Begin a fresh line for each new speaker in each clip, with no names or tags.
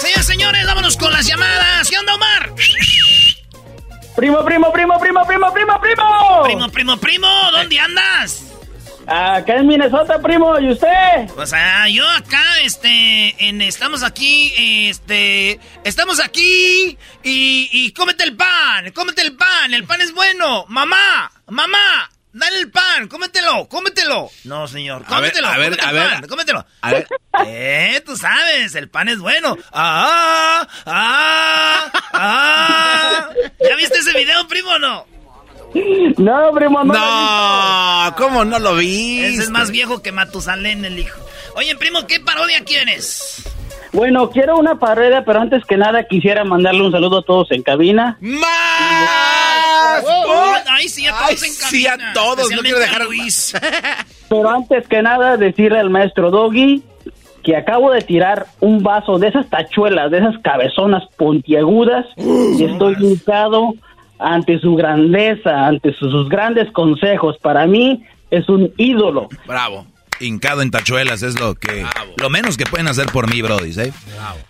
Señores, señores, vámonos con las llamadas. ¿Qué onda, Omar?
Primo, primo, primo, primo, primo, primo, primo.
Primo, primo, primo, ¿dónde andas?
Acá en Minnesota, primo, ¿y usted?
Pues ah, yo acá, este, en, estamos aquí, este, estamos aquí y, y cómete el pan, cómete el pan, el pan es bueno. Mamá, mamá, dale el pan, cómetelo, cómetelo. No, señor,
A ver,
cómetelo,
a ver,
cómete
a ver.
cómetelo.
A ver.
Eh, tú sabes, el pan es bueno. Ah, ah, ah. ¿Ya viste ese video, primo o no?
No, primo, no.
No, ¿cómo no lo vi?
Ese es más viejo que Matusalén, el hijo. Oye, primo, ¿qué parodia quieres?
Bueno, quiero una parodia, pero antes que nada quisiera mandarle un saludo a todos en cabina.
¡Más!
Oh, ay, sí, a todos
Ay,
en
sí, a todos, no quiero dejar-
a Luis.
Pero antes que nada decirle al maestro Doggy que acabo de tirar un vaso de esas tachuelas, de esas cabezonas puntiagudas y estoy hincado ante su grandeza, ante sus, sus grandes consejos. Para mí es un ídolo.
Bravo.
Hincado en tachuelas es lo que lo menos que pueden hacer por mí, Brody, ¿eh?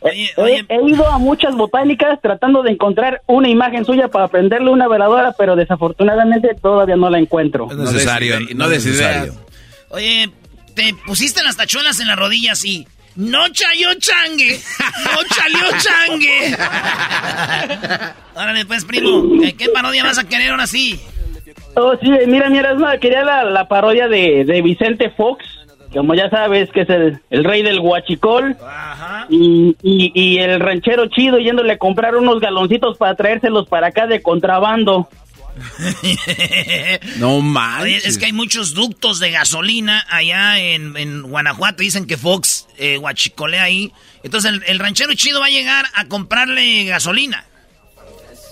Oye,
He,
oye,
he ido a muchas botánicas tratando de encontrar una imagen suya para prenderle una veladora, pero desafortunadamente todavía no la encuentro.
Es necesario, no,
no
es necesario.
oye, te pusiste las tachuelas en las rodillas y... No chayó changue, no chalió changue. Órale, pues, primo, ¿qué- ¿qué parodia vas a querer ahora sí?
Oh, sí, mira, mira, es una- quería la, la parodia de, de Vicente Fox, como ya sabes, que es el, el rey del huachicol,
Ajá.
y, y, y el ranchero chido yéndole a comprar unos galoncitos para traérselos para acá de contrabando.
No manches.
es que hay muchos ductos de gasolina allá en, en Guanajuato. Dicen que Fox eh, guachicolea ahí. Entonces el, el ranchero chido va a llegar a comprarle gasolina.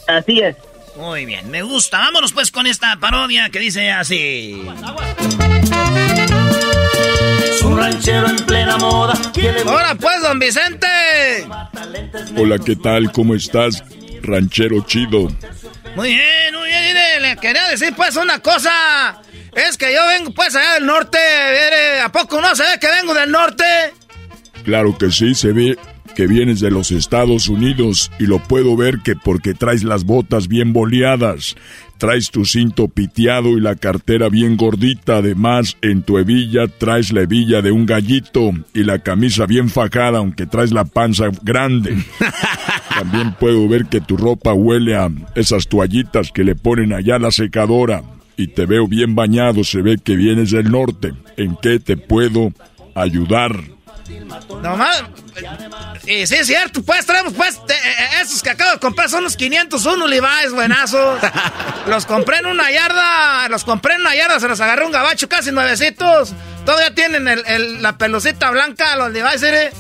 Así es.
Muy bien, me gusta. Vámonos pues con esta parodia que dice así.
Un ranchero en plena moda.
Ahora pues, don Vicente.
Hola, ¿qué tal? ¿Cómo estás, ranchero chido?
Muy bien, muy bien. Mire, le quería decir pues una cosa. Es que yo vengo pues allá del norte. Mire, ¿A poco no se ve que vengo del norte?
Claro que sí, se ve que vienes de los Estados Unidos y lo puedo ver que porque traes las botas bien boleadas, traes tu cinto piteado y la cartera bien gordita, además en tu hebilla traes la hebilla de un gallito y la camisa bien fajada aunque traes la panza grande. También puedo ver que tu ropa huele a esas toallitas que le ponen allá a la secadora y te veo bien bañado, se ve que vienes del norte. ¿En qué te puedo ayudar?
Nomás. Y sí, es cierto, pues traemos pues te- eh, esos que acabo de comprar son los 501 Levi's, buenazos. los compré en una yarda, los compré en una yarda, se los agarré un gabacho casi nuevecitos. Todavía tienen el- el- la pelucita blanca, los Levi's, ¿eh?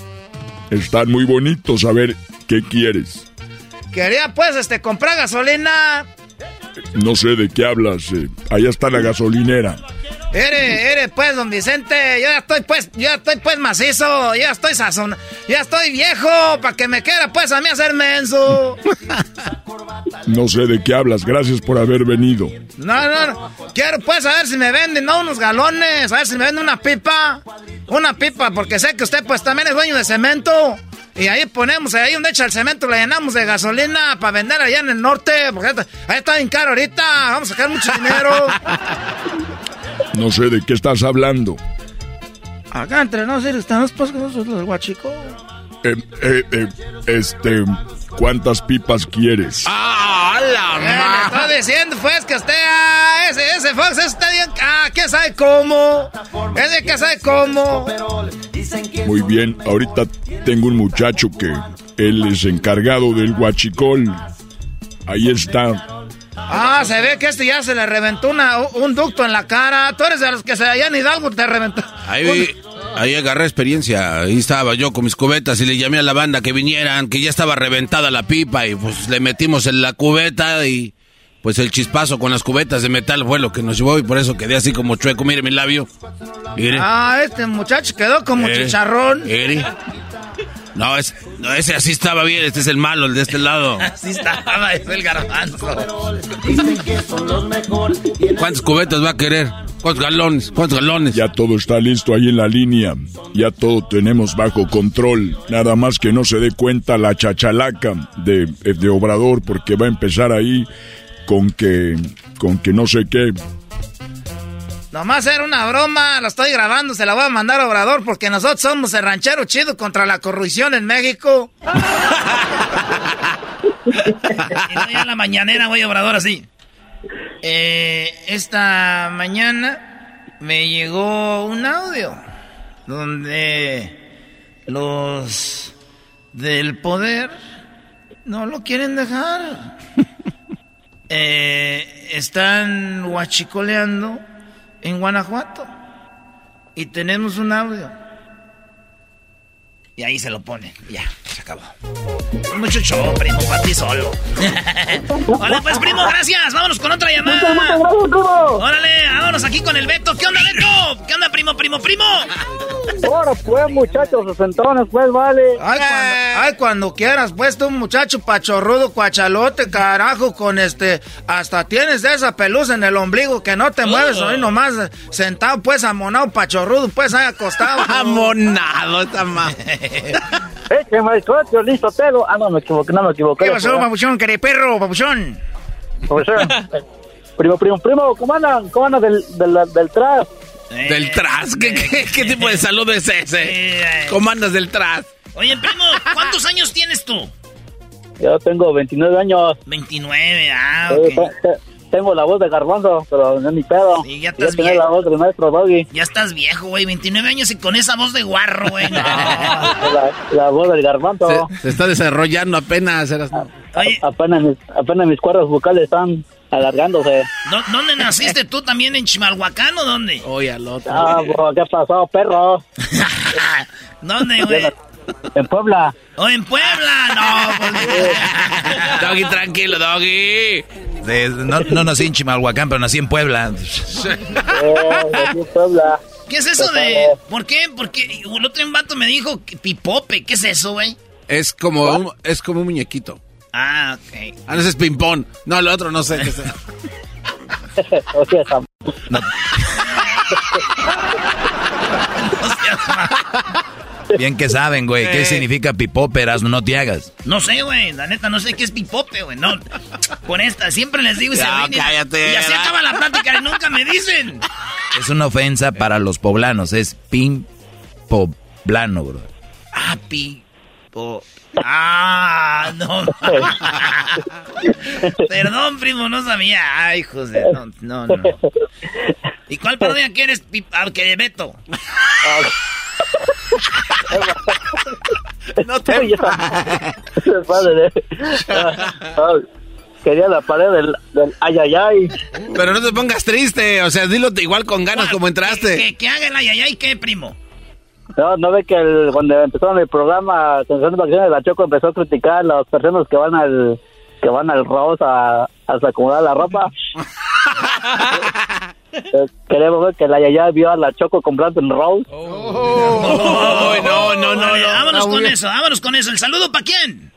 Están muy bonitos, a ver, ¿qué quieres?
Quería pues este comprar gasolina.
No sé de qué hablas, eh, allá está la gasolinera.
Ere, ere, pues, don Vicente, yo ya estoy pues, yo ya estoy pues macizo, ya estoy sazón, ya estoy viejo, para que me quiera pues a mí hacer menso.
No sé de qué hablas, gracias por haber venido.
No, no, no. Quiero pues a ver si me venden, ¿no? Unos galones, a ver si me venden una pipa. Una pipa, porque sé que usted pues también es dueño de cemento. Y ahí ponemos, ahí donde echa el cemento, le llenamos de gasolina para vender allá en el norte. Porque ahí está- bien caro ahorita, vamos a sacar mucho dinero.
No sé de qué estás hablando.
Acá entre nosotros estamos con los guachicos.
Eh, eh, eh, este, ¿cuántas pipas quieres?
¡Ah, la
Eh, le
ma-
estoy diciendo pues que usted, ah, ese, ese Fox está bien, ah, ¿quién sabe cómo? Ese que sabe cómo.
Muy bien, ahorita tengo un muchacho que él es encargado del guachicol. Ahí está.
Ah, se ve que este ya se le reventó una, un ducto en la cara. Tú eres de los que se allá en Hidalgo te reventó.
Ahí vi. Ahí agarré experiencia. Ahí estaba yo con mis cubetas y le llamé a la banda que vinieran, que ya estaba reventada la pipa y pues le metimos en la cubeta y pues el chispazo con las cubetas de metal fue lo que nos llevó y por eso quedé así como chueco. Mire mi labio. Mire.
Ah, este muchacho quedó como chicharrón.
Mire. No, es, no, ese así estaba bien, este es el malo, el de este lado.
Así estaba, es el garbanzo.
¿Cuántas cubetas va a querer? ¿Cuántos galones? ¿Cuántos galones?
Ya todo está listo ahí en la línea. Ya todo tenemos bajo control. Nada más que no se dé cuenta la chachalaca de, de Obrador porque va a empezar ahí con que, con que no sé qué.
Nomás era una broma, lo estoy grabando, se la voy a mandar a Obrador porque nosotros somos el ranchero chido contra la corrupción en México. y no, ya en la mañanera voy a Obrador así. Eh, esta mañana me llegó un audio donde los del poder no lo quieren dejar. Eh, están huachicoleando en Guanajuato. Y tenemos un audio. Y ahí se lo pone. Ya, se acabó. Mucho show, primo, para ti solo. Vale, pues, primo, gracias. Vámonos con otra llamada. Órale, vámonos aquí con el Beto. ¿Qué onda, Beto? ¿Qué onda, primo, primo, primo?
Ahora pues, muchachos, sesentones, pues, vale.
Ay, cuando, ay, cuando quieras, pues, tú, muchacho pachorrudo, cuachalote, carajo, con este... Hasta tienes de esa pelusa en el ombligo que no te mueves, ahí nomás sentado, pues, amonado, pachorrudo, pues, ahí acostado.
Amonado, esta ma.
Eh, que me yo listo, telo. Ah, no, me equivoqué, no me equivoqué.
¿Qué pasó, papuchón, perro, papuchón?
Pues, eh, primo, primo, primo, ¿cómo andan? ¿Cómo andan del, del, del tras?
¿Del tras? ¿Qué, qué, qué tipo de saludo es ese? ¿Cómo andas del tras?
Oye, primo, ¿cuántos años tienes tú?
Yo tengo 29 años.
29, ah,
Eh,
ok.
Te- te- tengo la voz de garbanzo, pero no es mi pedo.
Sí, ya estás bien.
la voz del maestro Doggy.
Ya estás viejo, güey, 29 años y con esa voz de guarro, güey. no.
La, la voz del garbanzo.
Se, se está desarrollando apenas. eras-
Oye,
Apenas, mis, apenas mis cuerdas vocales están alargándose.
¿dó- ¿dónde naciste tú también? ¿En Chimalhuacán o dónde?
Oye, al otro.
Ah, bro, ¿qué pasó, perro?
¿Dónde, güey?
En Puebla.
¿O en Puebla? No, pues...
Doggy, tranquilo, Doggy.
De- no, no nací en Chimalhuacán, pero nací en Puebla.
Eh, aquí en Puebla.
¿Qué es eso de...? ¿Por qué? Porque el otro vato me dijo que pipope. ¿Qué es eso, güey?
Es como, un, es como un muñequito.
Ah, ok.
Ah, no, ese es ping-pong. No, el otro no sé qué es.
O sea, esa-
Bien que saben, güey. ¿Qué significa pipóperas? No te hagas.
No sé, güey. La neta, no sé qué es pipope, güey. No. Con esta, siempre les digo y se
Ya,
y-
cállate,
Y así
¿verdad?
acaba la plática y nunca me dicen.
Es una ofensa para los poblanos. Es pin poblano, bro.
Ah, pipo. Ah, no. Perdón, primo, no sabía. Ay, hijos de... No, no, no. ¿Y cuál parodia quieres, pi- ah, que Beto?
No te
Oye, esa- padre, ¿eh? Ah, Quería la pared del, del ay, ay, ay.
Pero no te pongas triste. O sea, dilo igual con ganas como entraste.
Que, que haga el ayayay, ¿qué, primo?
No, no ve que el- cuando empezaron el programa Atención de Vacaciones de la Choco empezó a criticar a las personas que van al que van al Rose a, a acomodar la ropa. Eh, Queremos ver que la Yaya vio a la Choco comprando en Rose.
Oh, no, no, no, no.
vámonos
No,
con eso, vámonos con eso. ¿El saludo para quién?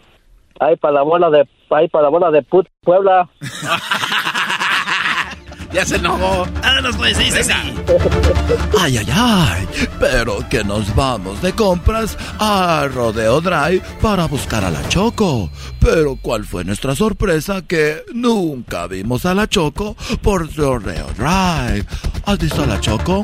Ahí para la bola de ahí para la bola de put Puebla.
Ya se enojó.
Vámonos pues, dice así.
Ay, ay, ay, pero que nos vamos de compras a Rodeo Drive para buscar a la Choco. Pero ¿cuál fue nuestra sorpresa? Que nunca vimos a la Choco por Rodeo Drive. ¿Has visto a la Choco?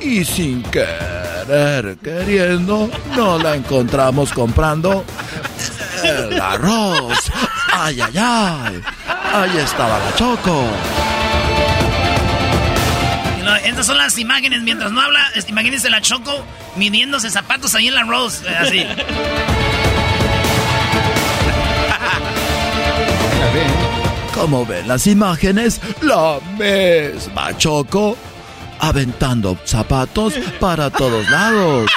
Y sin que querer queriendo, no la encontramos comprando el arroz. Ay, ay, ay. Ahí estaba la Choco.
Estas son las imágenes. Mientras no habla, imagínense la Choco midiéndose zapatos ahí en la Rose. Eh, así.
Como ven las imágenes, la misma Choco aventando zapatos para todos lados.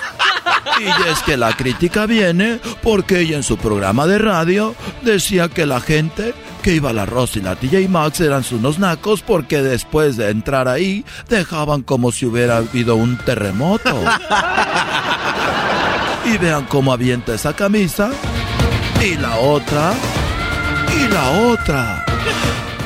Y es que la crítica viene porque ella en su programa de radio decía que la gente que iba a la Rosy y la TJ Maxx eran unos nacos porque después de entrar ahí dejaban como si hubiera habido un terremoto. Y vean cómo avienta esa camisa. Y la otra. Y la otra.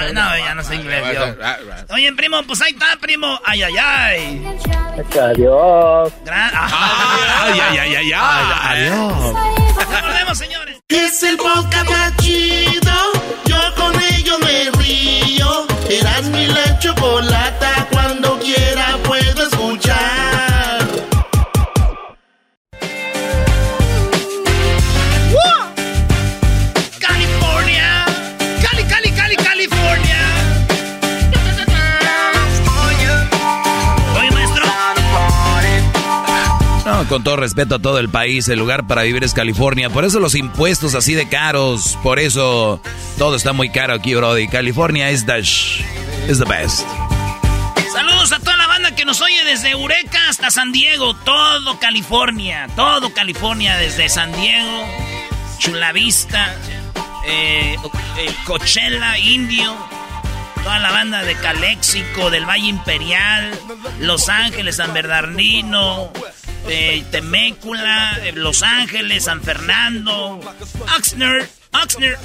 No, no, ya no sé inglés yo. Oye, primo, pues ahí está, primo. Ay, ay, ay.
Adiós.
Gran...
Ay, ay, ay, ay, ay.
Adiós.
Nos vemos, señores.
Es el podcast chido. Yo con ello me río. Eras mi la chocolata. Cuando quiera
con todo respeto a todo el país, el lugar para vivir es California. Por eso los impuestos así de caros. Por eso todo está muy caro aquí, Brody. California es the, sh- is the best.
Saludos a toda la banda que nos oye desde Eureka hasta San Diego, todo California, todo California, desde San Diego, Chula Vista, eh, eh, Coachella, Indio, toda la banda de Calexico, del Valle Imperial, Los Ángeles, San Bernardino, eh, Temécula, eh, Los Ángeles, San Fernando, Oxnard, Oxnard,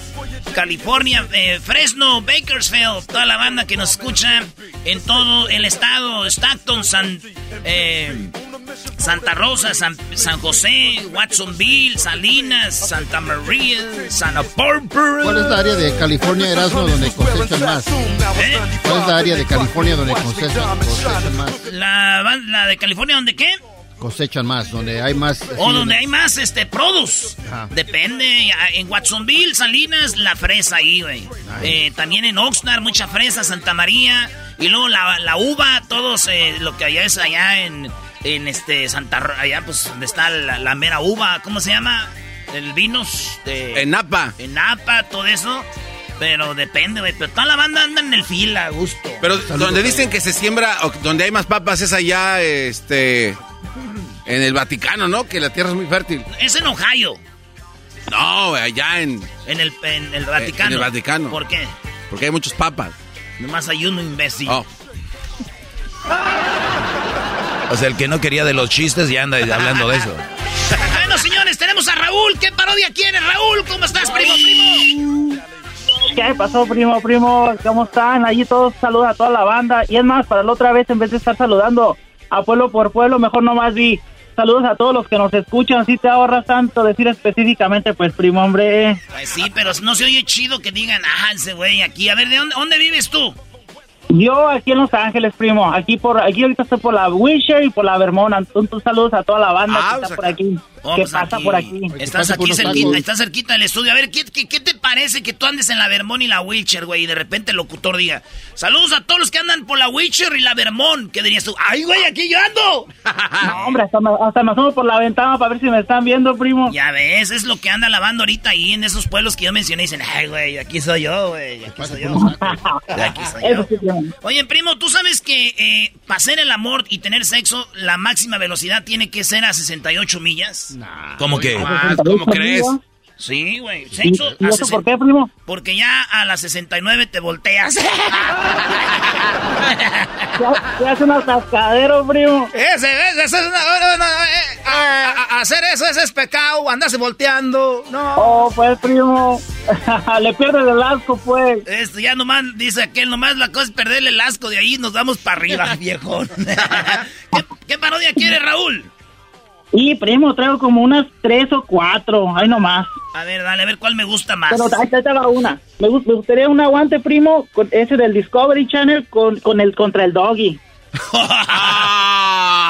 California, eh, Fresno, Bakersfield, toda la banda que nos escucha en todo el estado, Stockton, San, eh, Santa Rosa, San, San José, Watsonville, Salinas, Santa María, Santa Barbara.
¿Cuál es la área de California, Erasmo, donde cosechan más?
¿Eh?
¿Cuál es la área de California donde cosechan, cosechan más?
La, la de California, ¿dónde qué?
Cosechan más, donde hay más...
O donde hay más este produce.
Ajá.
Depende. En Watsonville, Salinas, la fresa ahí, güey. Eh, también en Oxnard, mucha fresa, Santa María. Y luego la, la uva, todos eh, lo que allá es allá en, en este Santa allá pues donde está la, la mera uva, ¿cómo se llama? El vinos de
En Napa.
en Napa, todo eso. Pero depende, güey. Pero toda la banda anda en el fila, a gusto.
Pero donde dicen que se siembra, o donde hay más papas es allá, este, en el Vaticano, ¿no? Que la tierra es muy fértil.
Es en Ohio,
No, allá en,
en el, en el Vaticano.
en el Vaticano.
¿Por qué?
porque hay muchos papas.
Nomás hay uno imbécil.
Oh.
O sea, el que no quería de los chistes ya anda hablando de eso.
Bueno, señores, tenemos a Raúl. ¿Qué parodia quieres, Raúl? ¿Cómo estás, primo, primo?
¿Qué pasó, primo, primo? ¿Cómo están? Allí todos saludan a toda la banda. Y es más, para la otra vez, en vez de estar saludando a pueblo por pueblo, mejor nomás vi saludos a todos los que nos escuchan. Si te ahorras tanto decir específicamente, pues, primo, hombre.
Pues sí, pero no se oye chido que digan, ah, ese güey aquí. A ver, ¿de dónde, dónde vives tú?
Yo aquí en Los Ángeles, primo. Aquí por aquí ahorita estoy por la Wisher y por la Vermont. Entonces, saludos a toda la banda
Ah,
que
pues
está por
acá.
aquí.
Oh,
¿Qué
pues
pasa
aquí.
por aquí?
Estás aquí cerquita, estás cerquita del estudio. A ver, ¿qué, qué, qué te parece que tú andes en la Vermont y la Witcher, güey, y de repente el locutor diga, saludos a todos los que andan por la Witcher y la Vermont? ¿Qué dirías tú? ¡Ay, güey, aquí yo ando!
No, hombre, hasta me, hasta me asomo por la ventana para ver si me están viendo, primo.
Ya ves, es lo que anda lavando ahorita ahí en esos pueblos que yo mencioné. Dicen, ay, güey, aquí soy yo, güey, aquí soy yo. Aquí soy yo. Oye, primo, ¿tú sabes que eh, para hacer el amor y tener sexo, la máxima velocidad tiene que ser a 68 millas?
¿Cómo que?
Más, ¿Cómo crees?
Sí, güey.
¿Y,
Sexo
y
a
eso
60
por qué, primo?
Porque ya a las 69 te volteas.
Ya, ya hace un atascadero, primo.
Ese, ese, ese es una, eh, a- a- a- hacer eso, ese es pecado, andarse volteando. No.
Oh, pues, primo. Le pierdes el asco, pues.
Esto ya nomás, dice aquel, nomás la cosa es perderle el asco, de ahí nos vamos para arriba, viejo. ¿Qué, qué parodia quiere, Raúl?
Y, primo, traigo como unas tres o cuatro. Ahí nomás.
A ver, dale, a ver cuál me gusta más.
Pero ahí va una. Me, me gustaría un aguante, primo, con ese del Discovery Channel con, con el contra el Doggy.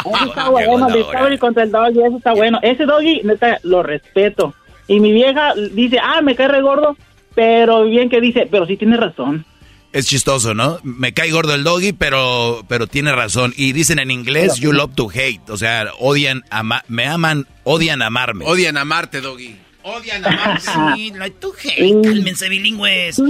Eso está bueno, Discovery contra el Doggy, eso está bueno. Ese Doggy, neta, lo respeto. Y mi vieja dice, ah, me cae re gordo, pero bien que dice, pero sí tiene razón.
Es chistoso, ¿no? Me cae gordo el doggy, pero, pero tiene razón. Y dicen en inglés, you love to hate. O sea, odian, ama- me aman, odian amarme.
Odian a Marte, Doggy. Odian a Marte.
Sí, la tú, hey, cálmense bilingües.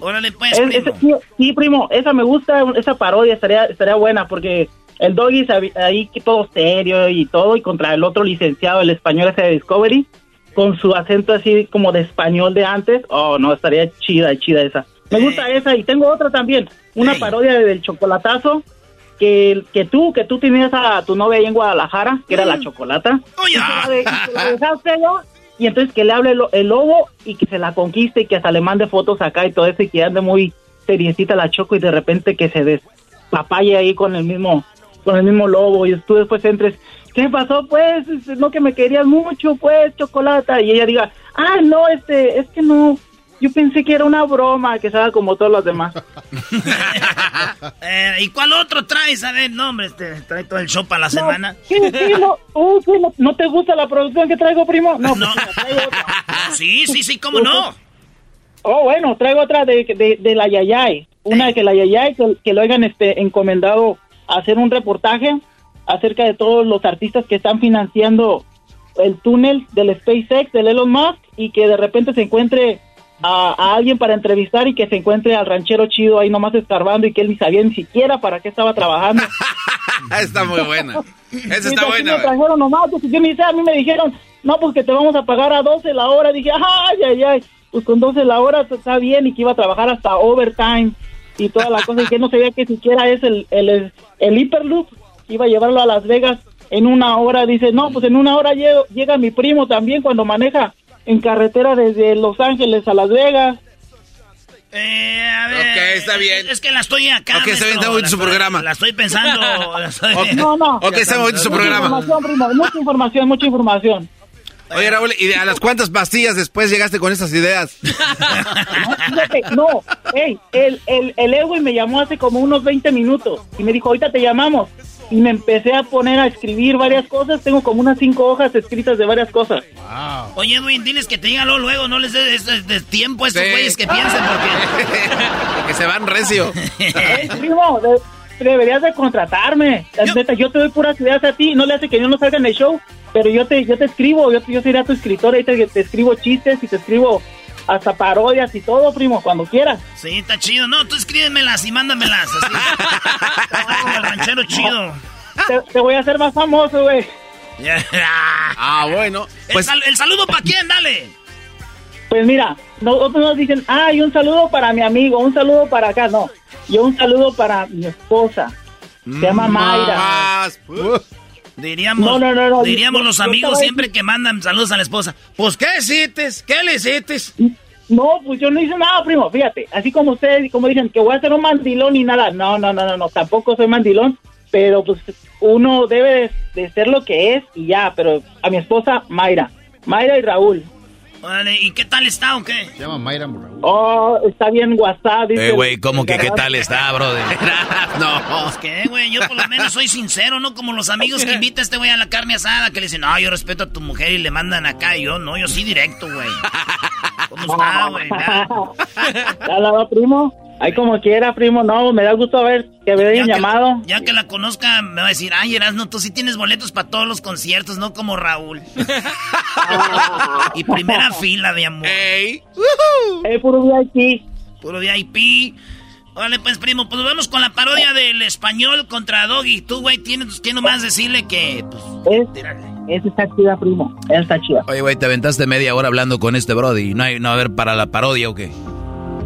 Órale, pues,
Es-
primo.
sí, sí, primo, esa me gusta, esa parodia estaría, estaría buena porque el Doggy ahí todo serio y todo y contra el otro licenciado, el español ese de Discovery, con su acento así como de español de antes. Oh, no, estaría chida, chida esa. Me gusta esa y tengo otra también, una
Ey.
parodia del chocolatazo que, que tú, que tú tenías a tu novia ahí en Guadalajara, que era la chocolata.
Oye,
Y que la de- y que la dejaste allá, y entonces que le hable el, el lobo y que se la conquiste y que hasta le mande fotos acá y todo eso y que ande muy seriecita la choco y de repente que se despapalle ahí con el mismo con el mismo lobo y tú después entres ¿qué pasó pues? Este, No que me querías mucho pues chocolata y ella diga ah no este es que no yo pensé que era una broma que se haga como todos los demás
Eh, ¿Y cuál otro traes? A ver, no, hombre, este, trae todo el show para la semana.
Sí, sí, no, uh, sí, no, ¿no te gusta la producción que traigo primo? No, pues,
No.
traigo otra.
Sí, sí, sí, cómo no.
Oh, bueno, traigo otra de, de, de la Yayay. Una de que la Yayay, que, que lo hayan este, encomendado a hacer un reportaje acerca de todos los artistas que están financiando el túnel del SpaceX, del Elon Musk, y que de repente se encuentre a, a alguien para entrevistar y que se encuentre al ranchero chido ahí nomás escarbando y que él ni sabía ni siquiera para qué estaba trabajando.
está muy buena. Esa está buena.
me trajeron nomás, pues, yo ni sé, a mí me dijeron, no, pues que te vamos a pagar a 12 la hora. Dije, ay, ay, ay, pues con 12 la hora está bien y que iba a trabajar hasta overtime y toda la cosa. Y que no sabía que siquiera es el, el, el Hyperloop, iba a llevarlo a Las Vegas en una hora. Dice, no, pues en una hora llego- llega mi primo también cuando maneja en carretera desde Los Ángeles a Las Vegas.
Eh, a ver.
Ok, está bien.
Es que la estoy acá.
Ok, está bien, está bonito su programa.
La estoy pensando. la estoy-
Ok.
No, no.
Ok, está bonito su
Mucha
programa.
información, primo, mucha información, mucha información.
Oye, Raúl, ¿y de a las cuántas pastillas después llegaste con esas ideas?
No, fíjate, no, hey, el, el, el Edwin me llamó hace como unos 20 minutos y me dijo, ahorita te llamamos. Y me empecé a poner a escribir varias cosas, tengo como unas cinco hojas escritas de varias cosas.
Oye, Edwin, diles que te digan luego, no les des des tiempo a estos
Sí.
güeyes que piensen porque...
que se van recio.
Hey, primo, de- deberías de contratarme. La
Yo-
neta, yo te doy puras ideas a ti, no le hace que yo no salga en el show, pero yo te, yo te escribo, yo, yo seré tu escritor, ahí te, te escribo chistes y te escribo hasta parodias y todo, primo, cuando quieras.
Sí, está chido. No, tú escríbemelas y mándamelas. Así. El ranchero chido.
Te, te voy a hacer más famoso, güey.
Ah, bueno.
El,
Pues
sal- el saludo para quién, dale.
Pues mira, nosotros nos dicen, ah, y un saludo para mi amigo, un saludo para acá, no. Yo un saludo para mi esposa. Se llama Mayra.
más.
Diríamos,
No, no, no, no,
diríamos los amigos siempre que mandan saludos a la esposa. Pues, ¿qué hiciste? ¿Qué le hiciste?
No, pues yo no hice nada, primo, fíjate. Así como ustedes, como dicen, que voy a ser un mandilón y nada. No, no, no, no, no, tampoco soy mandilón. Pero pues uno debe de, de ser lo que es y ya. Pero a mi esposa, Mayra. Mayra y Raúl.
Órale, ¿y qué tal está o qué?
Se llama Mayra Raúl.
Oh, está bien WhatsApp. dice
Eh, güey, ¿cómo que qué tal está, brother?
no.
Pues, ¿qué, güey? Yo por lo menos soy sincero, ¿no? Como los amigos que invita a este güey a la carne asada, que le dicen, no, yo respeto a tu mujer y le mandan acá. Y yo, no, yo sí directo, güey. ¿Cómo está, güey?
¿Ya la va, primo? Ahí como quiera, primo. No, me da gusto ver que me hayan llamado.
ya que la conozca, me va a decir, ay, Erasno, tú sí tienes boletos para todos los conciertos, no como Raúl. y primera fila, mi amor.
¡Ey! ¡Ey, puro VIP!
Puro VIP. Vale, pues, primo, pues vamos con la parodia del español contra Doggy. Tú, güey, tienes, que más decirle que, pues,
es, esa está chida, primo. Esa está chida.
Oye, güey, te aventaste media hora hablando con este Brody. ¿No hay, no, a ver, para la parodia o qué?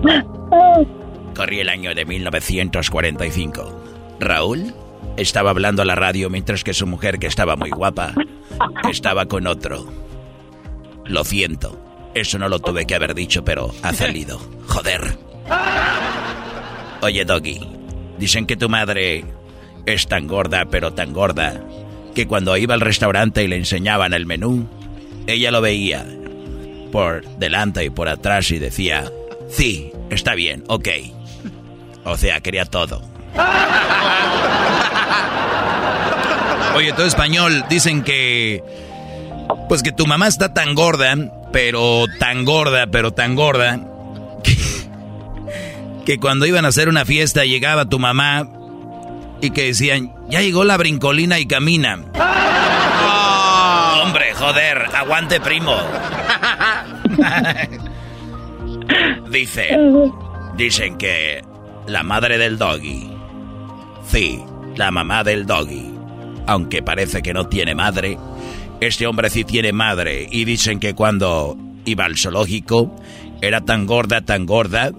Corría el año de 1945. Raúl estaba hablando a la radio mientras que su mujer, que estaba muy guapa, estaba con otro. Lo siento. Eso no lo tuve que haber dicho, pero ha salido. Joder. Oye, Doggy, dicen que tu madre es tan gorda, pero tan gorda, que cuando iba al restaurante y le enseñaban el menú, ella lo veía por delante y por atrás y decía, sí, está bien, ok. O sea, quería todo. Oye, todo español, dicen que... Pues que tu mamá está tan gorda, pero tan gorda, pero tan gorda, que cuando iban a hacer una fiesta llegaba tu mamá y que decían, ya llegó la brincolina y camina. Oh. Hombre, joder, aguante primo. Dicen, dicen que la madre del doggy, sí, la mamá del doggy, aunque parece que no tiene madre, este hombre sí tiene madre y dicen que cuando iba al zoológico era tan gorda, tan gorda,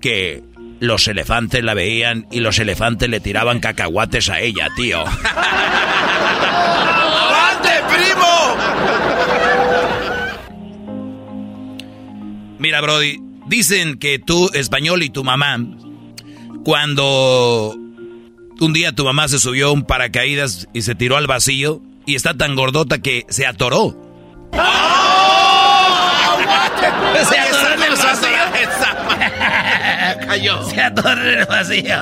que los elefantes la veían y los elefantes le tiraban cacahuates a ella, tío.
¡Avante, primo!
Mira, Brody, dicen que tú, español, y tu mamá, cuando un día tu mamá se subió un paracaídas y se tiró al vacío y está tan gordota que se atoró.
¡Oh!
se atoró en el vacío. Cayó. Se atoró en el vacío.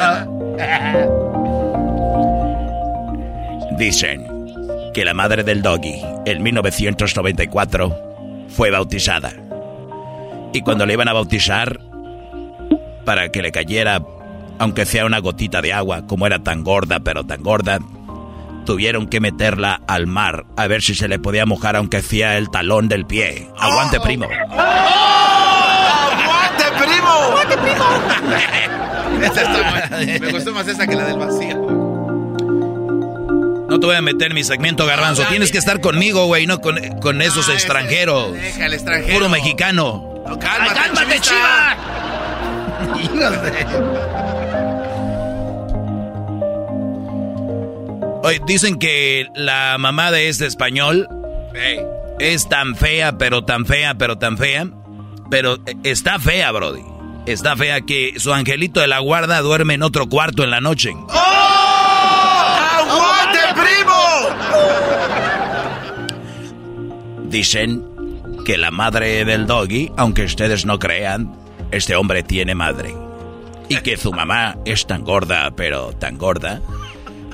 Dicen que la madre del doggy en 1994 fue bautizada. Y cuando le iban a bautizar, para que le cayera, aunque sea una gotita de agua, como era tan gorda, pero tan gorda, tuvieron que meterla al mar a ver si se le podía mojar aunque sea el talón del pie. Aguante, primo.
¡Aguante, primo! ¡Aguante, primo!
esa está Me gustó más esa que la del vacío.
No te voy a meter en mi segmento, garbanzo. Tienes que estar conmigo, güey, no con, con esos extranjeros.
Deja el extranjero.
Puro mexicano.
No, cálmate, Ay, cálmate chiva.
Oye, dicen que la mamá de este español es tan fea, pero tan fea, pero tan fea. Pero está fea, Brody. Está fea que su angelito de la guarda duerme en otro cuarto en la noche.
¡Oh! ¡Aguante,
primo! Dicen que la madre del doggy, aunque ustedes no crean, este hombre tiene madre. Y que su mamá es tan gorda, pero tan gorda,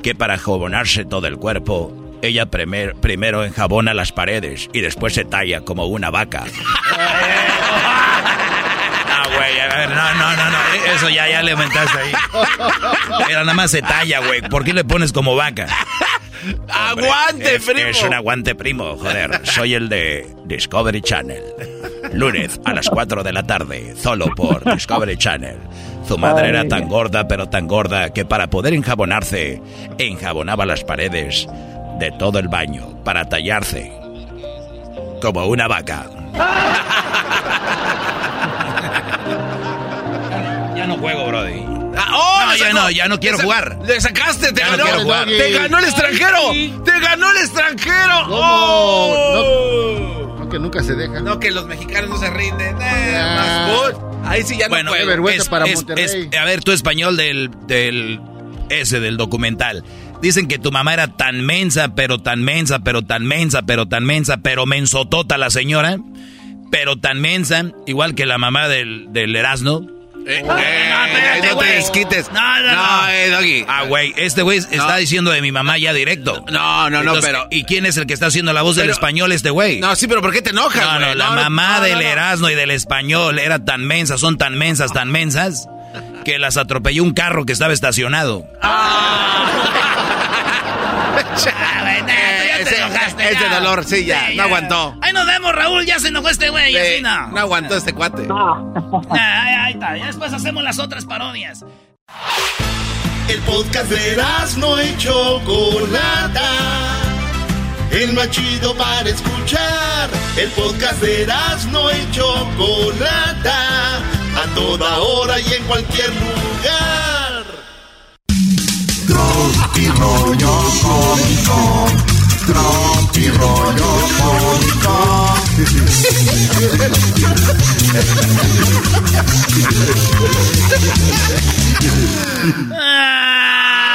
que para jabonarse todo el cuerpo, ella primer, primero enjabona las paredes y después se talla como una vaca. Ah, güey, a ver, no, no, no, no, eso ya, ya le aumentaste ahí. Pero nada más se talla, güey. ¿Por qué le pones como vaca?
¡Aguante,
es,
primo!
Es un aguante, primo, joder. Soy el de Discovery Channel. Lunes a las 4 de la tarde, solo por Discovery Channel. Su madre era tan gorda, pero tan gorda, que para poder enjabonarse, enjabonaba las paredes de todo el baño para tallarse. Como una vaca. ya no juego, Brody.
Ah, oh,
no, ya no, ya no quiero jugar.
Le sacaste, te
Ya
ganó.
jugar.
Te ganó el extranjero. Te ganó el extranjero.
¿Cómo?
Oh.
No, que nunca se dejan.
No, que los mexicanos no se rinden. Eh,
Ah.
más. Ahí sí ya
Bueno,
no
vergüenza
es-
para
es-
Monterrey.
es- a ver, tu español del, del ese del documental. Dicen que tu mamá era tan mensa, pero tan mensa, pero tan mensa, pero tan mensa, pero mensotota la señora, pero tan mensa, igual que la mamá del, del Erasmo,
Eh,
no, espérate,
no te
güey.
desquites.
No, no, no.
eh, Doggy.
Ah, güey, este güey está diciendo de mi mamá ya directo.
No, no, no,
Entonces,
pero...
¿Y quién es el que está haciendo la voz del español este güey?
No, sí, pero ¿por qué te enojas,
No, no,
güey?
la
No, no,
mamá
no,
del
no, no.
Erasmo y del español era tan mensa, son tan mensas, tan mensas, que las atropelló un carro que estaba estacionado.
Ah, ya te
ese-
enojaste,
ese
ya.
dolor, sí, ya, no aguantó.
Ahí nos vemos, Raúl. Ya se enojó este güey.
Sí,
así no.
no aguantó este cuate.
Nah, ahí, ahí está. Ya después hacemos las otras parodias.
El podcast de no y Chocolata. El más chido para escuchar. El podcast de no y Chocolata. A toda hora y en cualquier lugar.
Tropi rollo cómico. Tropi rollo cómico.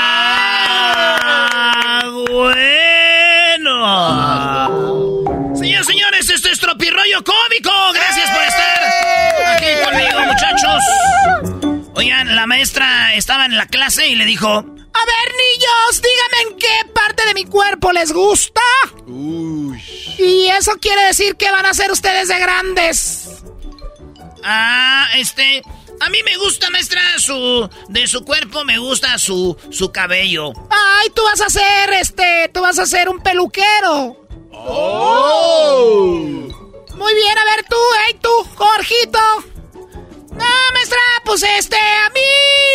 Ah, bueno. Señores, señores, esto es Tropirollo Cómico. Oigan, la maestra estaba en la clase y le dijo: A ver, niños, díganme en qué parte de mi cuerpo les gusta. Y eso quiere decir que van a ser ustedes de grandes. Ah, este. A mí me gusta, maestra, su. De su cuerpo me gusta su. su cabello. Ay, tú vas a ser, este. Tú vas a ser un peluquero. Muy bien, a ver tú, hey tú, Jorgito. No, maestra, pues este, a mí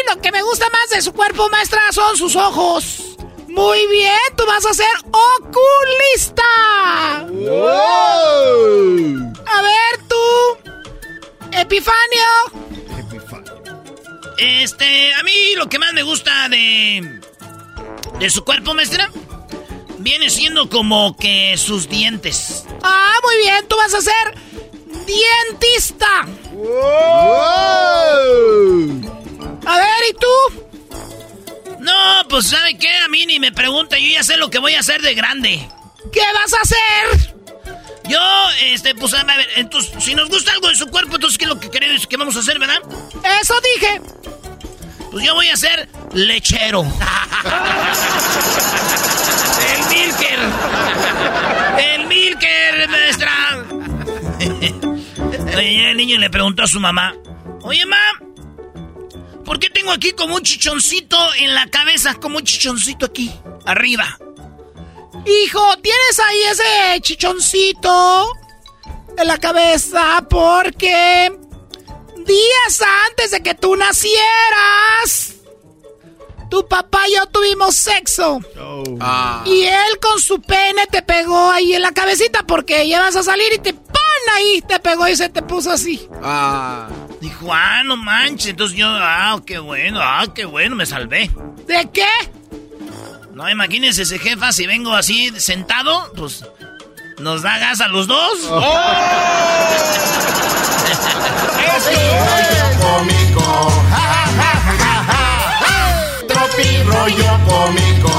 lo que me gusta más de su cuerpo, maestra, son sus ojos. Muy bien, tú vas a ser oculista. A ver tú, Epifanio. Este, a mí lo que más me gusta de. de su cuerpo, maestra. Viene siendo como que sus dientes. Ah, muy bien, tú vas a ser. dientista. A ver, ¿y tú? No, pues ¿sabe qué? A mí ni me pregunta, yo ya sé lo que voy a hacer de grande. ¿Qué vas a hacer? Yo, este, pues a ver, entonces, si nos gusta algo de su cuerpo, entonces, ¿qué es lo que queremos que vamos a hacer, verdad? Eso dije. Pues yo voy a ser lechero. El Milker. El Milker, maestra. Oye, el niño le preguntó a su mamá. Oye, mamá, ¿por qué tengo aquí como un chichoncito en la cabeza? Como un chichoncito aquí, arriba. Hijo, ¿tienes ahí ese chichoncito en la cabeza? Porque días antes de que tú nacieras, tu papá y yo tuvimos sexo.
Ah.
Y él con su pene te pegó ahí en la cabecita porque ya vas a salir y te. Ahí, te pegó y se te puso así.
Ah.
Dijo, ah, no manches. Entonces yo, ah, qué bueno, ah, qué bueno, me salvé. ¿De qué? No, imagínense ese jefa, si vengo así sentado, pues nos da gas a los dos.
cómico. Ja, ja, ja, ja, ja, ja. Tropi rollo cómico.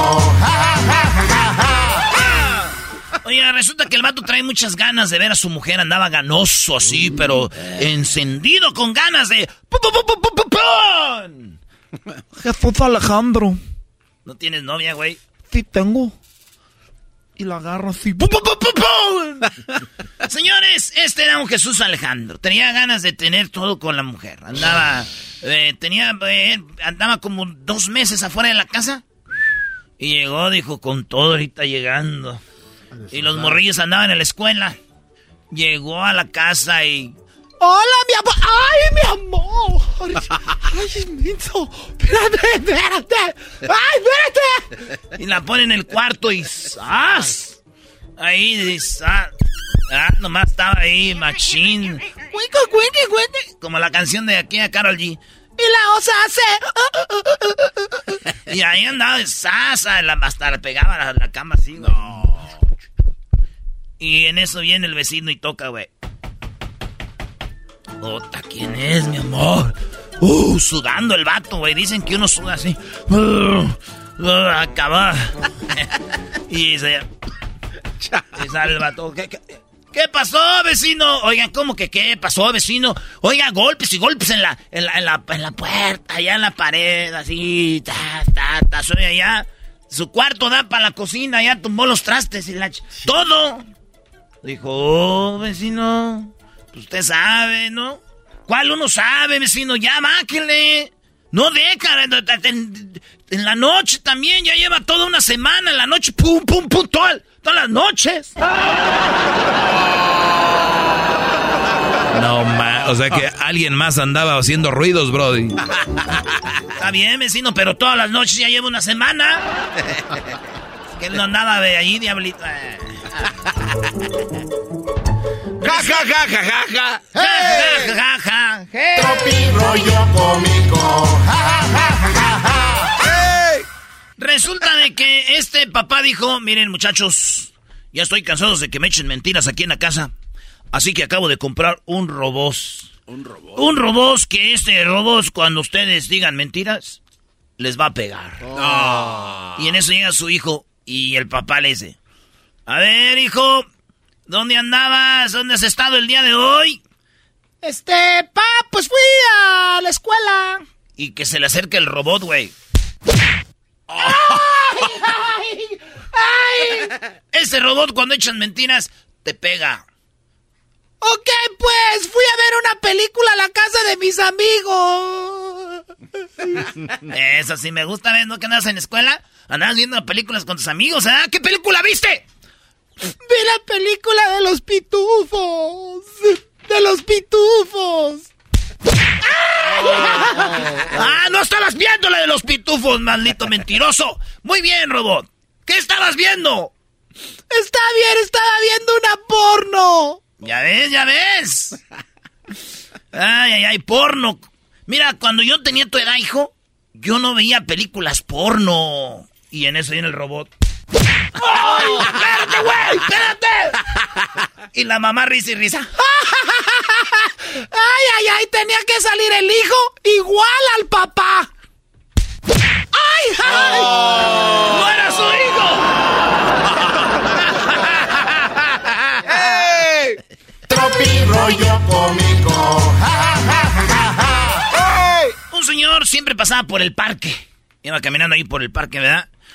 Oye, resulta que el vato trae muchas ganas de ver a su mujer. Andaba ganoso así, pero encendido con ganas de...
Jesús Alejandro.
¿No tienes novia, güey?
Sí tengo. Y la agarro así.
¡Pu, pu, pu, pu, pun! Señores, este era un Jesús Alejandro. Tenía ganas de tener todo con la mujer. Andaba... eh, tenía... eh, andaba como dos meses afuera de la casa. Y llegó, dijo, con todo ahorita llegando. Y los morrillos andaban en la escuela. Llegó a la casa y... ¡Hola, mi amor! ¡Ay, mi amor! ¡Ay, menso! ¡Espérate, espérate! ¡Ay, espérate! Y la pone en el cuarto y ¡zas! Ahí, dice, ah, ah, nomás estaba ahí, machín. Cuico, cuique, cuique. Como la canción de aquí a Carol G. Y la osa hace... Y ahí andaba de sasa, la, hasta le pegaba a la, la cama así, güey. Y en eso viene el vecino y toca, güey. Ota, ¿quién es, mi amor? Uh, sudando el vato, güey. Dicen que uno suda así. Uh, uh, acaba. y se... y sale el vato. ¿Qué, qué, ¿Qué pasó, vecino? Oigan, ¿cómo que qué pasó, vecino? Oiga, golpes y golpes en la, en la, en la, puerta, allá en la pared, así, ta, ta, ta, soy allá. Su cuarto da para la cocina, ya tumbó los trastes y la... Todo. Dijo, oh, vecino, pues usted sabe, ¿no? ¿Cuál uno sabe, vecino? Ya, máquenle. No deja, en, en la noche también, ya lleva toda una semana, en la noche, pum, pum, pum, toda- todas las noches.
No, ma, o sea que alguien más andaba haciendo ruidos, Brody.
Está bien, vecino, pero todas las noches ya lleva una semana. que él no andaba de allí, diablito.
Ja, ja, ja, ja, ja, ja.
Ja, ja, ja, ja. Hey.
Tropi rollo cómico. Ja, ja, ja, ja, ja, ja.
Resulta de que este papá dijo, miren muchachos, ya estoy cansado de que me echen mentiras aquí en la casa. Así que acabo de comprar un robot.
Un robot.
Un robot que este robot cuando ustedes digan mentiras, les va a pegar.
No.
Y en eso llega su hijo y el papá le dice, a ver hijo, ¿dónde andabas? ¿Dónde has estado el día de hoy? Este, pa, pues fui a la escuela. Y que se le acerque el robot, güey. Ese robot cuando echan mentiras te pega. Ok, pues fui a ver una película a la casa de mis amigos. Eso sí me gusta, ¿ves? ¿No que andas en la escuela? Andabas viendo películas con tus amigos, ¿ah? ¿Qué película viste? Vi la película de los pitufos. De los pitufos. ¡Ah! ¡No estabas viendo la de los pitufos, maldito mentiroso! Muy bien, robot. ¿Qué estabas viendo? Está bien, estaba viendo una porno. Ya ves, ya ves. Ay, ay, ay, porno. Mira, cuando yo tenía tu edad, hijo, yo no veía películas porno. Y en eso viene el robot. ¡Ay, espérate, güey! ¡Espérate! Y la mamá risa y risa. ¡Ay, ay, ay! Tenía que salir el hijo igual al papá. ¡Ay, ay! ¡No era su hijo!
Tropi rollo cómico. Ja, ja, ja, ja, ja, ja.
Un señor siempre pasaba por el parque. Iba caminando ahí por el parque, ¿verdad?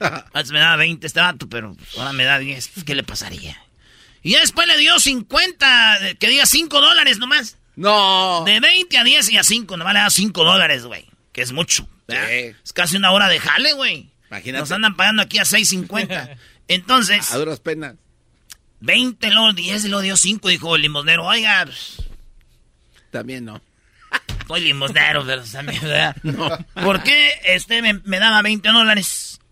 Antes me daba 20 este vato, pero ahora me da 10. ¿Qué le pasaría? Y ya después le dio 50, de- que diga 5 dólares nomás.
No.
De 20 a 10 y a 5, nomás le da 5 dólares, güey. Que es mucho.
Sí.
Es casi una hora de jale, güey.
Imagínate.
Nos andan pagando aquí a 6.50. Entonces,
A duras penas.
20, luego 10 y luego dio 5, dijo el limosnero. Oiga, pues,
También no.
soy limosnero, pero también, ¿verdad? ¿Por qué este me, me daba 20 dólares?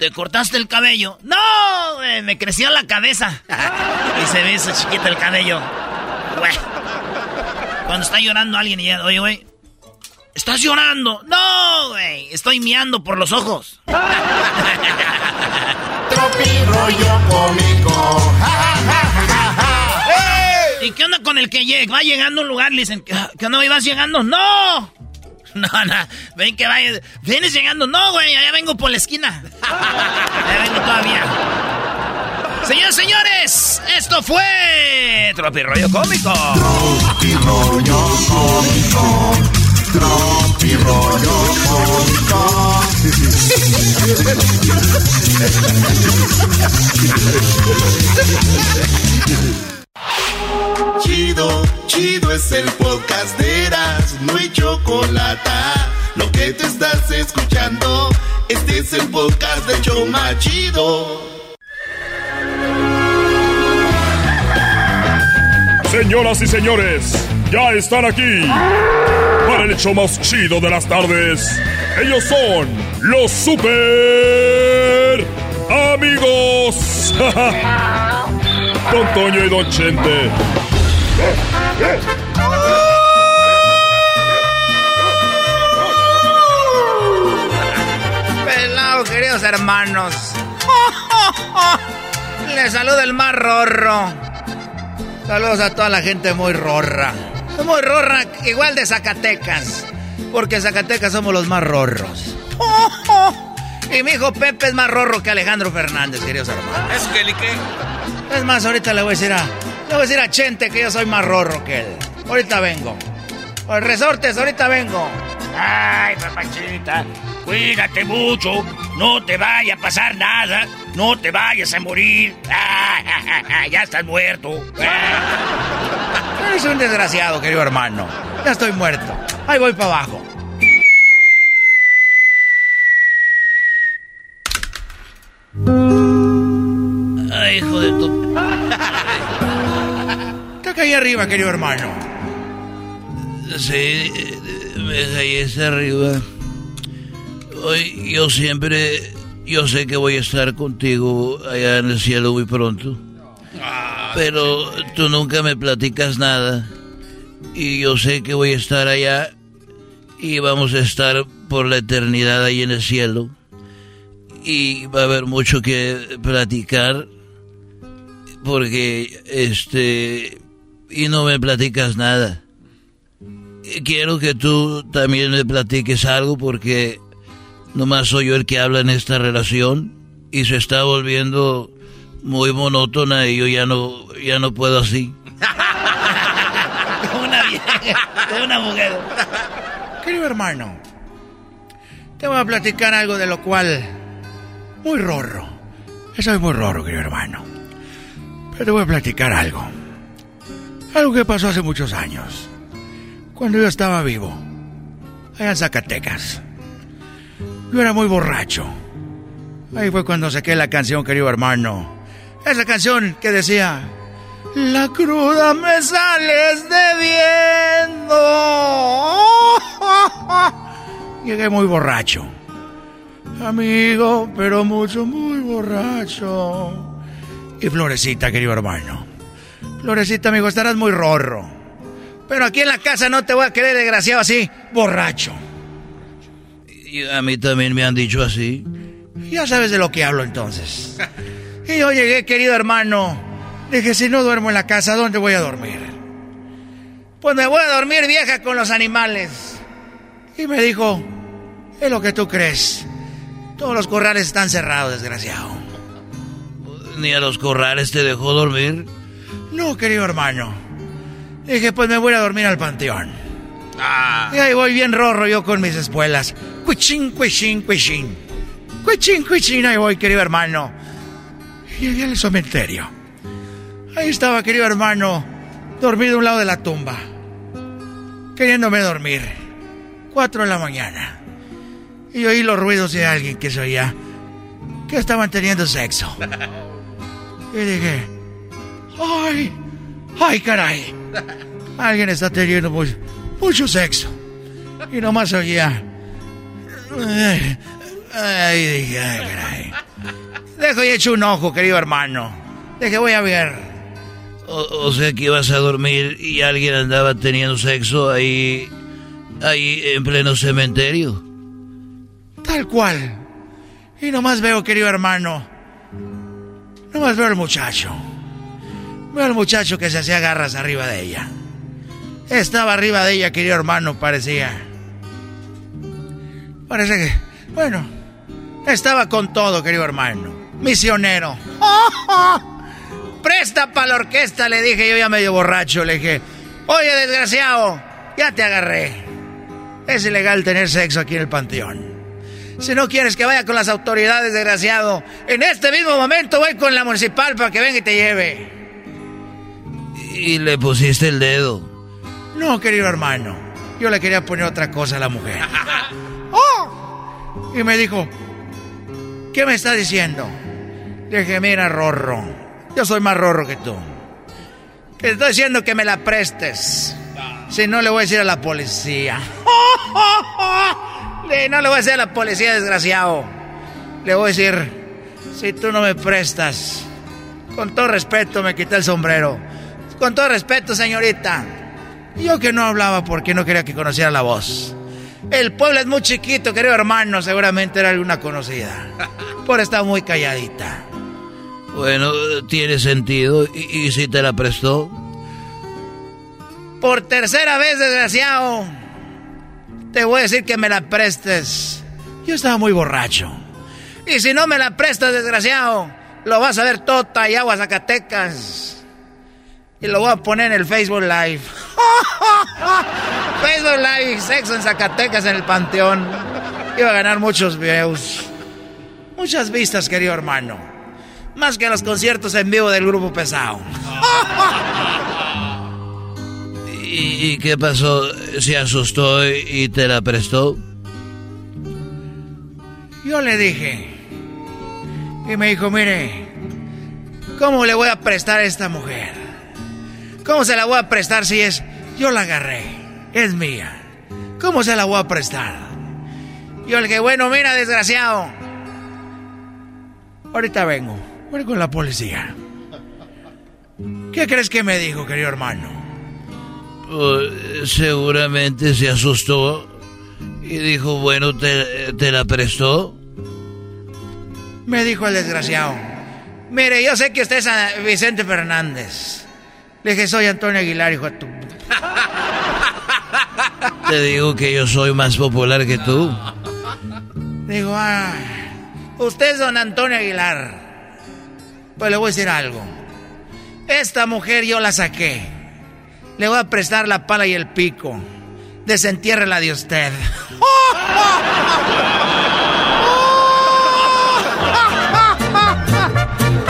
¿te cortaste el cabello? No, güey, me creció la cabeza. y se ve eso chiquito el cabello. Güey. Cuando está llorando alguien y ya, oye, güey, ¿estás llorando? No, güey, estoy miando por los ojos.
Tropi rollo cómico.
¿Y qué onda con el que llega? Va llegando a un lugar y le dicen, ¿qué qué onda? ¿Vas llegando? ¡No!
No, no, ven que vaya. ¿Vienes llegando? No, güey, ya vengo por la esquina. Ya vengo todavía. Señores, señores, esto fue Tropi Rollo Cómico.
Tropi rollo cómico. Tropi rollo cómico.
Chido, chido es el podcast de Eras, no hay chocolate. Lo que te estás escuchando, este es el podcast de Choma Chido.
Señoras y señores, ya están aquí para el hecho más chido de las tardes. Ellos son los super amigos. Don Toño y Don Chente.
Pelado, queridos hermanos. Les saluda el más rorro. Saludos a toda la gente muy rorra. Muy rorra, igual de Zacatecas. Porque Zacatecas somos los más rorros. Y mi hijo Pepe es más rorro que Alejandro Fernández, queridos hermanos.
¿Es que?
Es más, ahorita le voy a decir a. Le voy a decir a Chente que yo soy más rorro que él. Ahorita vengo. Por resortes, ahorita vengo.
Ay, papachita, cuídate mucho. No te vaya a pasar nada. No te vayas a morir. Ah, ya estás muerto. Ah.
Eres un desgraciado, querido hermano. Ya estoy muerto. Ahí voy para abajo. Ay, hijo de tu. Está ahí arriba, querido hermano.
Sí, me caí hacia arriba. Hoy yo siempre, yo sé que voy a estar contigo allá en el cielo muy pronto. Pero tú nunca me platicas nada. Y yo sé que voy a estar allá y vamos a estar por la eternidad ahí en el cielo. Y va a haber mucho que platicar porque este y no me platicas nada. Quiero que tú también me platiques algo porque nomás soy yo el que habla en esta relación y se está volviendo muy monótona y yo ya no ya no puedo así.
Como una vieja, como una mujer. Querido hermano, te voy a platicar algo de lo cual muy rorro. Soy muy rorro, querido hermano. Pero te voy a platicar algo. Algo que pasó hace muchos años. Cuando yo estaba vivo. Allá en Zacatecas. Yo era muy borracho. Ahí fue cuando saqué la canción, querido hermano. Esa canción que decía... La cruda me sales debiendo. Llegué muy borracho. Amigo, pero mucho, muy borracho. Y Florecita, querido hermano. Florecita, amigo, estarás muy rorro. Pero aquí en la casa no te voy a querer desgraciado así, borracho.
Y a mí también me han dicho así.
Ya sabes de lo que hablo entonces. Y yo llegué, querido hermano. Dije, si no duermo en la casa, ¿dónde voy a dormir? Pues me voy a dormir vieja con los animales. Y me dijo, es lo que tú crees. Todos los corrales están cerrados, desgraciado.
¿Ni a los corrales te dejó dormir?
No, querido hermano. Dije, pues me voy a dormir al panteón. Y ahí voy bien rorro yo con mis espuelas. Cuichín, cuichín, cuichín. Cuichín, cuichín, ahí voy, querido hermano. Y llegué al cementerio. Ahí estaba, querido hermano, dormido a un lado de la tumba. Queriéndome dormir. Cuatro de la mañana. Y oí los ruidos de alguien que se oía. Que estaban teniendo sexo. Y dije, ¡ay! ¡Ay, caray! Alguien está teniendo mucho, mucho sexo. Y nomás oía. Ay, ay, dije, ay, caray. Dejo y echo un ojo, querido hermano. Deje, voy a ver.
O, o sea que ibas a dormir y alguien andaba teniendo sexo ahí, ahí en pleno cementerio.
Tal cual. Y nomás veo, querido hermano. Nomás veo al muchacho. Veo al muchacho que se hacía garras arriba de ella. Estaba arriba de ella, querido hermano, parecía.
Parece que, bueno, estaba con todo, querido hermano. Misionero. Presta para la orquesta, le dije yo ya medio borracho. Le dije, oye, desgraciado, ya te agarré. Es ilegal tener sexo aquí en el panteón. Si no quieres que vaya con las autoridades, desgraciado, en este mismo momento voy con la municipal para que venga y te lleve.
Y le pusiste el dedo.
No, querido hermano. Yo le quería poner otra cosa a la mujer. ¡Oh! Y me dijo, ¿qué me está diciendo? Le dije, mira, Rorro, yo soy más Rorro que tú. Te estoy diciendo que me la prestes. Si no, le voy a decir a la policía. No le voy a decir a la policía, desgraciado. Le voy a decir, si tú no me prestas, con todo respeto me quité el sombrero. Con todo respeto, señorita. Yo que no hablaba porque no quería que conociera la voz. El pueblo es muy chiquito, querido hermano, seguramente era alguna conocida. Por estar muy calladita.
Bueno, tiene sentido. ¿Y, y si te la prestó?
Por tercera vez, desgraciado. Te voy a decir que me la prestes. Yo estaba muy borracho. Y si no me la prestas, desgraciado, lo vas a ver tota y agua Zacatecas. Y lo voy a poner en el Facebook Live. Facebook Live, sexo en Zacatecas en el Panteón. Iba a ganar muchos views. Muchas vistas, querido hermano. Más que los conciertos en vivo del grupo pesado.
¿Y, qué pasó? ¿Se asustó y, y te la prestó?
Yo le dije. Y me dijo, mire, ¿cómo le voy a prestar a esta mujer? ¿Cómo se la voy a prestar si es... Yo la agarré, es mía. ¿Cómo se la voy a prestar? Yo le dije, bueno, mira, desgraciado. Ahorita vengo, voy con la policía. ¿Qué crees que me dijo, querido hermano?
Pues, seguramente se asustó y dijo, bueno, ¿te, te la prestó?
Me dijo el desgraciado. Mire, yo sé que usted es a- Vicente Fernández. Le dije, soy Antonio Aguilar, hijo de tu...
Te digo que yo soy más popular que tú.
Digo, ah, usted es don Antonio Aguilar. Pues le voy a decir algo. Esta mujer yo la saqué. Le voy a prestar la pala y el pico. Desentiérrela de usted.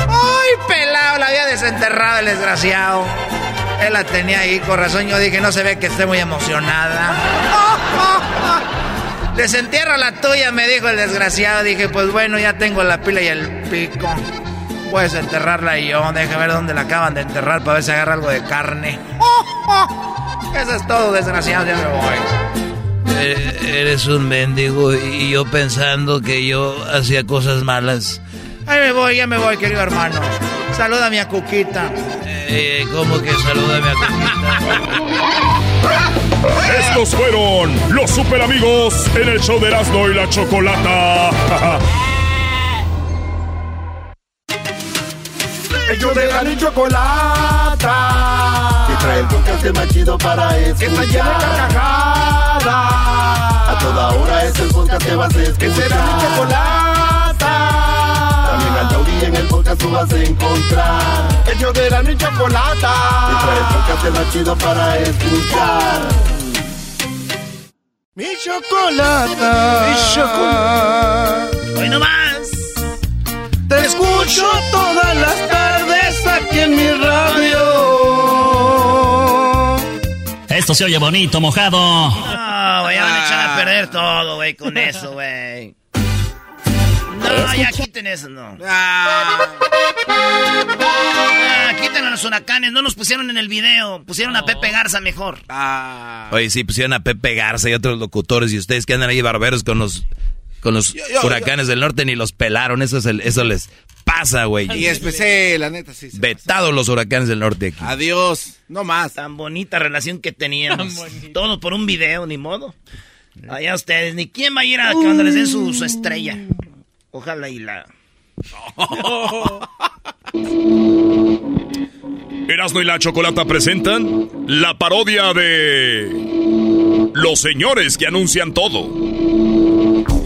¡Ay, pelado! La había desenterrado el desgraciado. Él la tenía ahí, con razón yo dije, no se ve que esté muy emocionada. Desentierra la tuya, me dijo el desgraciado. Dije, pues bueno, ya tengo la pila y el pico. Puedes enterrarla yo. Deja ver dónde la acaban de enterrar para ver si agarra algo de carne. Eso es todo, desgraciado, ya me voy.
Eh, Eres un mendigo y yo pensando que yo hacía cosas malas.
Ahí me voy, ya me voy, querido hermano. Saluda a mi Cuquita.
Eh, ¿Cómo que salúdame a
Estos fueron los super amigos en el show de Erasmo y la Chocolata.
Ellos de la ni chocolata. Que trae el podcast más chido para escuchar. Que está llena de carcajadas. A toda hora es el podcast que vas a escuchar. Que será mi chocolata. También al taurí en el podcast tú vas a encontrar. Ellos de la ni chocolata. Que trae el podcast más chido para escuchar.
Mi chocolata.
Mi chocolata.
Hoy no más. Te escucho todas las en mi radio.
Esto se oye bonito, mojado.
No, güey, ya van a echar a perder todo, güey, con eso, güey. No, ya quiten eso, no. Ah, quiten los huracanes, no nos pusieron en el video, pusieron a Pepe Garza mejor.
Oye, sí, pusieron a Pepe Garza y otros locutores y ustedes que andan ahí barberos con los con los
yo-
huracanes del norte ni los pelaron, eso es el- eso les pasa, güey.
Y especial, la neta, sí. sí.
Vetados los huracanes del norte aquí.
Adiós, no más.
Tan bonita relación que teníamos. Todo por un video, ni modo. Allá ustedes, ni quién va a ir a cuando les den su, su estrella. Ojalá y la...
Erasmo y la Chocolata presentan la parodia de Los señores que anuncian todo.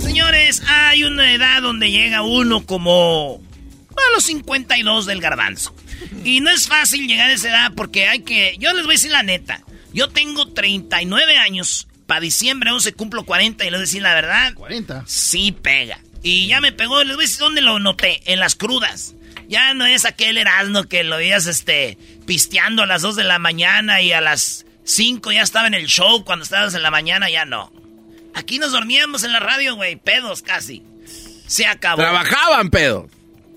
señores, hay una edad donde llega uno como a los 52 del garbanzo. Y no es fácil llegar a esa edad porque hay que... Yo les voy a decir la neta. Yo tengo 39 años. Para diciembre 11 cumplo 40 y les voy a decir la verdad.
40.
Sí pega. Y ya me pegó. Les voy a decir dónde lo noté. En las crudas. Ya no es aquel Erasmo que lo veías este, pisteando a las 2 de la mañana y a las 5 ya estaba en el show. Cuando estabas en la mañana ya no. Aquí nos dormíamos en la radio, güey. Pedos casi. Se acabó.
Trabajaban, pedo.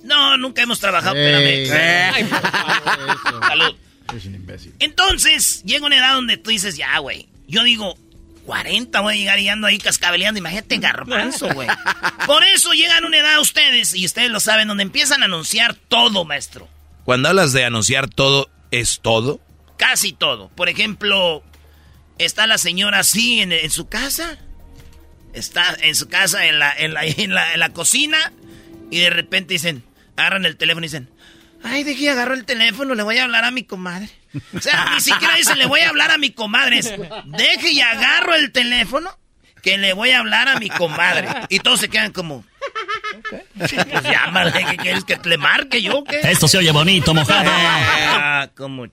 No, nunca hemos trabajado, espérame. Ay, por favor, Salud.
Es un imbécil.
Entonces, llega una edad donde tú dices, ya, güey. Yo digo, 40 voy a llegar y ando ahí cascabeleando. Imagínate garbanzo, güey. Por eso llegan una edad ustedes, y ustedes lo saben, donde empiezan a anunciar todo, maestro.
Cuando hablas de anunciar todo, ¿es todo?
Casi todo. Por ejemplo, está la señora así en, en su casa. Está en su casa, en la, en, la, en, la, en la cocina. Y de repente dicen, agarran el teléfono y dicen, ay, dejé, agarro el teléfono, le voy a hablar a mi comadre. O sea, ni siquiera dicen, le voy a hablar a mi comadre. Es, deje y agarro el teléfono que le voy a hablar a mi comadre. Y todos se quedan como... Pues llámale, ¿qué quieres que le marque yo qué?
Esto se oye bonito, mojado.
Ah, como...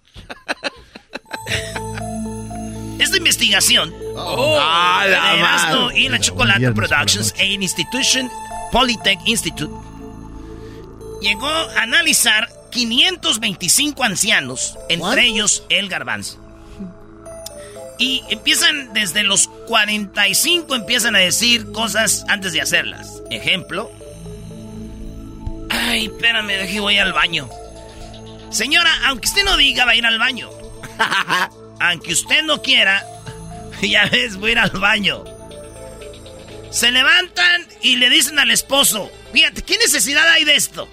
Esta investigación
Ah, la
de Erasmo
madre.
y la Chocolate Productions e Institution Polytech Institute llegó a analizar 525 ancianos, entre ellos el garbanzo. Y empiezan desde los 45, empiezan a decir cosas antes de hacerlas. Ejemplo. Ay, espérame, deje, voy al baño. Señora, aunque usted no diga va a ir al baño. aunque usted no quiera, ya ves, voy a ir al baño. Se levantan y le dicen al esposo, fíjate, ¿qué necesidad hay de esto?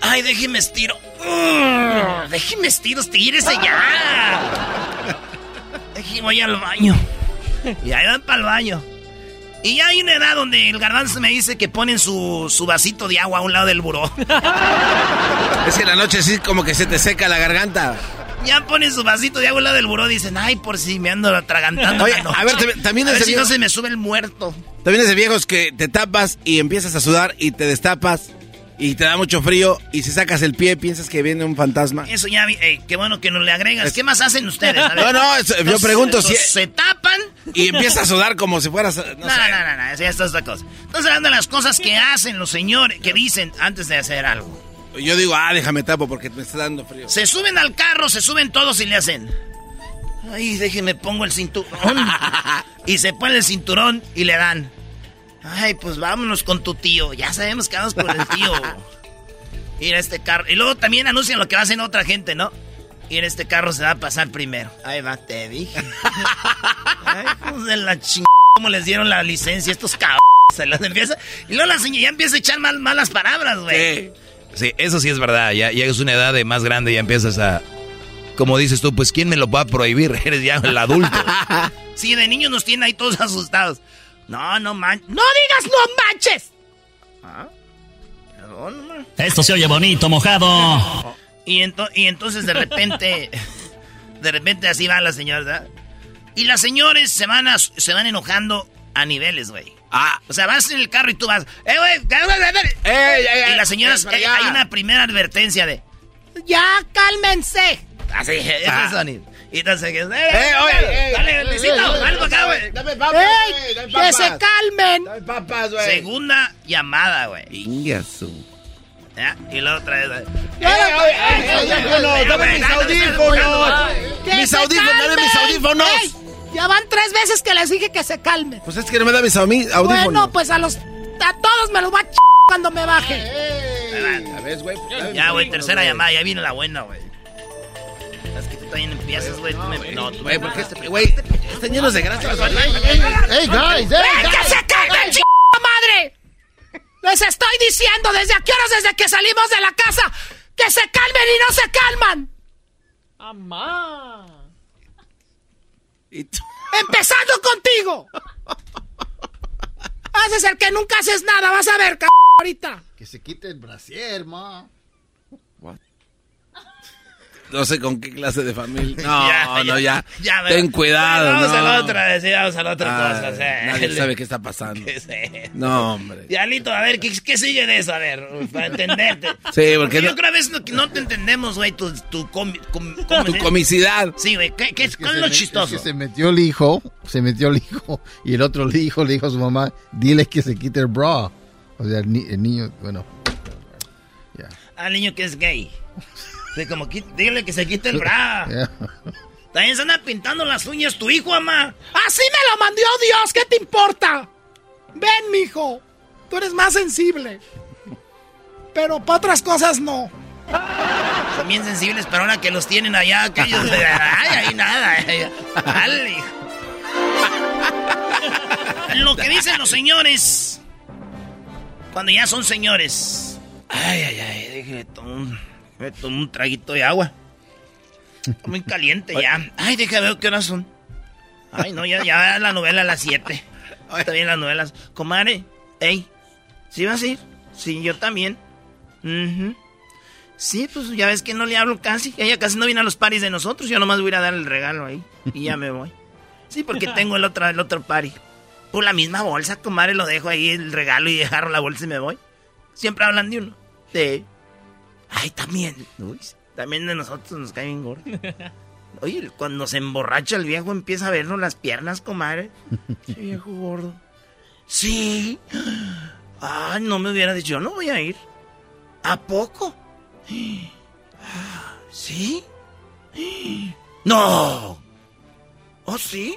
Ay, déjeme estiro. Mm, Déjeme estiro, estírese ya. Déjeme voy al baño. Y ahí van para el baño. Y ya hay una edad donde el garbanzo me dice que ponen su, su vasito de agua a un lado del buró.
Es que la noche sí como que se te seca la garganta.
Ya ponen su vasito de agua al lado del buró. Dicen, ay, por si me ando atragantando.
Oye,
la noche.
a ver, también-
a ver si
viejo-
no se me sube el muerto.
También es de viejos que te tapas y empiezas a sudar y te destapas y te da mucho frío y si sacas el pie piensas que viene un fantasma.
Eso ya, vi- eh, qué bueno que nos le agregas. ¿Qué más hacen ustedes? A ver.
No, no, eso- yo pregunto si-
Se tapan.
Y empiezas a sudar como si fueras... No,
No,
sé.
no, no, no, eso ya es otra cosa. Estamos hablando de las cosas que hacen los señores, que dicen antes de hacer algo.
Yo digo, ah, déjame tapo porque me está dando frío.
Se suben al carro, se suben todos y le hacen. Ay, déjeme pongo el cinturón. y se pone el cinturón y le dan. Ay, pues vámonos con tu tío. Ya sabemos que vamos con el tío. Ir a este carro. Y luego también anuncian lo que va a hacer otra gente, ¿no? Y en este carro se va a pasar primero. Ahí va, te dije. Ay, hijos de la ching... ¿Cómo les dieron la licencia a estos cabrones? Se las empieza... Y luego la señora ya empieza a echar mal, malas palabras, güey.
Sí, eso sí es verdad. Ya, ya es una edad de más grande y ya empiezas a. Como dices tú, pues ¿quién me lo va a prohibir? Eres ya el adulto.
Sí, de niños nos tienen ahí todos asustados. No, no manches. ¡No digas no manches! Ah, perdón, ma.
Esto se oye bonito, mojado.
Y, ento- y entonces de repente, de repente así va la señora, ¿verdad? Y las señores se van, a- se van enojando a niveles, güey.
Ah,
O sea, vas en el carro y tú vas, ¡eh, güey! ¡eh,
ey!
Y las señoras,
¡Ven para
eh, hay una primera advertencia de, ¡ya, cálmense! Así, ese
Ah.
sonido. Y entonces, ¡eh,
¡Eh, oye, ey!
¡Dale, Luisito, algo acá, güey!
¡Dame papas, güey! ¡Dame papas!
calmen!
¡Dame papas, güey!
Segunda llamada, güey.
Ingasu.
¿Ya? Y la otra vez.
¡Eh, oye, ey, audífonos! ¡Dame mis audífonos! ¡Mis audífonos! ¡Dame mis audífonos!
Ya van tres veces que les dije que se calmen.
Pues es que no me da mis audífonos.
Bueno, pues a los a todos me los va a ch cuando me baje.
Ya, güey, tercera llamada, ya viene la buena, güey. Es que tú también empiezas, güey. tú me- No, tú
Güey, porque este, güey, están llenos de grasa.
Hey, guys, hey,
¡Que se calmen, ch madre! Les estoy diciendo desde a qué horas desde que salimos de la casa que se calmen y no se calman.
Y tú-
Empezando contigo. Haces el que nunca haces nada, vas a ver, c ahorita.
Que se quite el brasier, ma.
No sé con qué clase de familia. No,
Ya,
no, ya.
ya,
Ten cuidado,
Vamos
no.
a la otra, sí, vamos a la otra
Ah,
cosa. sí.
Nadie sabe qué está pasando.
¿Qué es?
No, hombre.
Diablito, a ver, ¿qué, qué sigue de eso? A ver, para entenderte.
Sí, porque
yo
no-
creo a veces no, que no te entendemos, güey, tu, tu, comi- com-
Tu
¿cómo se-
comicidad.
Sí, güey, ¿qué, qué,
que
¿cuál
se
es lo
me-
chistoso?
es que se metió el hijo, se metió el hijo, y el otro le dijo, le dijo a su mamá, dile que se quite el bra. O sea, el, ni- el niño, bueno.
Al niño que es gay. Sí, como, dígale que se quite el bra. También se anda pintando las uñas tu hijo, mamá.
Así me lo mandó Dios, ¿qué te importa? Ven, mijo, tú eres más sensible. Pero para otras cosas no.
Son bien sensibles, pero ahora que los tienen allá, aquellos... Ay, ahí nada. ay, Dale, hijo. Lo que dicen los señores... Cuando ya son señores... Ay, ay, ay, déjeme tomar un, déjeme tomar un traguito de agua. Está Muy caliente ya. Ay, déjame ver qué horas son. Ay, no, ya, ya la novela a las 7. Está bien las novelas. Comadre, ey, ¿sí vas a ir? Sí, yo también. Ujú. Sí, pues ya ves que no le hablo casi. Ella casi no viene a los paris de nosotros. Yo nomás voy a ir a dar el regalo ahí. Y ya me voy. Sí, porque tengo el otro, el otro party. Por la misma bolsa, comadre, lo dejo ahí el regalo y agarro la bolsa y me voy. Siempre hablan de uno. Sí. Ay, también. Uy, también de nosotros nos cae bien gordo. Oye, cuando se emborracha el viejo empieza a vernos las piernas, comadre. Ese viejo gordo. Sí. Ay, no me hubiera dicho, yo no voy a ir. ¿A poco? ¿Sí? No. ¿Oh, sí?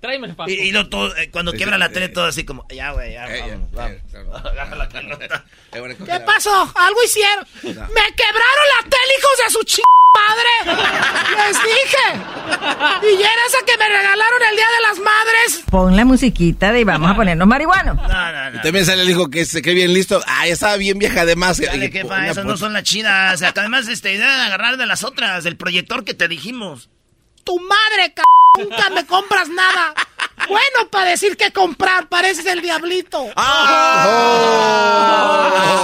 Tráeme el paso.
Y, y lo todo, eh, cuando quiebra la tele, todo así como, ya, güey, ya,
Eh,
vamos, vamos. Agarra la pelota.
¿Qué pasó? Algo hicieron. Me quebraron la tele, hijos de su ch... madre. Les dije. Y era esa que me regalaron el Día de las Madres.
Pon la musiquita de vamos a ponernos marihuanos.
No, no, no.
Y también sale el hijo que se cree bien listo. Ah, ya estaba bien vieja además.
Dale,
Y
que esas no son las chidas. O sea, que además, este, deben agarrar de las otras, del proyector que te dijimos.
Tu madre, c... Nunca me compras nada. Bueno, para decir que comprar, pareces el diablito.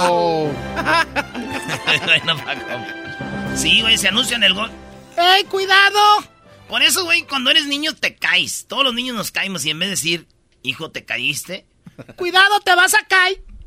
Oh.
Bueno, Paco. Sí, güey, se anuncian el gol.
¡Ey, cuidado!
Por eso, güey, cuando eres niño te caes. Todos los niños nos caemos y en vez de decir, hijo, te caíste,
Cuidado, te vas a caer.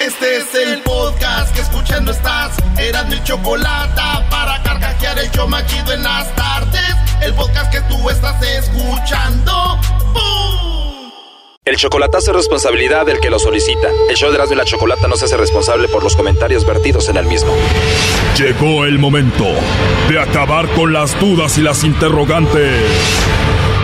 Este es el podcast que escuchando estás. Eran mi chocolate para carcajear el yo machido en las tardes. El podcast que tú estás escuchando. ¡Bum!
El chocolatazo es responsabilidad del que lo solicita. El show de Erasmo y la Chocolata no se hace responsable por los comentarios vertidos en el mismo.
Llegó el momento de acabar con las dudas y las interrogantes.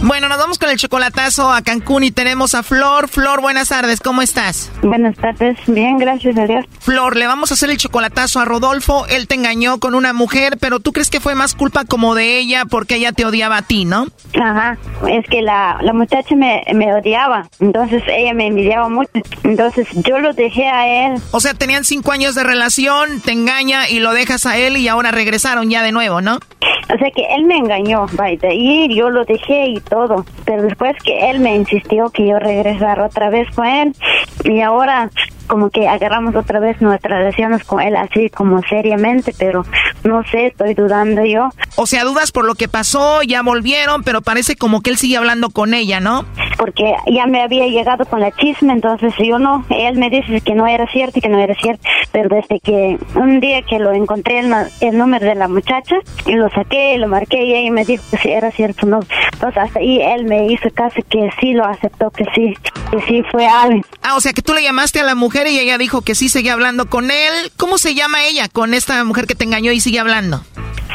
Bueno, nos vamos con el chocolatazo a Cancún y tenemos a Flor. Flor, buenas tardes, ¿cómo estás?
Buenas tardes, bien, gracias a Dios.
Flor, le vamos a hacer el chocolatazo a Rodolfo. Él te engañó con una mujer, pero tú crees que fue más culpa como de ella porque ella te odiaba a ti, ¿no?
Ajá, es que la, la muchacha me, me odiaba, entonces ella me envidiaba mucho, entonces yo lo dejé a él.
O sea, tenían cinco años de relación, te engaña y lo dejas a él y ahora regresaron ya de nuevo, ¿no?
O sea que él me engañó, vaya, ahí yo lo dejé y todo, pero después que él me insistió que yo regresara otra vez con él y ahora como que agarramos otra vez nuestras relaciones con él así como seriamente, pero no sé, estoy dudando yo.
O sea, dudas por lo que pasó, ya volvieron, pero parece como que él sigue hablando con ella, ¿no?
Porque ya me había llegado con la chisme, entonces yo no, él me dice que no era cierto y que no era cierto, pero desde que un día que lo encontré el, el número de la muchacha y lo saqué, lo marqué y ella me dijo que sí era cierto, no. Entonces hasta ahí él me hizo casi que sí lo aceptó, que sí, que sí fue alguien.
Ah, o sea que tú le llamaste a la mujer y ella dijo que sí seguía hablando con él. ¿Cómo se llama ella con esta mujer que te engañó y sigue hablando?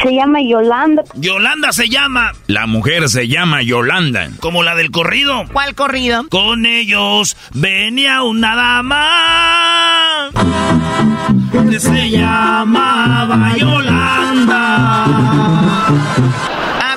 Se llama Yolanda.
Yolanda se llama. La mujer se llama Yolanda. Como la del corrido.
¿Cuál corrido?
Con ellos venía una dama. Que se llamaba Yolanda.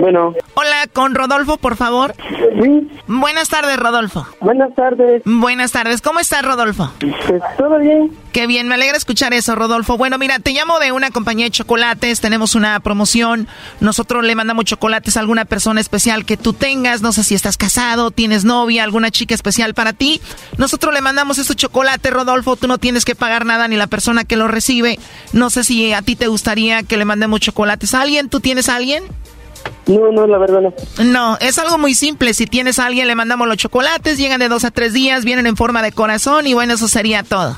Bueno.
Hola, con Rodolfo, por favor.
Sí.
Buenas tardes, Rodolfo.
Buenas tardes.
Buenas tardes. ¿Cómo estás, Rodolfo?
Pues todo bien.
Qué bien, me alegra escuchar eso, Rodolfo. Bueno, mira, te llamo de una compañía de chocolates, tenemos una promoción. Nosotros le mandamos chocolates a alguna persona especial que tú tengas, no sé si estás casado, tienes novia, alguna chica especial para ti. Nosotros le mandamos estos chocolates, Rodolfo, tú no tienes que pagar nada ni la persona que lo recibe. No sé si a ti te gustaría que le mandemos chocolates a alguien, ¿tú tienes a alguien?
No, no, la verdad no.
No, es algo muy simple. Si tienes a alguien, le mandamos los chocolates, llegan de dos a tres días, vienen en forma de corazón y bueno, eso sería todo.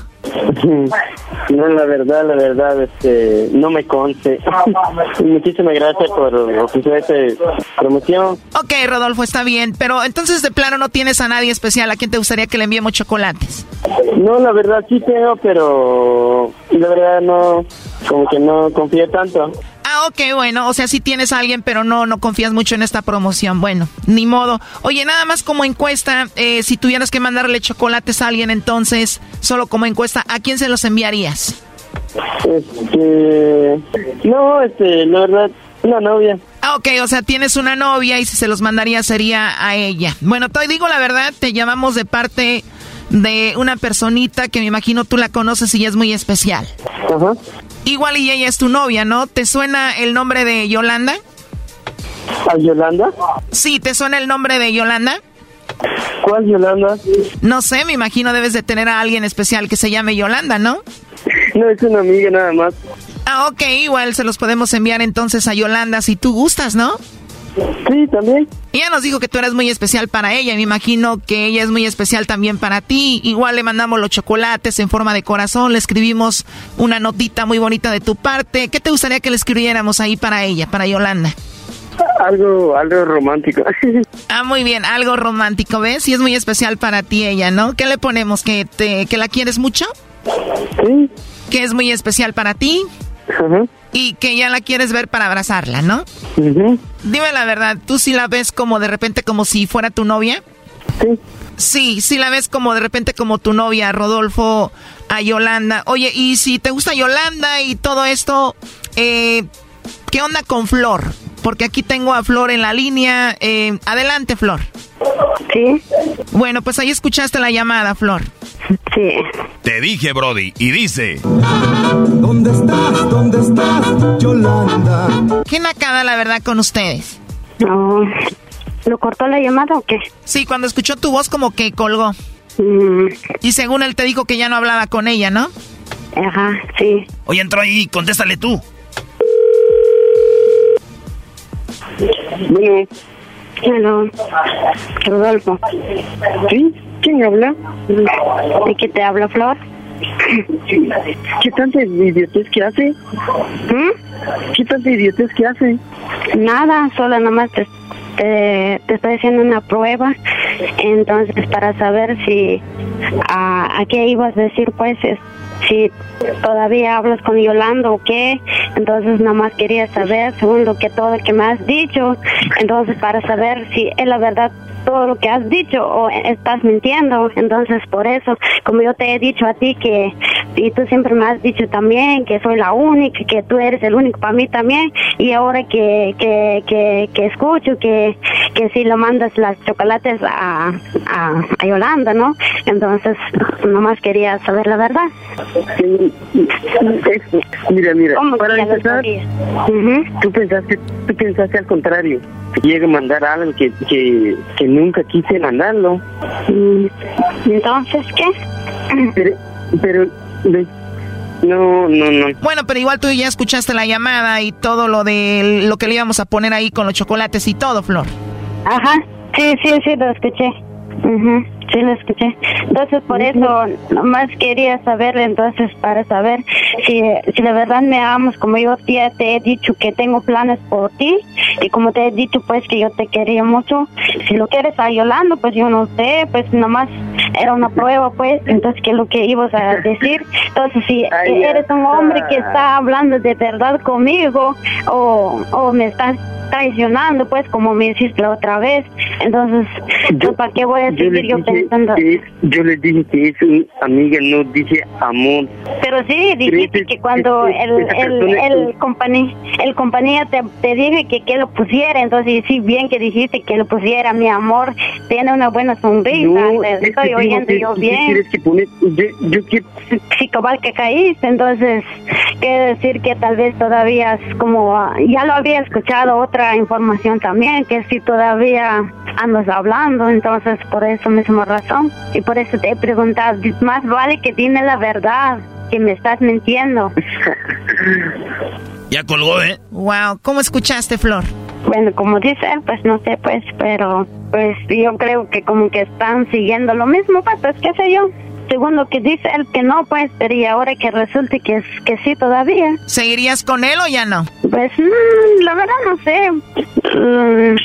No, la verdad, la verdad, este, no me conste. Muchísimas gracias por ofrecer esta promoción.
Ok, Rodolfo, está bien, pero entonces de plano no tienes a nadie especial a quien te gustaría que le enviemos chocolates.
No, la verdad sí tengo, pero la verdad no, como que no confío tanto.
Ah, ok, bueno, o sea, sí tienes a alguien, pero no, no confías mucho en esta promoción. Bueno, ni modo. Oye, nada más como encuesta, eh, si tuvieras que mandarle chocolates a alguien, entonces, solo como encuesta, ¿a quién se los enviarías?
Este, no, este, la verdad, una novia.
Ah, ok, o sea, tienes una novia y si se los mandaría sería a ella. Bueno, te digo la verdad, te llamamos de parte de una personita que me imagino tú la conoces y es muy especial. Igual y ella es tu novia, ¿no? ¿Te suena el nombre de Yolanda?
¿A Yolanda?
Sí, ¿te suena el nombre de Yolanda?
¿Cuál Yolanda?
No sé, me imagino debes de tener a alguien especial que se llame Yolanda, ¿no?
No, es una amiga nada más.
Ah, ok, igual se los podemos enviar entonces a Yolanda si tú gustas, ¿no?
Sí, también.
Ella nos dijo que tú eres muy especial para ella. Me imagino que ella es muy especial también para ti. Igual le mandamos los chocolates en forma de corazón. Le escribimos una notita muy bonita de tu parte. ¿Qué te gustaría que le escribiéramos ahí para ella, para Yolanda?
Algo, algo romántico.
ah, muy bien, algo romántico, ¿ves? Y es muy especial para ti ella, ¿no? ¿Qué le ponemos? ¿Que, te, que la quieres mucho?
Sí.
¿Que es muy especial para ti?
Ajá.
Y que ya la quieres ver para abrazarla, ¿no? Dime la verdad, ¿tú sí la ves como de repente como si fuera tu novia?
Sí.
Sí, sí la ves como de repente como tu novia, Rodolfo, a Yolanda. Oye, y si te gusta Yolanda y todo esto, eh, ¿qué onda con Flor? Porque aquí tengo a Flor en la línea. Eh, adelante, Flor.
Sí.
Bueno, pues ahí escuchaste la llamada, Flor.
Sí.
Te dije, Brody, y dice...
¿Dónde estás? ¿Dónde estás, Yolanda?
Qué nacada, la verdad, con ustedes.
No. ¿Lo cortó la llamada o qué?
Sí, cuando escuchó tu voz como que colgó.
Mm.
Y según él te dijo que ya no hablaba con ella, ¿no?
Ajá, sí.
Oye, entró ahí, contéstale tú.
Bueno.
Hello. Rodolfo.
¿Sí? ¿Quién habla?
¿De qué te habla, Flor?
¿Qué tanta idiotez que hace?
¿Mm?
¿Qué tanta idiotez que hace?
Nada, solo nomás te, te, te estoy haciendo una prueba. Entonces, para saber si a, a qué ibas a decir, pues, es, si todavía hablas con Yolanda o qué. Entonces, nada más quería saber, según lo que todo lo que me has dicho. Entonces, para saber si es la verdad todo lo que has dicho o estás mintiendo. Entonces, por eso, como yo te he dicho a ti que y tú siempre me has dicho también que soy la única, que tú eres el único para mí también y ahora que, que, que, que escucho que, que si lo mandas las chocolates a, a, a Yolanda, ¿no? Entonces, nomás quería saber la verdad.
Mira, mira,
¿Cómo
para empezar, tú pensaste, tú pensaste al contrario, que llegue a mandar a alguien que, que, que nunca quise mandarlo.
Mm, Entonces, ¿qué?
Pero, pero, no, no, no.
Bueno, pero igual tú ya escuchaste la llamada y todo lo de lo que le íbamos a poner ahí con los chocolates y todo, Flor.
Ajá, sí, sí, sí, lo escuché. Ujú, Sí, lo escuché. Entonces, por eso, nomás quería saber, entonces, para saber si, si de verdad me amas, como yo te he dicho que tengo planes por ti, y como te he dicho, pues, que yo te quería mucho. Si lo quieres a Yolanda, pues, yo no sé, pues, nomás era una prueba, pues, entonces, ¿qué es lo que ibas a decir? Entonces, si
Ay,
eres un hombre que está hablando de verdad conmigo, o, o me estás traicionando, pues, como me hiciste la otra vez, entonces, ¿para qué voy a
Yo
seguir yo pensando?
que, yo le dije que es una amiga, no dije amor.
Pero sí, dijiste que cuando
este-
el, el, el, compañía, el compañía te, te dije que, que lo pusiera, entonces sí, bien que dijiste que lo pusiera, mi amor, tiene una buena sonrisa,
No,
te
es que
estoy oyendo
que-
yo
¿qué
bien.
que poner? Yo, yo quiero...
Sí, cabal que caíste, entonces quiere decir que tal vez todavía es como, ah, ya lo había escuchado otra información también, que si todavía andas hablando, entonces por eso misma razón, y por eso te he preguntado, más vale que dime la verdad, que me estás mintiendo.
Ya colgó, ¿eh?
Wow, ¿cómo escuchaste, Flor?
Bueno, como dice él, pues no sé, pues, pero pues yo creo que como que están siguiendo lo mismo, pues, pues qué sé yo. Según lo que dice él que no, pues, pero y ahora que resulte que, es, que sí todavía.
¿Seguirías con él o ya no?
Pues la verdad no sé. Mm,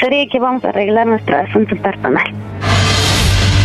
sería que vamos a arreglar nuestro asunto personal.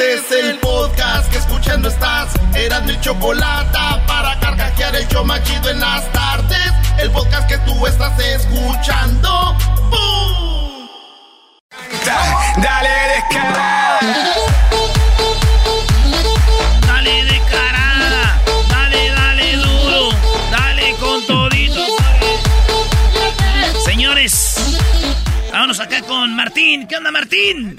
Este es el podcast que escuchando estás. Eran mi chocolate para carcajear el show más chido en las tardes. El podcast que tú estás escuchando. ¡Bum!
Dale descarada.
Dale de carada, dale, dale duro, dale con todito. Señores, vámonos acá con Martín. ¿Qué onda, Martín?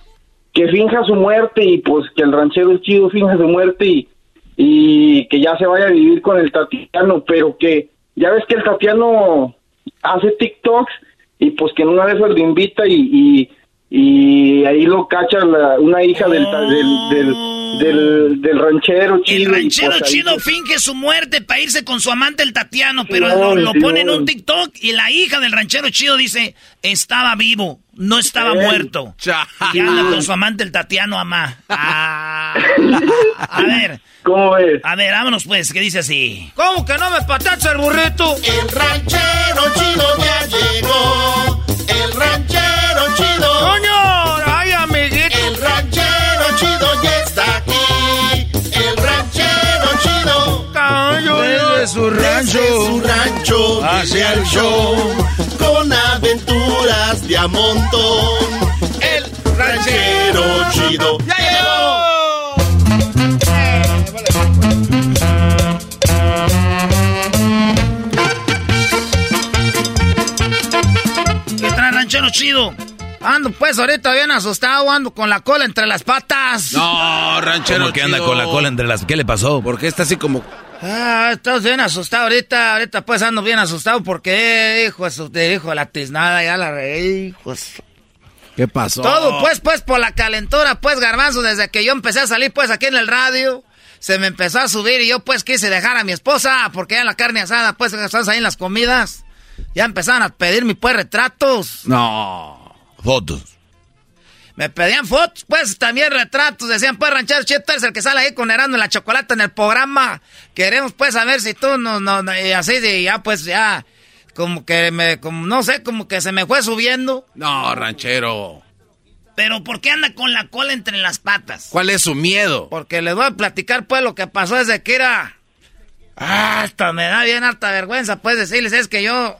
que finja su muerte y pues que el ranchero chido finja su muerte y, y que ya se vaya a vivir con el Tatiano, pero que ya ves que el Tatiano hace TikToks y pues que en una esas lo invita y, y, y ahí lo cacha la- una hija del, ta- del, del, del, del ranchero
El
chido.
ranchero
pues, ahí
chido
se-
finge su muerte para irse con su amante el Tatiano, pero lo, lo pone en un TikTok y la hija del ranchero chido dice, estaba vivo, no estaba muerto. Y anda con su amante el Tatiano Amá. Ah. A ver.
¿Cómo ves?
A ver, vámonos pues, que dice así. ¿Cómo que no me patacha el burrito?
El ranchero chido ya llegó. El ranchero chido.
¡Coño! Su rancho.
Desde su rancho hacia el show. Con aventuras de a montón. El ranchero chido. ¡Ya llegó!
¿Qué trae ranchero chido? Ando pues ahorita bien asustado, ando con la cola entre las patas.
No, ranchero
¿Cómo que anda con la cola entre las... ¿Qué le pasó?
Porque está así como...
Ah, estás bien asustado ahorita, ahorita pues ando bien asustado porque, hijo de hijo la tiznada, ya la reí, hijo de su-
¿Qué pasó?
Todo pues, pues, por la calentura, pues, garbanzo, desde que yo empecé a salir, pues, aquí en el radio, se me empezó a subir y yo, pues, quise dejar a mi esposa, porque ya la carne asada, pues, estás ahí en las comidas, ya empezaron a pedirme, pues, retratos.
No, fotos.
Me pedían fotos, pues, también retratos, decían, pues, ranchero Cheto es el que sale ahí con Herando en la chocolate en el programa, queremos, pues, saber si tú, no, no, no", y así, y ya, pues, ya, como que me, como, no sé, como que se me fue subiendo.
No, ranchero.
Pero ¿por qué anda con la cola entre las patas?
¿Cuál es su miedo?
Porque les voy a platicar pues lo que pasó desde que era... Ah, hasta me da bien harta vergüenza pues decirles, es que yo...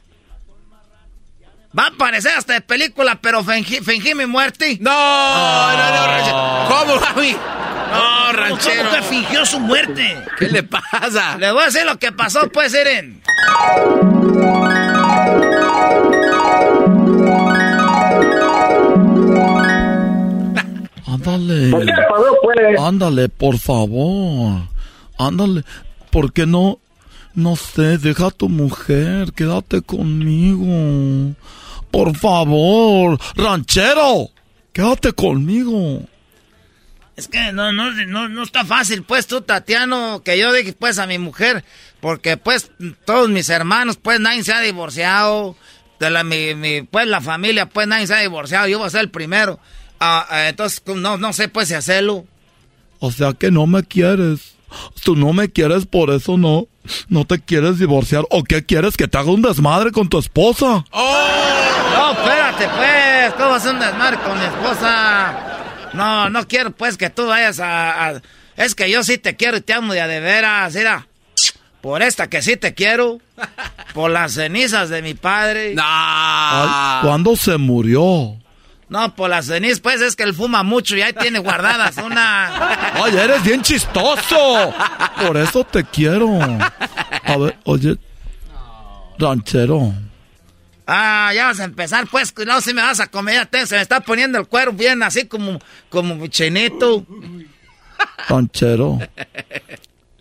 Va a parecer hasta de película, pero fingí, fingí mi muerte.
No, no, no, ranchero. ¿Cómo, mami? No, ranchero.
¿Cómo que fingió su muerte?
¿Qué le pasa?
Les voy a decir lo que pasó, pues, miren.
Ándale.
¿Por qué pasó, pues?
Ándale, por favor. Ándale. ¿Por qué no? No sé, deja a tu mujer, quédate conmigo. Por favor, ranchero, quédate conmigo.
Es que no, no, no, no está fácil, pues, tú, Tatiano, que yo dije, pues, a mi mujer, porque, pues, todos mis hermanos, pues, nadie se ha divorciado, de la, mi, mi, pues, la familia, pues, nadie se ha divorciado, yo voy a ser el primero. Ah, ah, entonces, no, no sé, pues, si hacerlo.
O sea que no me quieres. Tú no me quieres, por eso no. No te quieres divorciar. ¿O qué quieres? Que te haga un desmadre con tu esposa.
No, espérate, pues, ¿cómo hacer un desmadre con mi esposa? No, no quiero, pues, que tú vayas a, a- Es que yo sí te quiero y te amo de a de veras, mira. Por esta que sí te quiero. Por las cenizas de mi padre.
Ay, ¿Cuándo se murió?
No, por las cenizas, pues, es que él fuma mucho y ahí tiene guardadas una...
Ay, eres bien chistoso. Por eso te quiero. A ver, oye, ranchero.
Ah, ya vas a empezar, pues, no, si me vas a comer, ya te- se me está poniendo el cuero bien así como, como chinito.
Ranchero.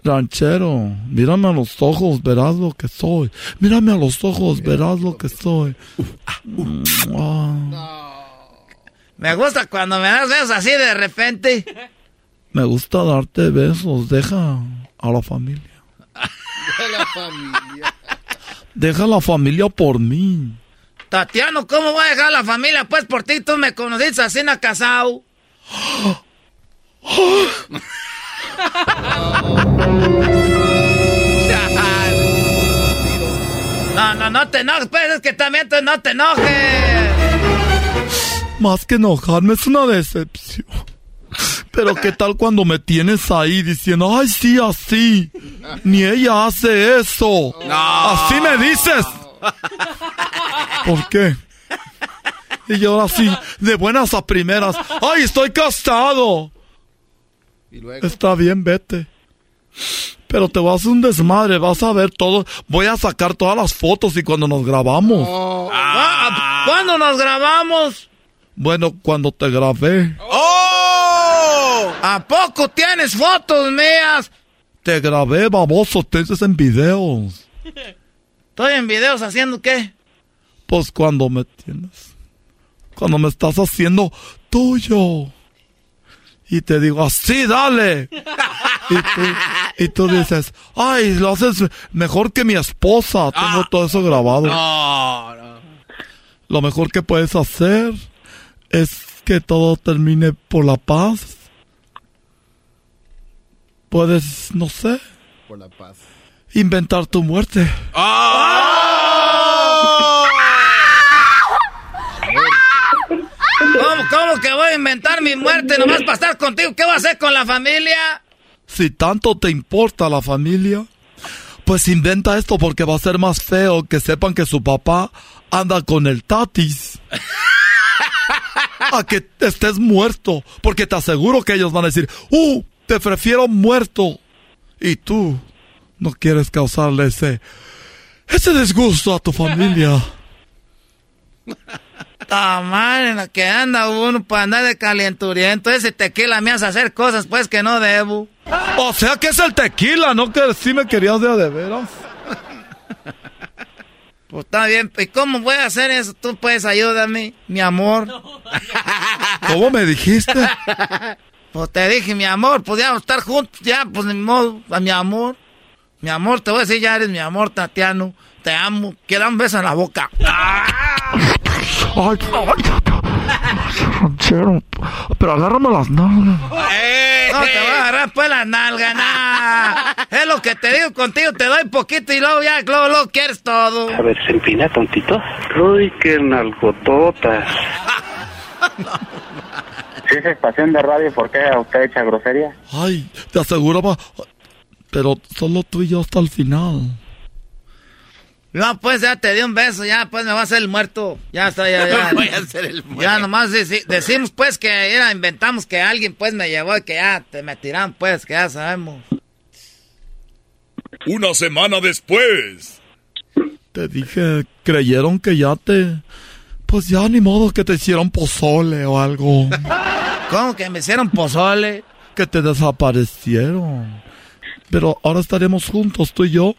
Ranchero, mírame a los ojos, verás lo que soy. Mírame a los ojos, verás lo que soy. Ah,
Me gusta cuando me das besos así de repente.
me gusta darte besos, deja a la familia.
la familia.
Deja a la familia por mí.
Tatiano, ¿cómo voy a dejar la familia? Pues por ti tú me conociste así en casado. No, no, no te enojes, pues es que también tú no te enojes.
Más que enojarme es una decepción. Pero qué tal cuando me tienes ahí diciendo, ay sí, así. Ni ella hace eso. Así me dices. ¿Por qué? Y yo ahora sí, de buenas a primeras. ¡Ay, estoy casado! Está bien, vete. Pero te vas a hacer un desmadre, vas a ver todo. Voy a sacar todas las fotos y cuando nos grabamos.
Ah, ¿Cuándo nos grabamos?
Bueno, cuando te grabé.
¡Oh! ¿A poco tienes fotos mías?
Te grabé, baboso, te dices en videos.
Estoy en videos haciendo qué?
Pues cuando me tienes. Cuando me estás haciendo tuyo. Y te digo, así, dale. Y tú, y tú dices, ay, lo haces mejor que mi esposa. Tengo todo eso grabado.
No, no.
Lo mejor que puedes hacer es que todo termine por la paz. Puedes, no sé,
Por la paz.
inventar tu muerte.
¿Cómo, cómo que voy a inventar mi muerte nomás para estar contigo? ¿Qué voy a hacer con la familia?
Si tanto te importa la familia, pues inventa esto porque va a ser más feo que sepan que su papá anda con el tatis. A que estés muerto, porque te aseguro que ellos van a decir, ¡uh! Te prefiero muerto. Y tú no quieres causarle ese, ese disgusto a tu familia.
Madre, en la que anda uno para andar de calenturiento. Ese tequila me hace hacer cosas pues que no debo.
O sea que es el tequila, ¿no? Que sí me querías de a de veras.
Pues está bien. ¿Y cómo voy a hacer eso? Tú puedes ayúdame, mi amor.
¿Cómo me dijiste?
Pues te dije, mi amor, podíamos estar juntos, ya, pues ni modo, a mi amor. Mi amor, te voy a decir, ya eres mi amor, Tatiano. Te amo. Quiero un beso en la boca.
Ay, ranchero, pero agárrame las nalgas.
No te voy a agarrar pues la nalga, nah. Es lo que te digo contigo, te doy poquito y luego ya, luego, luego quieres todo.
A ver, se empina, tontito. Uy, qué nalgototas. Si es estación de radio, ¿por qué usted echa grosería?
Ay, te aseguraba. Pero solo tú y yo hasta el final.
No, pues ya te di un beso, ya pues me va a hacer el muerto. Ya está, ya, ya.
Voy a hacer el muerto.
Ya nomás deci- decimos pues que era, inventamos que alguien pues me llevó y que ya te me tiran pues, que ya sabemos.
Una semana después.
Te dije, creyeron que ya te... Pues ya ni modo que te hicieron pozole o algo.
¿Cómo que me hicieron pozole?
Que te desaparecieron. Pero ahora estaremos juntos, tú y yo.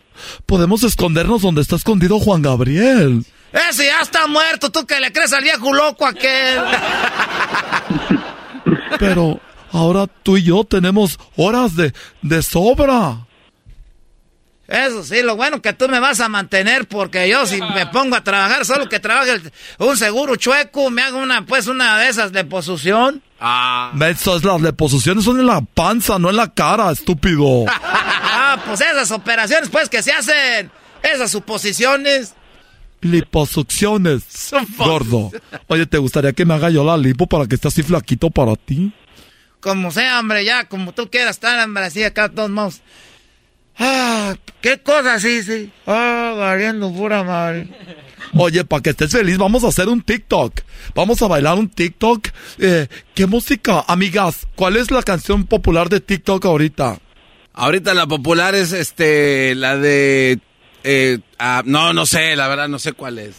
Podemos escondernos donde está escondido Juan Gabriel.
Ese ya está muerto, tú que le crees al viejo loco aquel.
Pero ahora tú y yo tenemos horas de, de sobra.
Eso sí, lo bueno que tú me vas a mantener porque yo si me pongo a trabajar, solo que trabaje el- un seguro chueco, me hago una pues una de esas de posición.
Ah.
Esas las deposiciones son en la panza, no en la cara, estúpido.
Pues esas operaciones pues que se hacen, esas suposiciones.
Liposucciones, gordo. Oye, ¿te gustaría que me haga yo la lipo para que esté así flaquito para ti?
Como sea, hombre, ya, como tú quieras estar, hombre, así acá todos modos. Ah, qué cosa, sí, sí. Ah, valiendo pura madre.
Oye, para que estés feliz, vamos a hacer un TikTok. Vamos a bailar un TikTok. Eh, ¿Qué música? Amigas, ¿cuál es la canción popular de TikTok ahorita?
Ahorita la popular es este, la de... eh, ah, no, no sé, la verdad, no sé cuál es.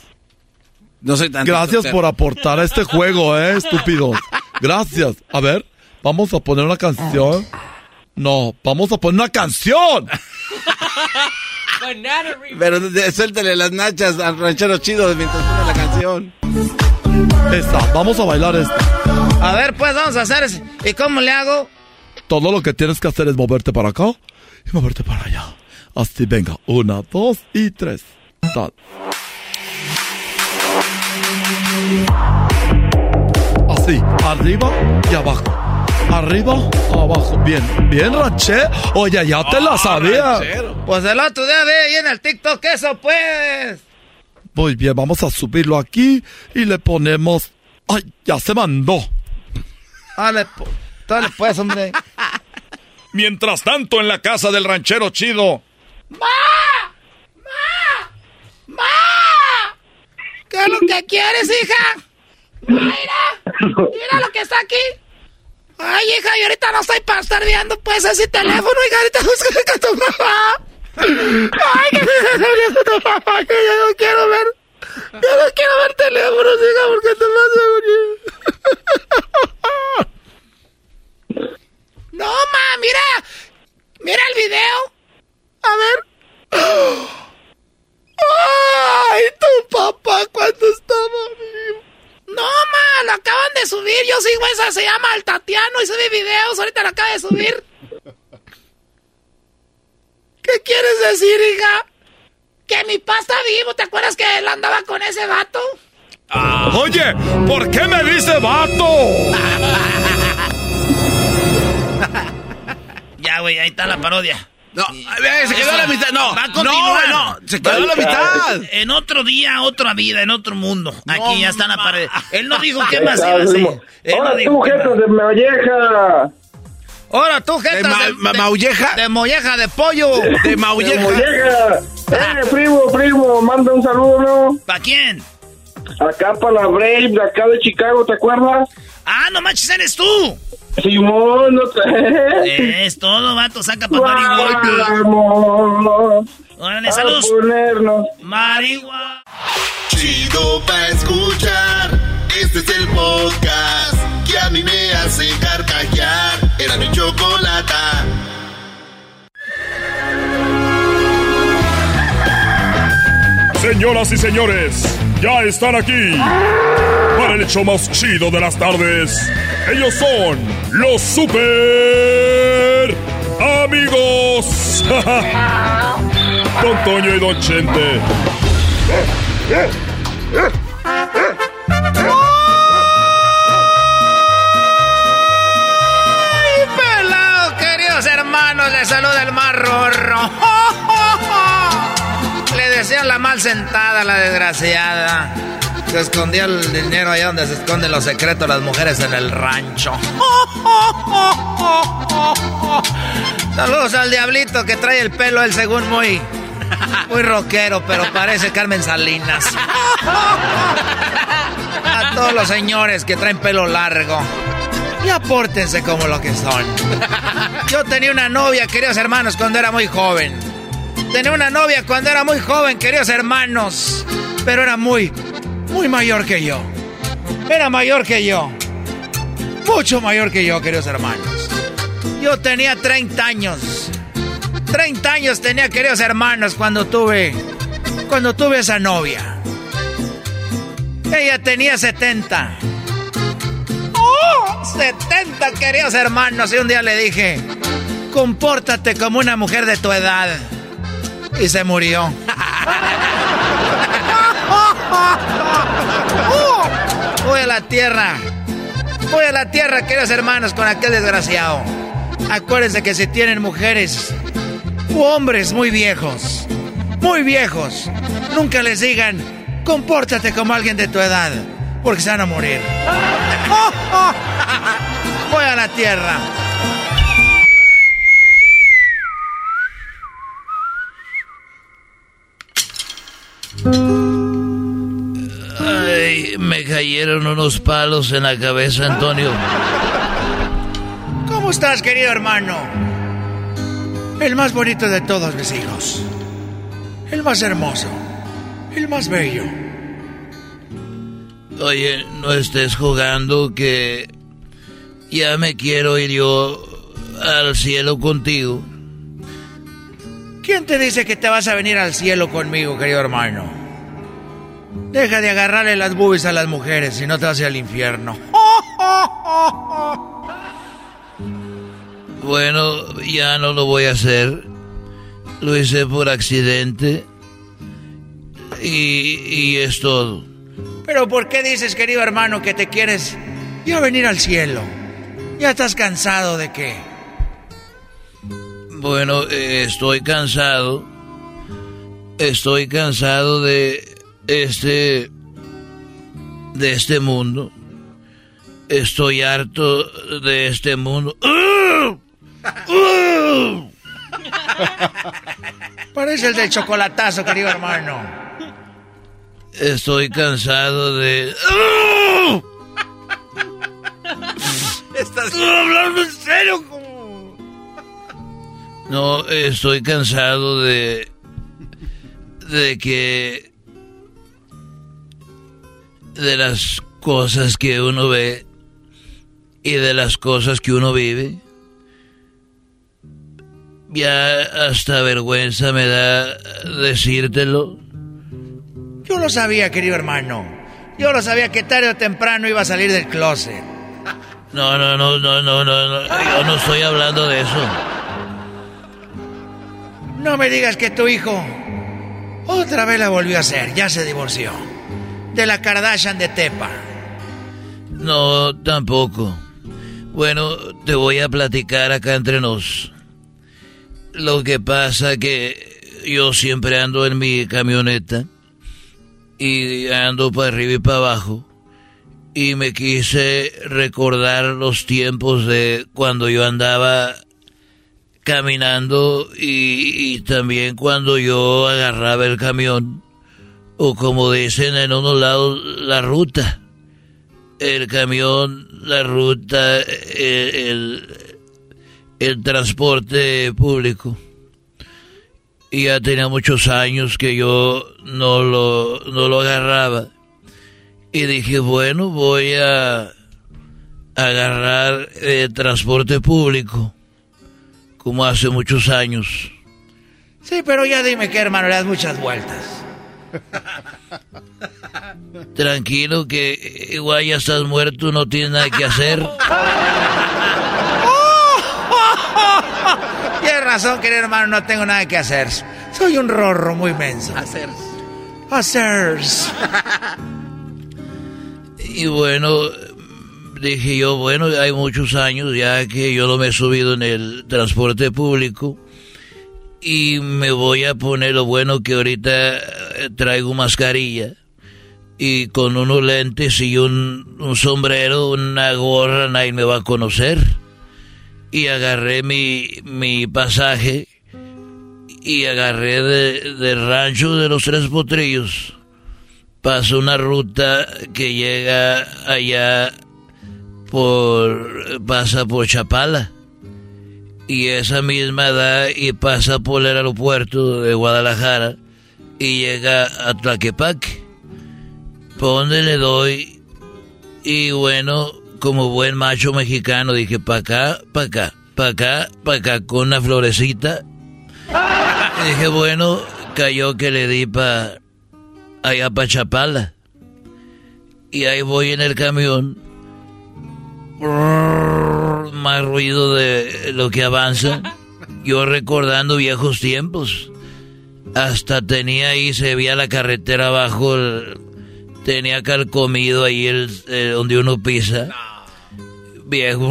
No soy tan...
Gracias por aportar a este juego, eh, estúpidos. Gracias. A ver, vamos a poner una canción. No, vamos a poner una canción.
Pero suéltale las nachas al ranchero chido mientras pone la canción.
Esta, vamos a bailar esta.
A ver, pues vamos a hacer. ¿Y cómo le hago?
Todo lo que tienes que hacer es moverte para acá y moverte para allá. Así, venga. Una, dos y tres. Tal. Así, arriba y abajo. Arriba, abajo. Bien, bien, Ranché. Oye, ya te la sabía.
Pues el otro día ve ahí en el TikTok eso, pues.
Muy bien, vamos a subirlo aquí y le ponemos. ¡Ay, ya se mandó!
Dale, po- dale pues, hombre.
Mientras tanto, en la casa del ranchero chido.
¿Qué es lo que quieres, hija? Mira, mira lo que está aquí. Ay, hija, y ahorita no estoy para estar viendo pues ese teléfono, hija, ahorita busca a tu mamá. Ay, me tu que yo no quiero ver. Yo no quiero ver teléfonos, hija, porque te vas a morir. No, ma, mira. Mira el video. A ver. ¡Ay, tu papá cuando estaba vivo! No, ma, lo acaban de subir. Yo sigo esa, se llama El Tatiano y sube videos. Ahorita lo acaba de subir. ¿Qué quieres decir, hija? Que mi papá está vivo. ¿Te acuerdas que él andaba con ese vato?
Oye, ¿por qué me dice vato?
Ya, güey, ahí está la parodia.
No, a ver, se quedó a la mitad. No,
Va a
no,
continuar.
no, se quedó a la mitad.
En otro día, otra vida, en otro mundo. Aquí ya está la pared. Él no dijo qué más iba a hacer. No
Ahora tú, jetas de molleja.
Ahora tú, jetas
¿De ma-
de, de-
maulleja?
De molleja de pollo.
De
De
maulleja.
molleja. Eh, primo, primo, manda un saludo, ¿no?
¿Para quién?
Acá para la Brave, de acá de Chicago, ¿te acuerdas?
Ah, no manches, eres tú.
Simón, no te...
Es todo, vato, saca pa' marihuana. Órale, saludos.
ponernos.
Marihuana.
Chido pa' escuchar. Este es el podcast que a mí me hace carcajear. Era mi chocolata.
Señoras y señores, ya están aquí para el hecho más chido de las tardes. Ellos son los super amigos. Don Toño y Don Chente.
¡Ay, pelado, queridos hermanos! Les saluda el mar rorro. Desean la mal sentada, la desgraciada. Se escondió el dinero allá donde se esconden los secretos las mujeres en el rancho. Saludos al diablito que trae el pelo, el según muy, muy rockero, pero parece Carmen Salinas. A todos los señores que traen pelo largo. Y apórtense como lo que son. Yo tenía una novia, queridos hermanos, cuando era muy joven. Tenía una novia cuando era muy joven, queridos hermanos. Pero era muy, muy mayor que yo. Era mayor que yo. Mucho mayor que yo, queridos hermanos. Yo tenía 30 años. 30 años tenía, queridos hermanos, cuando tuve. Cuando tuve esa novia. Ella tenía 70. ¡Oh! 70, queridos hermanos. Y un día le dije: Compórtate como una mujer de tu edad. Y se murió. Voy a la tierra. Voy a la tierra, queridos hermanos, con aquel desgraciado. Acuérdense que si tienen mujeres u hombres muy viejos, muy viejos, nunca les digan, compórtate como alguien de tu edad, porque se van a morir. Voy a la tierra.
Ay, me cayeron unos palos en la cabeza, Antonio.
¿Cómo estás, querido hermano? El más bonito de todos mis hijos. El más hermoso. El más bello.
Oye, no estés jugando que ya me quiero ir yo al cielo contigo.
¿Quién te dice que te vas a venir al cielo conmigo, querido hermano? Deja de agarrarle las boobies a las mujeres, si no te vas al infierno.
Bueno, ya no lo voy a hacer. Lo hice por accidente. Y, y es todo.
Pero ¿por qué dices, querido hermano, que te quieres ya venir al cielo? ¿Ya estás cansado de qué?
Bueno, eh, estoy cansado. Estoy cansado de este de este mundo. Estoy harto de este mundo.
Parece el del chocolatazo, querido hermano.
Estoy cansado de
Estás hablando en serio.
No, estoy cansado de de que de las cosas que uno ve y de las cosas que uno vive. Ya hasta vergüenza me da decírtelo.
Yo lo sabía, querido hermano. Yo lo sabía que tarde o temprano iba a salir del closet.
No, no, no, no, no, no, no. Yo no estoy hablando de eso.
No me digas que tu hijo otra vez la volvió a hacer. Ya se divorció. De la Kardashian de Tepa.
No, tampoco. Bueno, te voy a platicar acá entre nos. Lo que pasa que yo siempre ando en mi camioneta y ando para arriba y para abajo y me quise recordar los tiempos de cuando yo andaba caminando y, también cuando yo agarraba el camión o como dicen en unos lados la ruta. El camión la ruta el, el, el transporte público. Y ya tenía muchos años que yo no lo, no lo agarraba. Y dije, bueno, voy a agarrar el transporte público, como hace muchos años.
Sí, pero ya dime que hermano, le das muchas vueltas.
Tranquilo que igual ya estás muerto, no tienes nada que hacer.
Tienes razón, querido hermano, no tengo nada que hacer. Soy un rorro muy menso.
Hacer.
Hacer.
Y bueno, dije yo, bueno, hay muchos años ya que yo no me he subido en el transporte público y me voy a poner lo bueno que ahorita eh, traigo mascarilla y con unos lentes y un, sombrero, una gorra, nadie me va a conocer. Y agarré mi, mi pasaje y agarré de, del rancho de los tres potrillos. Paso una ruta que llega allá por pasa por Chapala. Y esa misma da y pasa por el aeropuerto de Guadalajara y llega a Tlaquepaque. Por le doy y bueno como buen macho mexicano dije pa acá pa acá pa acá pa acá con una florecita y dije bueno cayó que le di pa allá pa Chapala. Y ahí voy en el camión más ruido de lo que avanza. Yo recordando viejos tiempos. Hasta tenía ahí, se veía la carretera abajo, el- tenía calcomido ahí el, el- donde uno pisa. Viejo.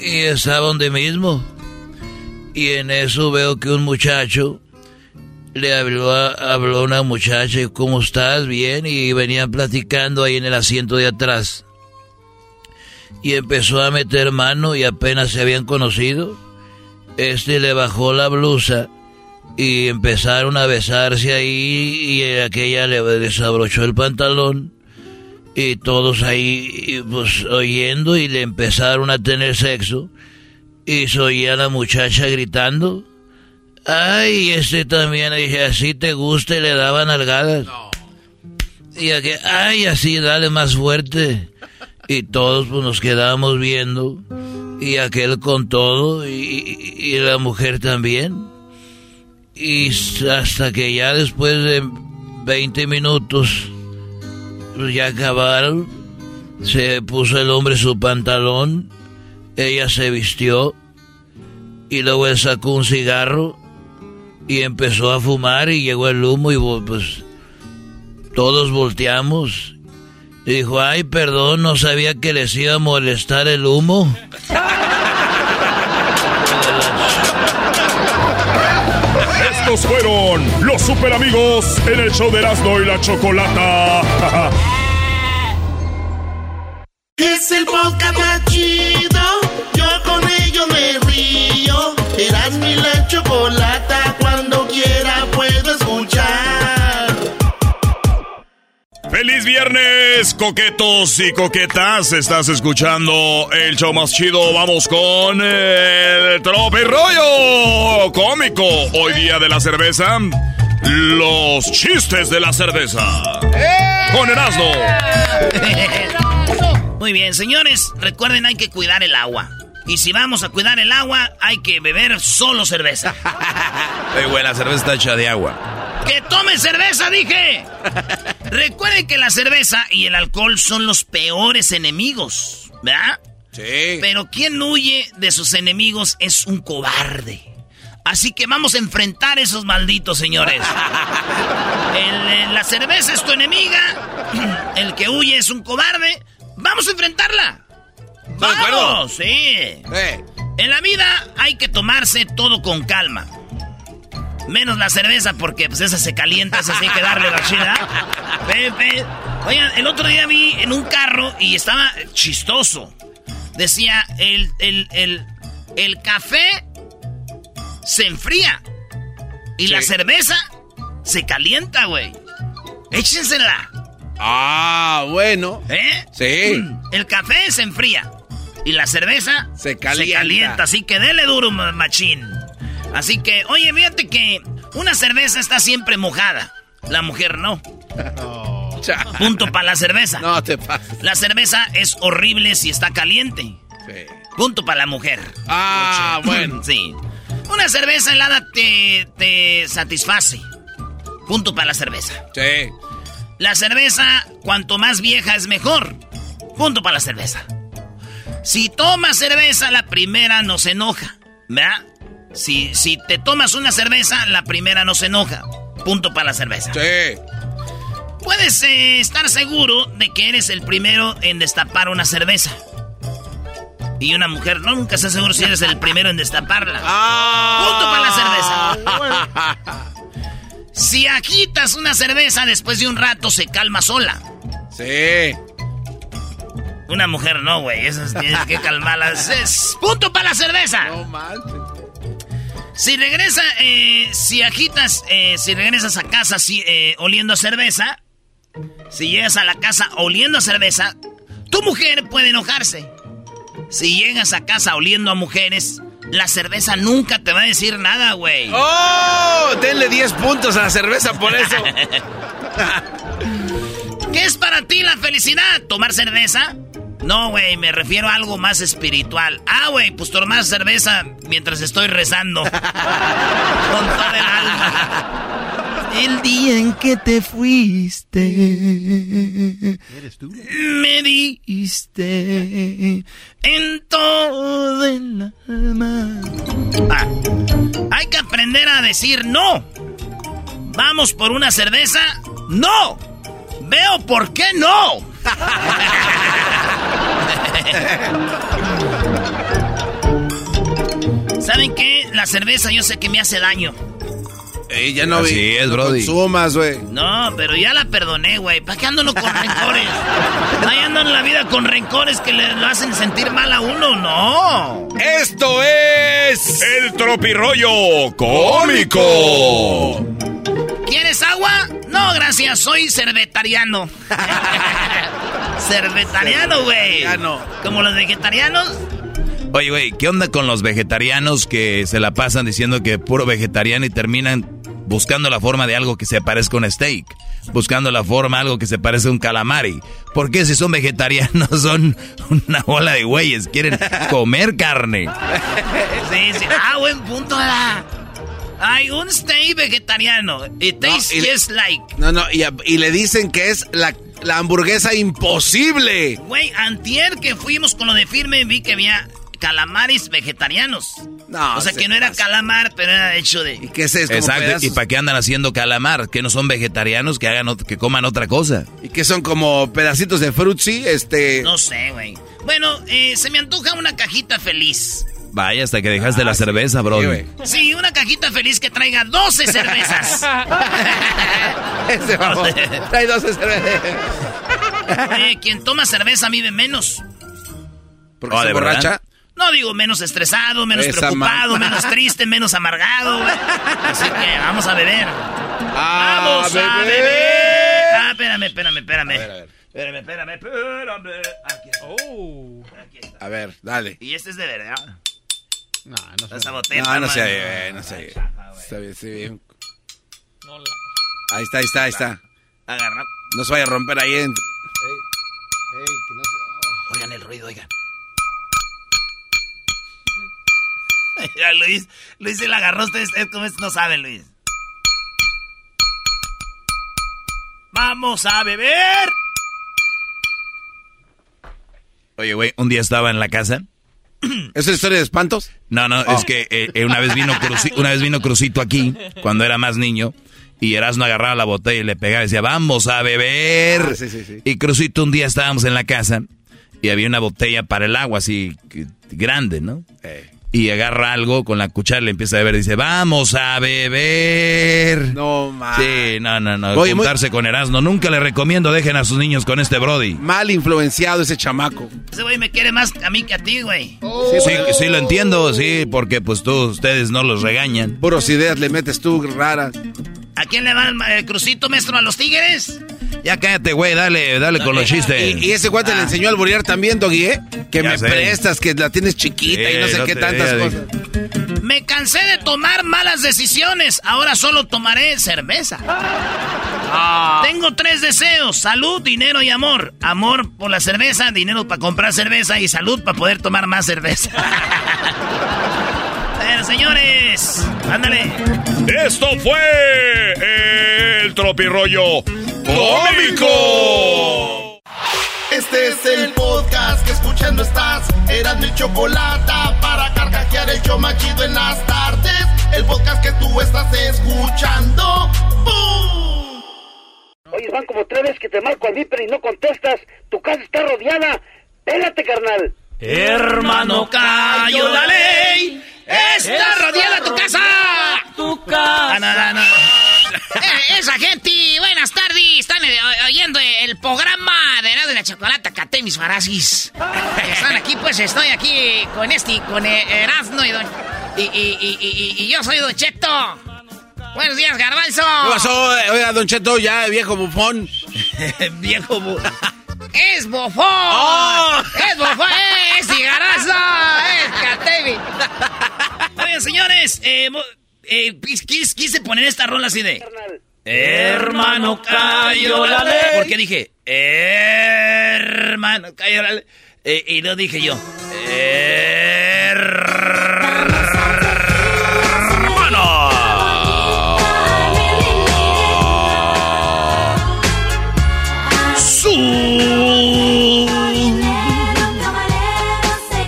Y estaba donde mismo. Y en eso veo que un muchacho le habló habló una muchacha, ¿cómo estás? Bien, y venían platicando ahí en el asiento de atrás. Y empezó a meter mano y apenas se habían conocido. Este le bajó la blusa y empezaron a besarse ahí y aquella le desabrochó el pantalón y todos ahí pues oyendo y le empezaron a tener sexo y se oía la muchacha gritando Ay, este también, dije, así te gusta y le daban nalgadas. Y aquel, ay, así, dale más fuerte. Y todos pues, nos quedábamos viendo. Y aquel con todo, y, y- y la mujer también. Y hasta que ya después de 20 minutos, pues ya acabaron. Se puso el hombre su pantalón, ella se vistió, y luego él sacó un cigarro y empezó a fumar y llegó el humo y pues todos volteamos. Y dijo, ay, perdón, no sabía que les iba a molestar el humo.
Estos fueron los super amigos en el show de Erasmo y la Chocolata.
Es el podcast más chido. Yo con ello me río. Eras mi la chocolata. Puedo escuchar.
¡Feliz viernes, coquetos y coquetas! Estás escuchando el show más chido. Vamos con el trope rollo cómico. Hoy día de la cerveza, los chistes de la cerveza. Con Erasmo.
Muy bien, señores, recuerden hay que cuidar el agua. Y si vamos a cuidar el agua, hay que beber solo cerveza.
Oye, güey, la cerveza está hecha de agua.
¡Que tomen cerveza, dije! Recuerden que la cerveza y el alcohol son los peores enemigos, ¿verdad?
Sí.
Pero quien huye de sus enemigos es un cobarde. Así que vamos a enfrentar esos malditos señores. El, eh, la cerveza es tu enemiga. El que huye es un cobarde. Vamos a enfrentarla.
De acuerdo?
Sí. En la vida hay que tomarse todo con calma. Menos la cerveza porque pues esa se calienta, esa sí hay que darle la chida. Pepe. Oigan, el otro día vi en un carro y estaba chistoso. Decía, el, el, el, el café se enfría. Y la cerveza se calienta, güey. Échensela.
Ah, bueno.
¿Eh?
Sí.
El café se enfría. Y la cerveza
Se calienta.
calienta. Así que dele duro, ma- machín. Así que, oye, fíjate que una cerveza está siempre mojada. La mujer no. Punto para la cerveza.
No te pases.
La cerveza es horrible si está caliente. Punto para la mujer.
Ah, bueno.
sí. Una cerveza helada te, te satisface. Punto para la cerveza.
Sí.
La cerveza, cuanto más vieja es mejor. Punto para la cerveza. Si tomas cerveza, la primera no se enoja. ¿Verdad? Si, si te tomas una cerveza, la primera no se enoja. Punto para la cerveza.
Sí.
Puedes eh, estar seguro de que eres el primero en destapar una cerveza. Y una mujer no nunca está seguro si eres el primero en destaparla.
Ah.
Punto para la cerveza. Si agitas una cerveza después de un rato se calma sola.
Sí.
Una mujer no, güey. Esas tienes que calmarlas. Es punto para la cerveza.
No manches.
Si regresa, eh, si agitas, eh, si regresas a casa si, eh, oliendo a cerveza, si llegas a la casa oliendo a cerveza, tu mujer puede enojarse. Si llegas a casa oliendo a mujeres, la cerveza nunca te va a decir nada, güey.
¡Oh! Denle 10 puntos a la cerveza por eso.
¿Qué es para ti la felicidad? ¿Tomar cerveza? No, güey, me refiero a algo más espiritual. Ah, güey, pues tomar cerveza mientras estoy rezando. Con todo el alma. El día en que te fuiste.
¿Eres tú?
Me diste en todo el alma. Ah, hay que aprender a decir no. ¿Vamos por una cerveza? ¡No! Veo por qué no. ¿Saben qué? La cerveza yo sé que me hace daño.
Ey, ya no
Así
vi.
es,
no
brody.
consumas, güey.
No, pero ya la perdoné, güey. ¿Para qué ando con rencores? Ahí ando en la vida con rencores que le lo hacen sentir mal a uno, no.
Esto es el tropirollo cómico.
¿Quieres agua? No, gracias, soy cervetariano. cervetariano, güey. Como los vegetarianos.
Oye, güey, ¿qué onda con los vegetarianos que se la pasan diciendo que puro vegetariano y terminan buscando la forma de algo que se parezca a un steak? Buscando la forma de algo que se parezca a un calamari. ¿Por qué si son vegetarianos son una bola de güeyes? Quieren comer carne.
Sí, sí. Ah, buen punto, ¿verdad? Hay un steak vegetariano. It tastes
y le-
just like.
No, no, y, le dicen que es la, la hamburguesa imposible.
Güey, antier que fuimos con lo de firme vi que había calamares vegetarianos.
No,
o sea
se
que no era
pasa.
calamar, pero era hecho de...
¿Qué es esto? como
Exacto. ¿Y para qué andan haciendo calamar? ¿Que no son vegetarianos? Que hagan que coman otra cosa.
¿Y qué son como pedacitos de frutzi? Este.
No sé, güey. Bueno, eh, se me antoja una cajita feliz.
Vaya, hasta que dejaste la cerveza, bro.
güey.
Sí, una cajita feliz que traiga 12 cervezas.
Ese vamos. Trae 12 cervezas.
Oye, quien toma cerveza vive menos.
Porque
Oh,
se
¿de verdad?
No digo menos estresado, menos
Esa
preocupado, menos triste, menos amargado. güey. Así que vamos a beber.
Ah,
¡Vamos a beber! Ah, espérame, espérame, espérame.
A ver, a ver.
Espérame, espérame, espérame. Aquí está. Aquí está.
A ver, dale.
Y este es de verdad.
No, no sé.
Esa botella.
No, no sé, eh, no sé. Está bien, está bien. Ahí está, ahí está, ahí está.
Agarra.
No se vaya a romper ahí en.
Ey, que no sé.
Oigan el ruido, oigan. Luis, Luis se la agarró. Ustedes, ustedes no saben, Luis. ¡Vamos a beber!
Oye, güey, un día estaba en la casa.
¿Es una historia de espantos?
No, no,
Oh.
es que eh, eh, una, vez vino Cruci- una vez vino Crucito aquí, cuando era más niño, y Erasmo agarraba la botella y le pegaba y decía, vamos a beber.
Ah, sí, sí, sí.
Y Crucito un día estábamos en la casa y había una botella para el agua así grande, ¿no?
Eh.
Y agarra algo con la cuchara y le empieza a beber y dice, vamos a beber.
No, man.
Sí, no, no, no.
Oye, muy-
juntarse con Erasmo. Nunca le recomiendo, dejen a sus niños con este Brody.
Mal influenciado ese chamaco.
Ese güey me quiere más a mí que a ti, güey.
Sí, sí, lo entiendo, sí, porque pues tú, ustedes no los regañan.
Puros ideas le metes tú raras.
¿A quién le va el, el crucito, maestro? ¿A los tigres?
Ya cállate, güey, dale, dale con los chistes.
Y, y ese cuate le enseñó al borear también, Doggy, ¿eh? Que
Ya
me
sé.
prestas, que la tienes chiquita y no sé
no
qué tantas cosas.
Me cansé de tomar malas decisiones. Ahora solo tomaré cerveza.
Ah.
Tengo tres deseos: salud, dinero y amor. Amor por la cerveza, dinero para comprar cerveza y salud para poder tomar más cerveza. Pero, señores, ándale.
Esto fue el tropirollo cómico.
Este es el podcast que escuchando estás. Eran mi chocolate para carcajear el yo machido en las tardes. El podcast que tú estás escuchando. ¡Bum!
Oye, van como tres veces que te marco al Viper y no contestas. Tu casa está rodeada. Pélate, carnal.
Hermano, cayó la ley. Está rodeada tu casa.
Tu casa.
Ah, no, no, no.
Eh, esa gente, buenas tardes. Están eh, oyendo el programa de Erasmo de la Chocolata, Caté mis farasis. Están aquí, pues estoy aquí con este, con eh, Erasmo y, don- y, y, y, y- y yo soy Don Cheto. Buenos días, Garbanzo.
¿Qué pasó? Oiga, Don Cheto, ya, viejo bufón.
viejo bufón.
Es bofón.
Oh.
Es bofón. Es cigarazo. Es Catevi.
Oigan, señores, eh, eh, quis- quis- quise poner esta rola así de... Hermano, cayó la ley. Porque dije, hermano, cayó la ley. Eh, y lo dije yo.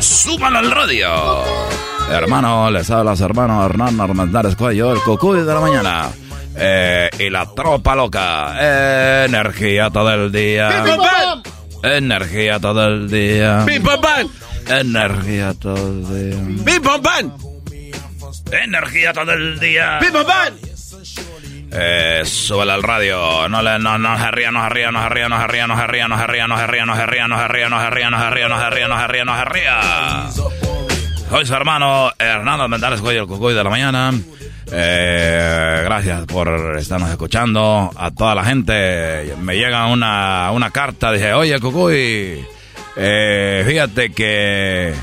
Súbalo al radio.
Hermano, les habla su hermano Hernán Armendáriz Cuello, el cucuy de la mañana. Eh, y la tropa loca. Energía todo el día. Energía todo el día. Energía todo el día.
Energía todo el día.
Eh, súbele al radio. No le, no, no se ría, no se ría, no se ría, no se ría, no se ría, no se ría, no se ría, no se ría, no se ría, no se ría, no se ría, no se ría, no se ría, no se ría. Soy su hermano Hernando Mendares Cuello, el cucuy de la mañana. Eh, gracias por estarnos escuchando. A toda la gente me llega una, una carta. Dije, oye, cucuy, eh, fíjate que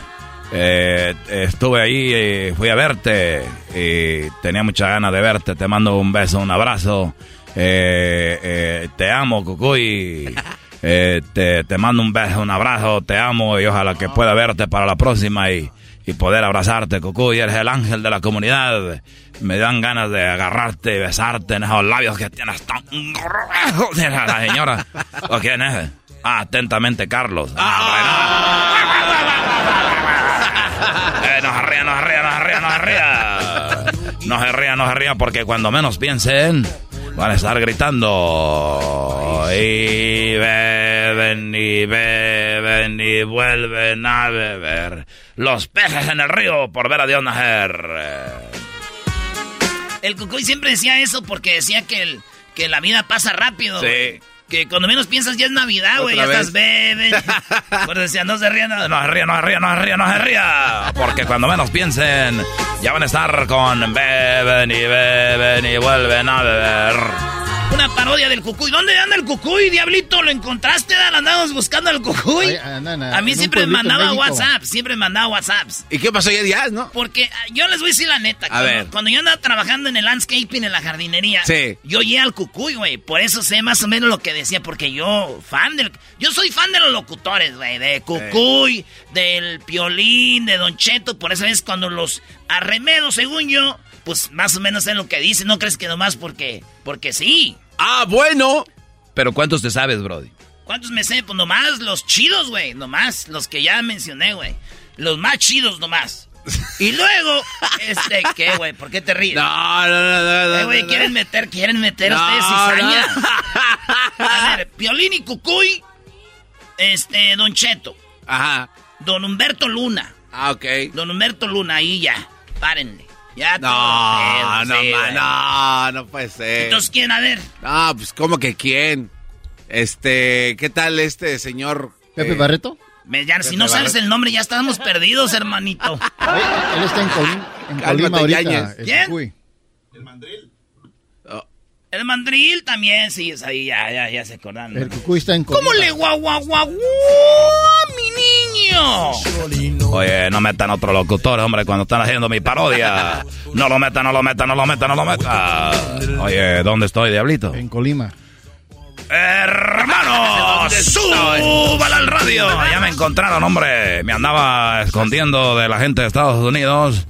eh, estuve ahí y fui a verte y tenía mucha ganas de verte. Te mando un beso, un abrazo. Eh, eh, te amo, cucuy. Eh, te, te mando un beso, un abrazo, te amo y ojalá que pueda verte para la próxima y, y poder abrazarte, Cucuy. Eres el ángel de la comunidad. Me dan ganas de agarrarte y besarte en esos labios que tienes tan gruesos. La señora. ¿O quién es? Ah, atentamente, Carlos. Eh, no se ría, no se ría, no se ría, no se ría. No se ría, no se ría, porque cuando menos piensen, van a estar gritando. Y beben, y beben, y vuelven a beber. Los peces en el río por ver a Dios nacer.
El Cucuy siempre decía eso porque decía que, el, que la vida pasa rápido.
Sí.
Que cuando menos piensas ya es Navidad, güey. Ya estás beben. Pues decía, no se rían. No,
No se ría, no se ría, no se ría, no se ría. Porque cuando menos piensen, ya van a estar con beben y beben y vuelven a beber.
Una parodia del Cucuy. ¿Dónde anda el Cucuy, diablito? ¿Lo encontraste? Dan? Andamos buscando al Cucuy.
Ay, andan
a mí siempre me mandaba
México.
WhatsApp. Siempre me mandaba WhatsApps.
¿Y qué pasó ya, no?
Porque ah, yo les voy a decir la neta. cuando,
ver.
cuando yo andaba trabajando en el landscaping, en la jardinería,
Sí.
yo oía al cucuy, güey. Por eso sé más o menos lo que decía. Porque yo, fan del. Yo soy fan de los locutores, güey. De cucuy, del piolín, de Don Cheto. Por eso es cuando los arremedo, según yo, pues más o menos sé lo que dicen. No crees que nomás porque. Porque sí.
Ah, bueno.
Pero ¿cuántos te sabes, Brody?
¿Cuántos me sé? Pues nomás los chidos, güey. Nomás los que ya mencioné, güey. Los más chidos nomás. Y luego, este, ¿qué, güey? ¿Por qué te ríes?
No, no, no, no.
Eh, güey,
no.
quieren meter, quieren meter
No,
ustedes cizaña. A ver, Piolín y Cucuy, este, Don Cheto.
Ajá.
Don Humberto Luna.
Ah, ok.
Don Humberto Luna, ahí ya. Párenle. Ya
No, no,
sí,
ma- no, no puede ser.
Entonces, ¿quién? A ver.
Ah, pues, ¿cómo que quién? Este, ¿qué tal este señor?
¿Pepe
eh,
Barreto?
Me- ya, si no sabes el nombre, ya estábamos perdidos, hermanito.
Él está en, Colima, en Colima ahorita.
Yáñez.
el
¿Quién? El mandril también, sí, es ahí, ya, ya, ya se acordan.
El cucuy está en
¿Cómo le guau, guau, guau, guau, mi niño?
Oye, no metan otro locutor, hombre, cuando están haciendo mi parodia. No lo metan, no lo metan, no lo metan, no lo metan. Oye, ¿dónde estoy, diablito?
En Colima.
Hermano, súbala al radio. Ya me encontraron, hombre. Me andaba escondiendo de la gente de Estados Unidos.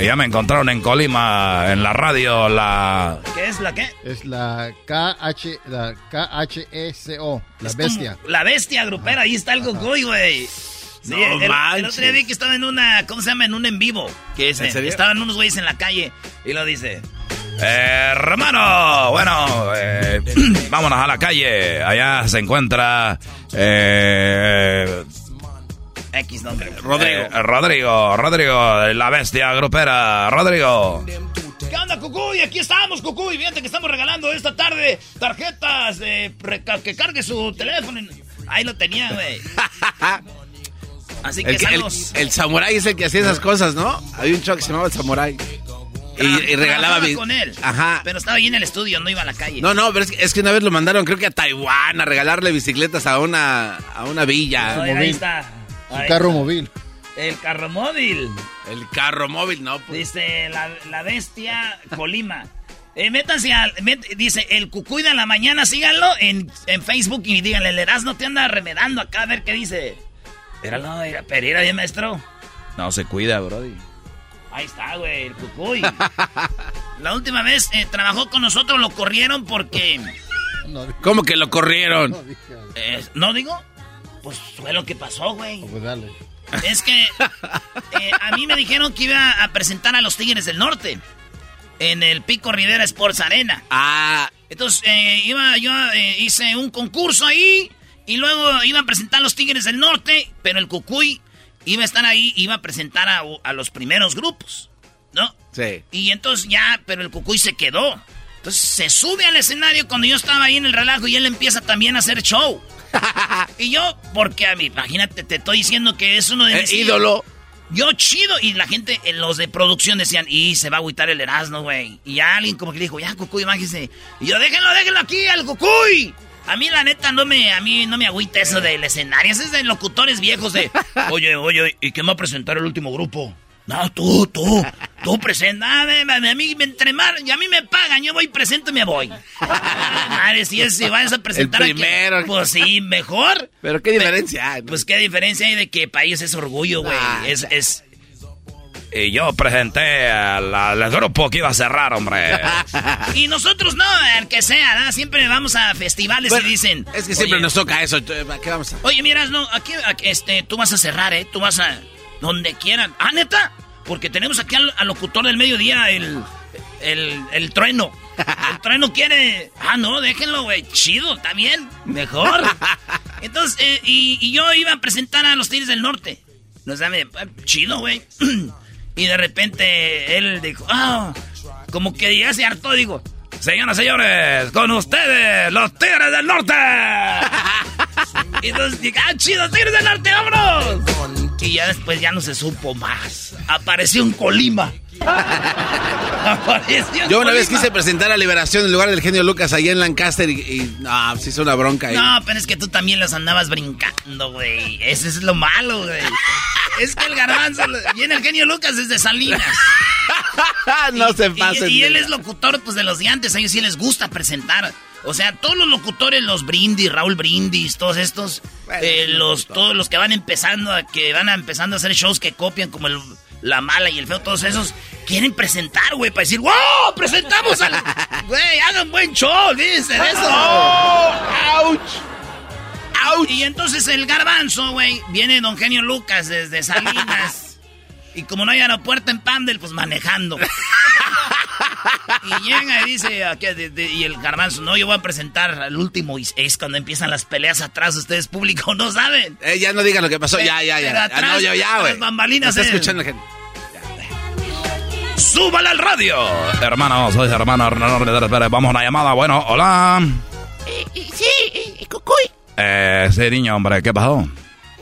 Y ya me encontraron en Colima, en la radio, la...
¿Qué es la qué?
Es la KH, la KHSO, la
Es
bestia.
como La bestia grupera, ahí está el Gogoy, güey. Sí,
No
el, el otro día vi que estaba en una, ¿cómo se llama? En un en vivo. Que es,
¿En serio?
estaban unos güeyes en la calle y lo dice.
Hermano, bueno, eh, vámonos a la calle. Allá se encuentra... Eh,
X nombre.
Rodrigo. Rodrigo, Rodrigo, la bestia grupera. Rodrigo.
¿Qué onda, Cucuy? Aquí estamos, Cucuy. Fíjate que estamos regalando esta tarde tarjetas de que cargue su teléfono. Ahí lo tenía, güey. Así que
El, que- el, el samurái es el que hacía esas cosas, ¿no? Había un show que se llamaba el samurái. Y, y regalaba...
Con él.
Ajá.
Pero estaba ahí en el estudio, no iba a la calle.
No, no, pero es que, es que una vez lo mandaron, creo que a Taiwán, a regalarle bicicletas a una, a una villa.
No, ahí está. Ahí
carro móvil.
El carro móvil.
El carro móvil, no. Pues.
Dice la, la bestia Colima. Eh, métanse al. met- dice el Cucuy de la mañana, síganlo en, en Facebook y díganle, el Erasmo te anda remedando acá a ver qué dice. Míralo, mira, Pereira, bien maestro.
No se cuida, brody.
Ahí está, güey, el Cucuy. la última vez eh, trabajó con nosotros, lo corrieron porque.
¿Cómo que lo corrieron?
eh, ¿No digo? Pues fue lo que pasó, güey.
Pues dale.
Es que eh, a mí me dijeron que iba a presentar a los Tigres del Norte en el Pico Rivera Sports Arena.
Ah.
Entonces eh, iba, yo eh, hice un concurso ahí y luego iba a presentar a los Tigres del Norte, pero el Cucuy iba a estar ahí, iba a presentar a, a los primeros grupos, ¿no?
Sí.
Y entonces ya, pero el Cucuy se quedó. Entonces se sube al escenario cuando yo estaba ahí en el relajo y él empieza también a hacer show. y yo, porque a mí, imagínate, te estoy diciendo que es uno de
Eh,
mis
ídolo.
Yo chido. Y la gente, eh, los de producción decían, y se va a agüitar el Erasmo, güey. Y alguien como que le dijo, ya, Cucuy, bájese. Y yo, déjenlo, déjenlo aquí, al Cucuy. A mí, la neta, no me, a mí no me agüita eso del escenario. Es de locutores viejos de, oye, oye, ¿y quién va a presentar el último grupo? No, tú, tú, tú presenta. A, mí me entre mar, y a mí me pagan, yo voy, presento y me voy. Madre, si, es, si vas a presentar
El
aquí,
primero.
pues sí, mejor.
Pero qué diferencia hay.
Pues qué diferencia hay de que para ellos es orgullo, güey.
Ah,
es, es,
Y yo presenté al, al grupo que iba a cerrar, hombre.
Y nosotros no, el que sea, ¿no? Siempre vamos a festivales
Bueno,
y dicen.
Es que siempre
"Oye,
nos toca eso. ¿Qué vamos a...?
Oye, miras, no, aquí, aquí, este, tú vas a cerrar, ¿eh? Tú vas a. Donde quieran. Ah, neta. Porque tenemos aquí al, al locutor del mediodía, el. El, el trueno. El trueno quiere. Ah, no, déjenlo, güey. Chido, está bien. Mejor. Entonces, eh, y, y yo iba a presentar a los Tigres del Norte. No sabe, chido, güey. Y de repente él dijo, ah, como que ya se hartó, digo,
Señoras señores, con ustedes, los Tigres del Norte.
Y entonces dije, ah, chido, Tigres del Norte, vámonos. Y ya después ya no se supo más. Apareció un Colima. Apareció en
Yo una vez quise presentar a Liberación en lugar del genio Lucas allá en Lancaster y, y no, se hizo una bronca ahí.
No, pero es que tú también los andabas brincando, güey. Ese es lo malo, güey. Es que el garbanzo viene el genio Lucas desde Salinas.
no se
Y,
pasen.
y
de-
él es locutor, pues, de los de antes. A ellos sí les gusta presentar. O sea, todos los locutores, los Brindis, Raúl Brindis, todos estos, eh, los, todos los que van empezando, a, que van a empezando a hacer shows que copian como el, la mala y el feo, todos esos, quieren presentar, güey, para decir, ¡wow! ¡Presentamos al... Güey, hagan buen show, de eso.
¡Auch!
¡Auch! Y entonces el garbanzo, güey, viene don Genio Lucas desde Salinas. y como no hay aeropuerto en Pandel, pues manejando. Y llega y dice, aquí, de- de- y el garbanzo, no, yo voy a presentar al último, y es cuando empiezan las peleas atrás, ustedes público no saben.
Eh, ya no digan lo que pasó, ya, ya, ya.
atrás,
Ah, no, ya, ya, güey.
bambalinas,
Está
eh.
escuchando la gente.
¡Súbala al radio! Hermano, soy hermano. Vamos a una llamada. Bueno, hola.
Sí, eh, Cucuy,
Eh, sí, niño, hombre, ¿qué pasó?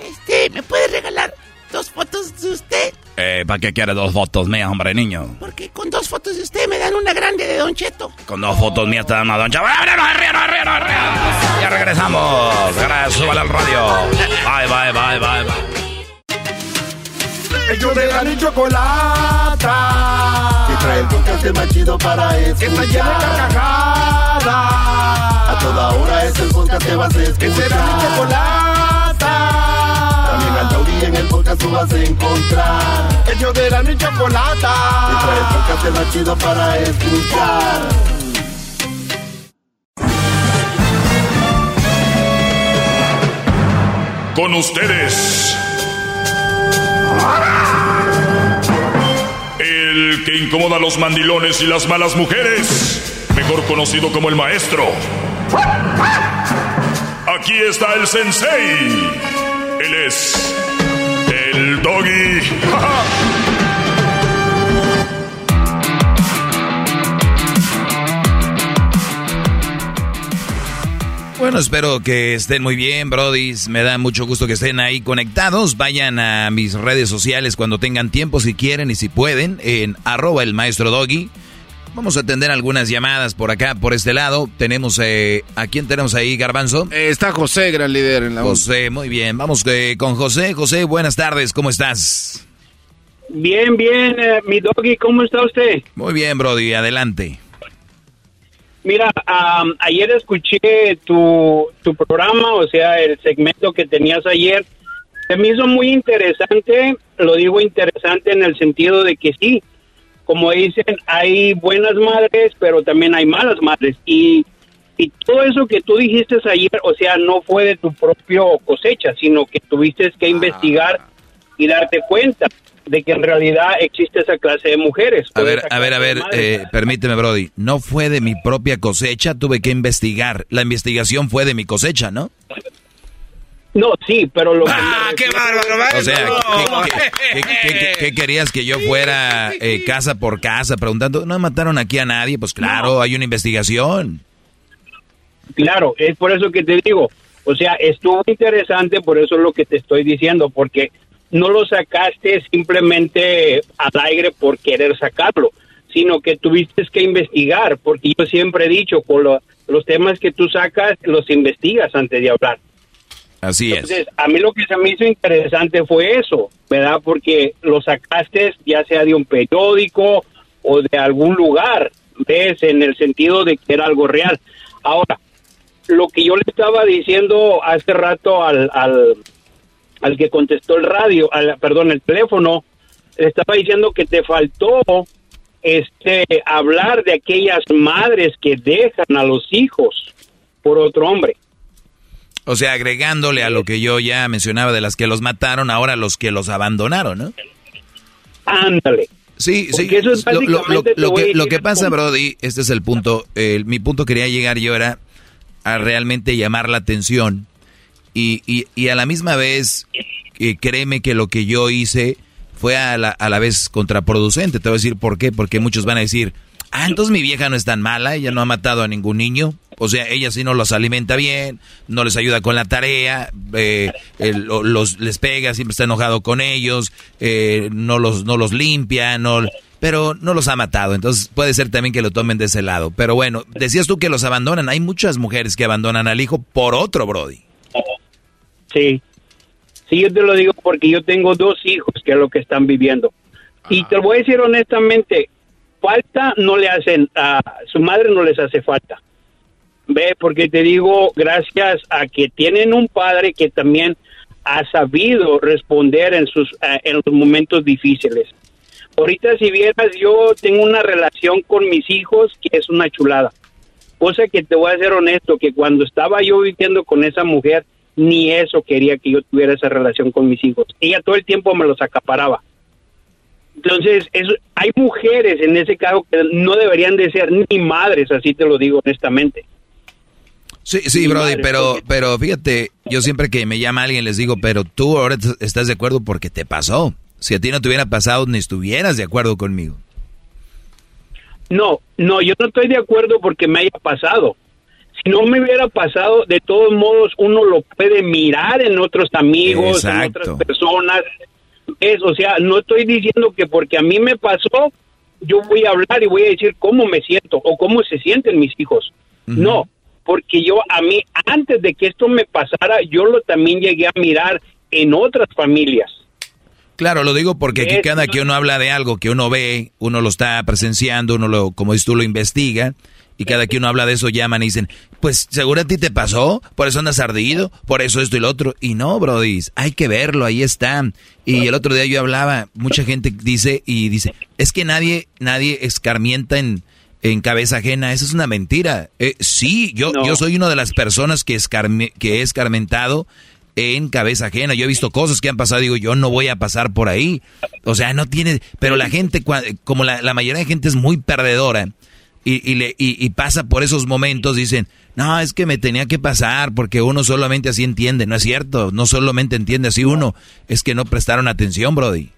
este, ¿me puede regalar dos fotos de usted?
Eh, ¿para qué quiere dos fotos mías, hombre, niño?
Porque con dos fotos de usted me dan una grande de Don
Cheto.
Con dos fotos mías te dan a Don Cheto. Ya regresamos. Gracias, súbale al radio. Bye, bye, bye, bye, bye.
Ellos de la ni chocolata. Que trae el podcast más chido para escuchar. Que está llena de carcajadas. A toda hora es el podcast que vas a escuchar. Que será mi chocolata. En el podcast tú vas a encontrar. Ellos de la ni chocolata. Que trae el podcast más chido para escuchar.
Con ustedes. El que incomoda a los mandilones y las malas mujeres. Mejor conocido como el maestro. Aquí está el sensei. Él es el doggy.
Bueno, espero que estén muy bien, brodis. Me da mucho gusto que estén ahí conectados. Vayan a mis redes sociales cuando tengan tiempo, si quieren y si pueden, en arroba el maestro doggy. Vamos a atender algunas llamadas por acá, por este lado. Tenemos, eh, ¿a quién tenemos ahí, Garbanzo?
Eh, está José, gran líder en la
José, muy bien. Vamos eh, con José. José, buenas tardes, ¿cómo estás?
Bien, bien, eh, mi doggy, ¿cómo está usted?
Muy bien, Brody, adelante.
Mira, am, ayer escuché tu, tu programa, o sea, el segmento que tenías ayer. Se me hizo muy interesante, lo digo interesante en el sentido de que sí, como dicen, hay buenas madres, pero también hay malas madres. Y, y todo eso que tú dijiste ayer, o sea, no fue de tu propio cosecha, sino que tuviste que investigar y darte cuenta de que en realidad existe esa clase de mujeres.
A ver, a ver, a ver, eh, permíteme, Brody. No fue de mi propia cosecha, tuve que investigar. La investigación fue de mi cosecha, ¿no?
No, sí, pero lo
¡Ah, qué bárbaro!
O sea, ¿qué, qué- qué- qué- qué querías que yo fuera eh, casa por casa preguntando? ¿No mataron aquí a nadie? Pues claro, hay una investigación.
Claro, es por eso que te digo, o sea, estuvo interesante, por eso es lo que te estoy diciendo, porque no lo sacaste simplemente al aire por querer sacarlo, sino que tuviste que investigar, porque yo siempre he dicho, con lo- los temas que tú sacas, los investigas antes de hablar.
Así es.
Entonces, a mí lo que se me hizo interesante fue eso, ¿verdad? Porque lo sacaste ya sea de un periódico o de algún lugar, ¿ves? En el sentido de que era algo real. Ahora, lo que yo le estaba diciendo hace rato al, al, al que contestó el radio, al, perdón, el teléfono, le estaba diciendo que te faltó este hablar de aquellas madres que dejan a los hijos por otro hombre.
O sea, agregándole a lo que yo ya mencionaba de las que los mataron, ahora los que los abandonaron, ¿no?
Ándale.
Sí, sí.
Porque eso es
Lo- que, lo que pasa. Brody, este es el punto. mi punto quería llegar yo era a realmente llamar la atención y, y, y a la misma vez, eh, créeme que lo que yo hice fue a la, a la vez contraproducente. Te voy a decir por qué. Porque muchos van a decir, ah, entonces mi vieja no es tan mala, ella no ha matado a ningún niño. O sea, ella sí no los alimenta bien, no les ayuda con la tarea, eh, los, les pega, siempre está enojado con ellos, eh, no, los, no los limpia, no, pero no los ha matado. Entonces puede ser también que lo tomen de ese lado. Pero bueno, decías tú que los abandonan. Hay muchas mujeres que abandonan al hijo por otro, Brody.
Sí. Sí, yo te lo digo porque yo tengo dos hijos que es lo que están viviendo. Y te lo voy a decir honestamente, falta no le hacen, a su madre no les hace falta. Ve, porque te digo, gracias a que tienen un padre que también ha sabido responder en sus eh, en los momentos difíciles. Ahorita si vieras, yo tengo una relación con mis hijos que es una chulada. Cosa que te voy a ser honesto, que cuando estaba yo viviendo con esa mujer, ni eso quería que yo tuviera esa relación con mis hijos. Ella todo el tiempo me los acaparaba. Entonces, eso, hay mujeres en ese caso que no deberían de ser ni madres, así te lo digo honestamente.
Sí, sí, Brody, pero, pero fíjate, yo siempre que me llama alguien les digo, pero tú ahora estás de acuerdo porque te pasó. Si a ti no te hubiera pasado, ni estuvieras de acuerdo conmigo.
No, no, yo no estoy de acuerdo porque me haya pasado. Si no me hubiera pasado, de todos modos uno lo puede mirar en otros amigos, en otras personas. Es, o sea, no estoy diciendo que porque a mí me pasó, yo voy a hablar y voy a decir cómo me siento o cómo se sienten mis hijos. No, porque yo a mí, antes de que esto me pasara, yo lo también llegué a mirar en otras familias.
Claro, lo digo porque aquí cada que uno habla de algo que uno ve, uno lo está presenciando, uno lo, como dices tú, lo investiga, y cada que uno habla de eso llaman y dicen, pues seguro a ti te pasó, por eso andas ardido, por eso esto y lo otro. Y no, Brody, hay que verlo, ahí está. Y el otro día yo hablaba, mucha gente dice y dice, es que nadie, nadie escarmienta en, en cabeza ajena, eso es una mentira. Eh, sí, yo, yo soy una de las personas que, que he escarmentado en cabeza ajena. Yo he visto cosas que han pasado, digo, yo no voy a pasar por ahí. O sea, no tiene, pero la gente, como la, la mayoría de gente es muy perdedora y, y, le, y, pasa por esos momentos, dicen, no, es que me tenía que pasar porque uno solamente así entiende. No es cierto, no solamente entiende así uno, es que no prestaron atención, Brody.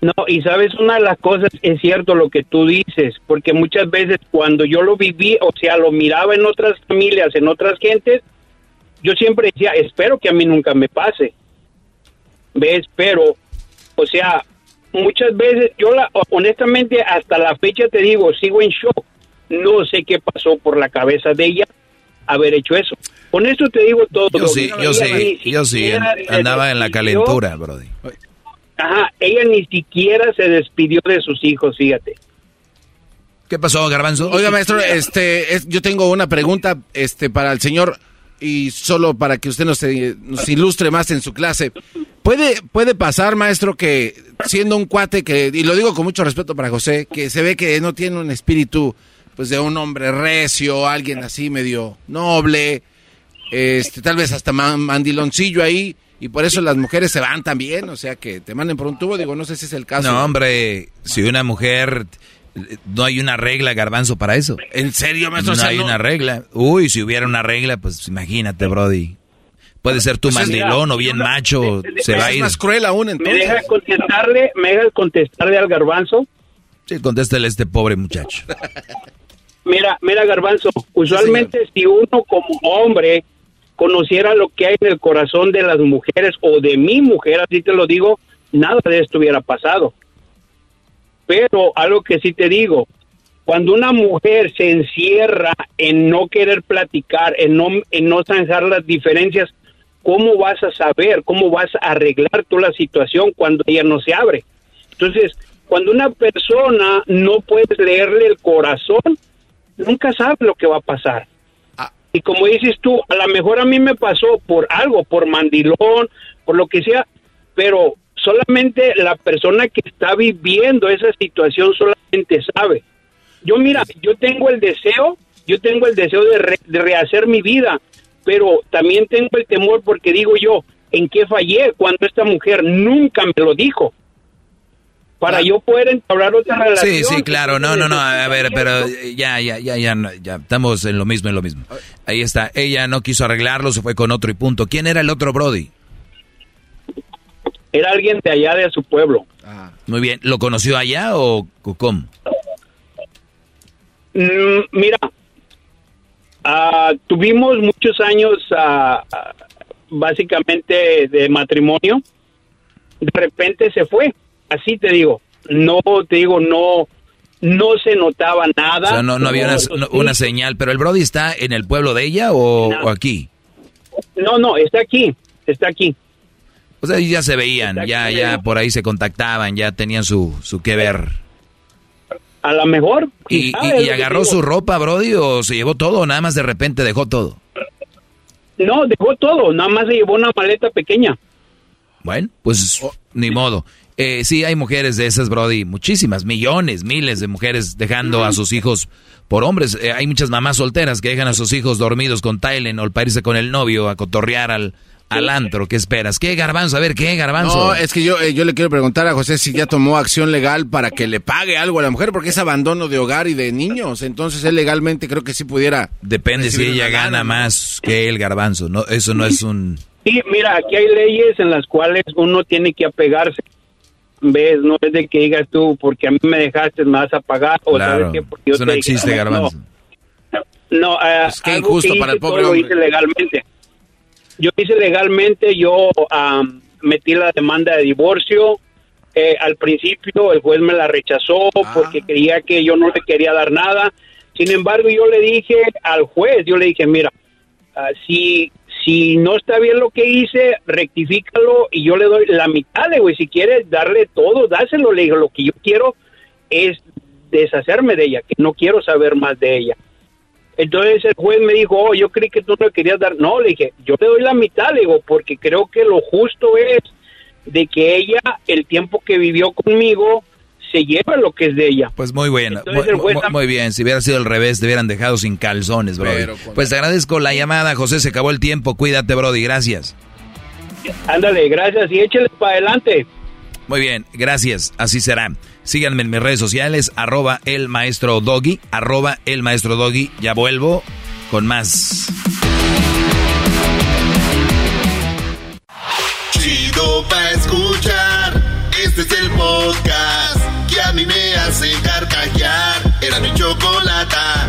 No, y sabes, una de las cosas es cierto lo que tú dices, porque muchas veces cuando yo lo viví, o sea, lo miraba en otras familias, en otras gentes, yo siempre decía, espero que a mí nunca me pase. ¿Ves? Pero, o sea, muchas veces, yo la, honestamente hasta la fecha te digo, sigo en shock. No sé qué pasó por la cabeza de ella haber hecho eso. Con eso te digo todo.
Yo sí, yo sí, yo sí, andaba en la calentura, Brody.
Ajá, ella ni siquiera se despidió de sus hijos, fíjate.
¿Qué pasó, Garbanzo?
Oiga, maestro, este, yo tengo una pregunta, este, para el señor y solo para que usted nos, nos, ilustre más en su clase. ¿Puede, puede pasar, maestro, que siendo un cuate que, y lo digo con mucho respeto para José, que se ve que no tiene un espíritu, pues, de un hombre recio, alguien así medio noble, este, tal vez hasta mandiloncillo ahí, y por eso las mujeres se van también, o sea, que te manden por un tubo, digo, no sé si es el caso.
No, hombre, si una mujer, no hay una regla, garbanzo, para eso.
¿En serio, maestro?
No hay una regla. Uy, si hubiera una regla, pues imagínate, Brody. Puede ser tu pues mandilón o bien macho, se va a ir.
Es más cruel aún, entonces.
¿Me deja contestarle, me deja contestarle al garbanzo?
Sí, contéstale a este pobre muchacho.
mira, mira, garbanzo, usualmente si uno como hombre conociera lo que hay en el corazón de las mujeres o de mi mujer, así te lo digo, nada de esto hubiera pasado. Pero algo que sí te digo, cuando una mujer se encierra en no querer platicar, en no, en no zanjar las diferencias, ¿cómo vas a saber, cómo vas a arreglar toda la situación cuando ella no se abre? Entonces, cuando una persona no puedes leerle el corazón, nunca sabe lo que va a pasar. Y como dices tú, a lo mejor a mí me pasó por algo, por mandilón, por lo que sea, pero solamente la persona que está viviendo esa situación solamente sabe. Yo mira, yo tengo el deseo, yo tengo el deseo de, de rehacer mi vida, pero también tengo el temor porque digo yo, ¿en qué fallé cuando esta mujer nunca me lo dijo? para yo poder entablar otra relación.
Sí, sí, claro, no, no, no, a ver, pero ya, ya, ya, ya, ya, estamos en lo mismo, en lo mismo. Ahí está, ella no quiso arreglarlo, se fue con otro y punto. ¿Quién era el otro Brody?
Era alguien de allá de su pueblo.
Ah, muy bien, ¿lo conoció allá o cómo?
Mm, mira, uh, tuvimos muchos años uh, básicamente de matrimonio. De repente se fue así te digo, no te digo, no, no se notaba nada.
O sea, no, no había una, señal, pero el Brody está en el pueblo de ella o, aquí?
No, no, está aquí, está aquí.
O sea, ya se veían, ya, ya por ahí se contactaban, ya tenían su, su que ver.
A lo mejor.
¿Y, y, agarró su ropa, Brody, o se llevó todo o nada más de repente dejó todo?
No, dejó todo, nada más se llevó una maleta pequeña.
Bueno, pues ni modo. Eh, sí, hay mujeres de esas, Brody, muchísimas, millones, miles de mujeres dejando a sus hijos por hombres. Eh, hay muchas mamás solteras que dejan a sus hijos dormidos con Tylen o para irse con el novio a cotorrear al, al antro. ¿Qué esperas? ¿Qué garbanzo? A ver, ¿qué garbanzo?
No, es que yo, eh, yo le quiero preguntar a José si ya tomó acción legal para que le pague algo a la mujer, porque es abandono de hogar y de niños. Entonces él legalmente creo que sí pudiera.
Depende si ella gana más que el garbanzo. No, eso no es un.
Sí, mira, aquí hay leyes en las cuales uno tiene que apegarse ves, no es de que digas tú, porque a mí me dejaste, me vas a pagar, o
claro, porque yo eso no existe, garbanzo.
No, eh,
es que injusto para el pobre
Yo hice legalmente. Yo hice legalmente, yo metí la demanda de divorcio, eh, al principio el juez me la rechazó porque creía que yo no le quería dar nada. Sin embargo, yo le dije al juez, yo le dije, mira, ah, si, si no está bien lo que hice, rectifícalo y yo le doy la mitad, le güey, si quieres darle todo, dáselo, le digo, lo que yo quiero es deshacerme de ella, que no quiero saber más de ella. Entonces el juez me dijo, oh, yo creí que tú no le querías dar. No, le dije, yo le doy la mitad, le digo, porque creo que lo justo es de que ella, el tiempo que vivió conmigo, se lleva lo que es de ella.
Pues muy bueno, muy, bien. Si hubiera sido al revés, te hubieran dejado sin calzones, bro. Pues te agradezco la llamada, José. Se acabó el tiempo. Cuídate, Brody. Gracias.
Ándale, gracias. Y échale para adelante.
Muy bien, gracias. Así será. Síganme en mis redes sociales, arroba el maestro doggy, arroba el maestro doggy. Ya vuelvo con más.
Chido pa' escuchar. Este es el podcast que a mí me hace carcajear. Era mi chocolata.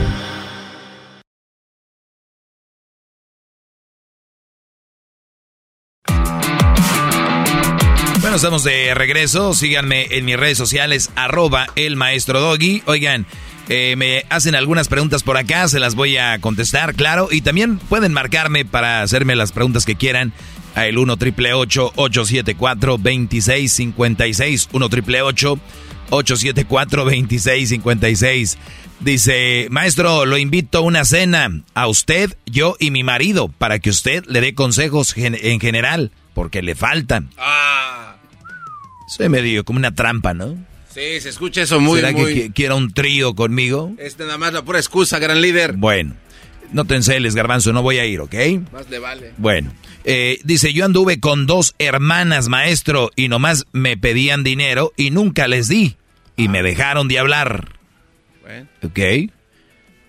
Bueno, estamos de regreso. Síganme en mis redes sociales, arroba el maestro doggy. Oigan, eh, me hacen algunas preguntas por acá, se las voy a contestar, claro. Y también pueden marcarme para hacerme las preguntas que quieran a el 1 triple 874 2656 1 triple 874 2656 Dice, maestro, lo invito a una cena a usted, yo y mi marido para que usted le dé consejos en general, porque le faltan. Ah. Soy medio como una trampa, ¿no?
Sí, se escucha eso muy,
¿Será que quiera un trío conmigo?
Es nada más la pura excusa, gran líder.
Bueno, no te enceles, garbanzo, no voy a ir, ¿ok?
Más le vale.
Bueno, eh, dice, yo anduve con dos hermanas, maestro, y nomás me pedían dinero y nunca les di. Y me dejaron de hablar. Bueno. ¿Ok?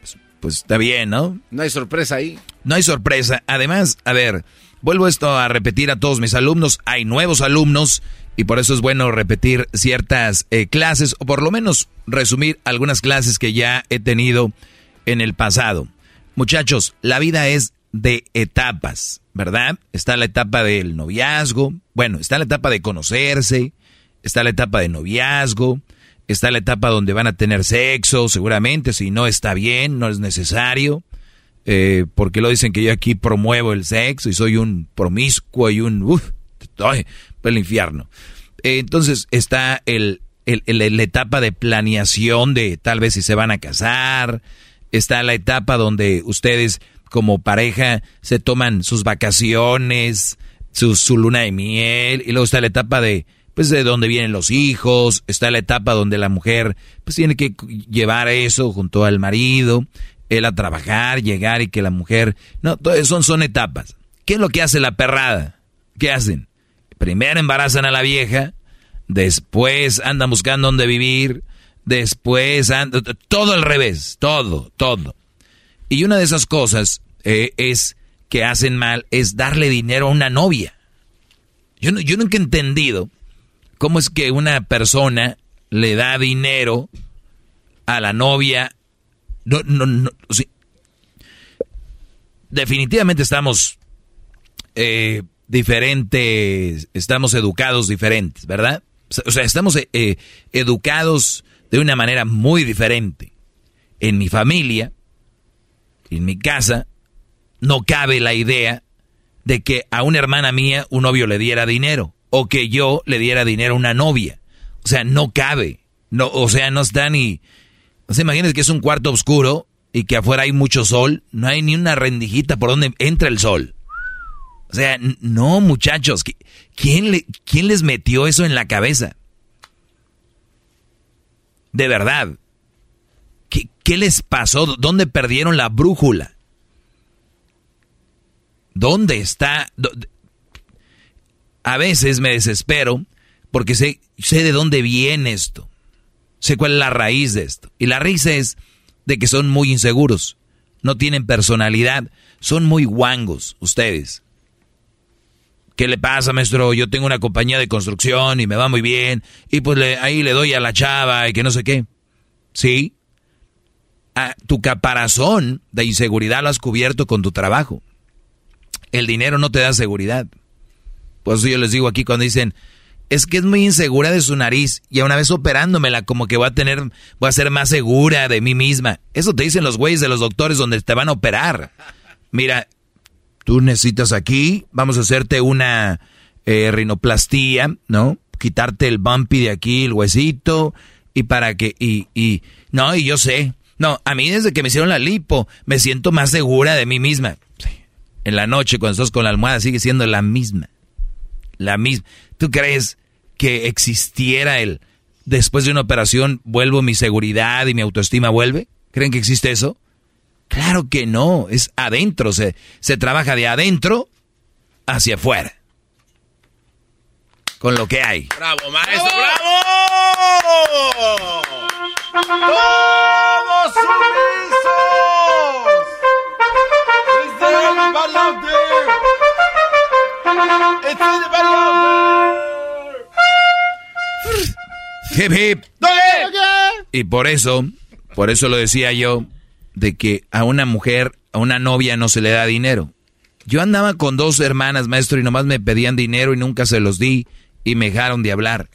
Pues, pues, está bien, ¿no?
No hay sorpresa ahí.
No hay sorpresa. Además, a ver, vuelvo esto a repetir a todos mis alumnos. Hay nuevos alumnos y por eso es bueno repetir ciertas eh, clases o por lo menos resumir algunas clases que ya he tenido en el pasado. Muchachos, la vida es de etapas, ¿verdad? Está la etapa del noviazgo, bueno, está la etapa de conocerse, está la etapa de noviazgo, está la etapa donde van a tener sexo, seguramente, si no está bien, no es necesario, eh, porque lo dicen que yo aquí promuevo el sexo y soy un promiscuo y un... Uf, el infierno. Eh, entonces está el, la etapa de planeación de tal vez si se van a casar, está la etapa donde ustedes como pareja se toman sus vacaciones, su, su, luna de miel, y luego está la etapa de, pues, de donde vienen los hijos, está la etapa donde la mujer, pues, tiene que llevar eso junto al marido, él a trabajar, llegar y que la mujer, no, son, son etapas. ¿Qué es lo que hace la perrada? ¿Qué hacen? Primero embarazan a la vieja, después andan buscando dónde vivir, después andan, todo al revés, todo, todo. Y una de esas cosas eh, es que hacen mal es darle dinero a una novia. Yo, yo nunca he entendido cómo es que una persona le da dinero a la novia. No, no, no, Definitivamente estamos eh, diferentes, estamos educados diferentes, ¿verdad? O sea, estamos eh, educados de una manera muy diferente. En mi familia, en mi casa, no cabe la idea de que a una hermana mía un novio le diera dinero o que yo le diera dinero a una novia. O sea, no cabe. No, o sea, no está ni... O sea, imagínense que es un cuarto oscuro y que afuera hay mucho sol, no hay ni una rendijita por donde entra el sol. O sea, no, muchachos, ¿quién, le, ¿quién les metió eso en la cabeza? De verdad. ¿Qué, ¿Qué les pasó? ¿Dónde perdieron la brújula? ¿Dónde está? A veces me desespero porque sé, sé de dónde viene esto. Sé cuál es la raíz de esto. Y la raíz es de que son muy inseguros. No tienen personalidad. Son muy guangos ustedes. ¿Qué le pasa, maestro? Yo tengo una compañía de construcción y me va muy bien. Y pues ahí le doy a la chava y que no sé qué. ¿Sí? Ah, tu caparazón de inseguridad lo has cubierto con tu trabajo. El dinero no te da seguridad. Pues yo les digo aquí cuando dicen, es que es muy insegura de su nariz y a una vez operándomela como que voy a tener, voy a ser más segura de mí misma. Eso te dicen los güeyes de los doctores donde te van a operar. Mira, tú necesitas aquí, vamos a hacerte una eh, rinoplastía, ¿no? Quitarte el bumpy de aquí, el huesito, y para que, y, y, no, y yo sé, no, a mí desde que me hicieron la lipo, me siento más segura de mí misma. En la noche, cuando estás con la almohada, sigue siendo la misma. La misma. ¿Tú crees que existiera el después de una operación vuelvo mi seguridad y mi autoestima vuelve? ¿Creen que existe eso? Claro que no, es adentro, se, se trabaja de adentro hacia afuera. Con lo que hay.
¡Bravo, maestro! ¡Bravo!
¡Todos sumisos! ¡Es
Hip hip. Y por eso, por eso lo decía yo, de que a una mujer, a una novia no se le da dinero. Yo andaba con dos hermanas, maestro, y nomás me pedían dinero y nunca se los di y me dejaron de hablar.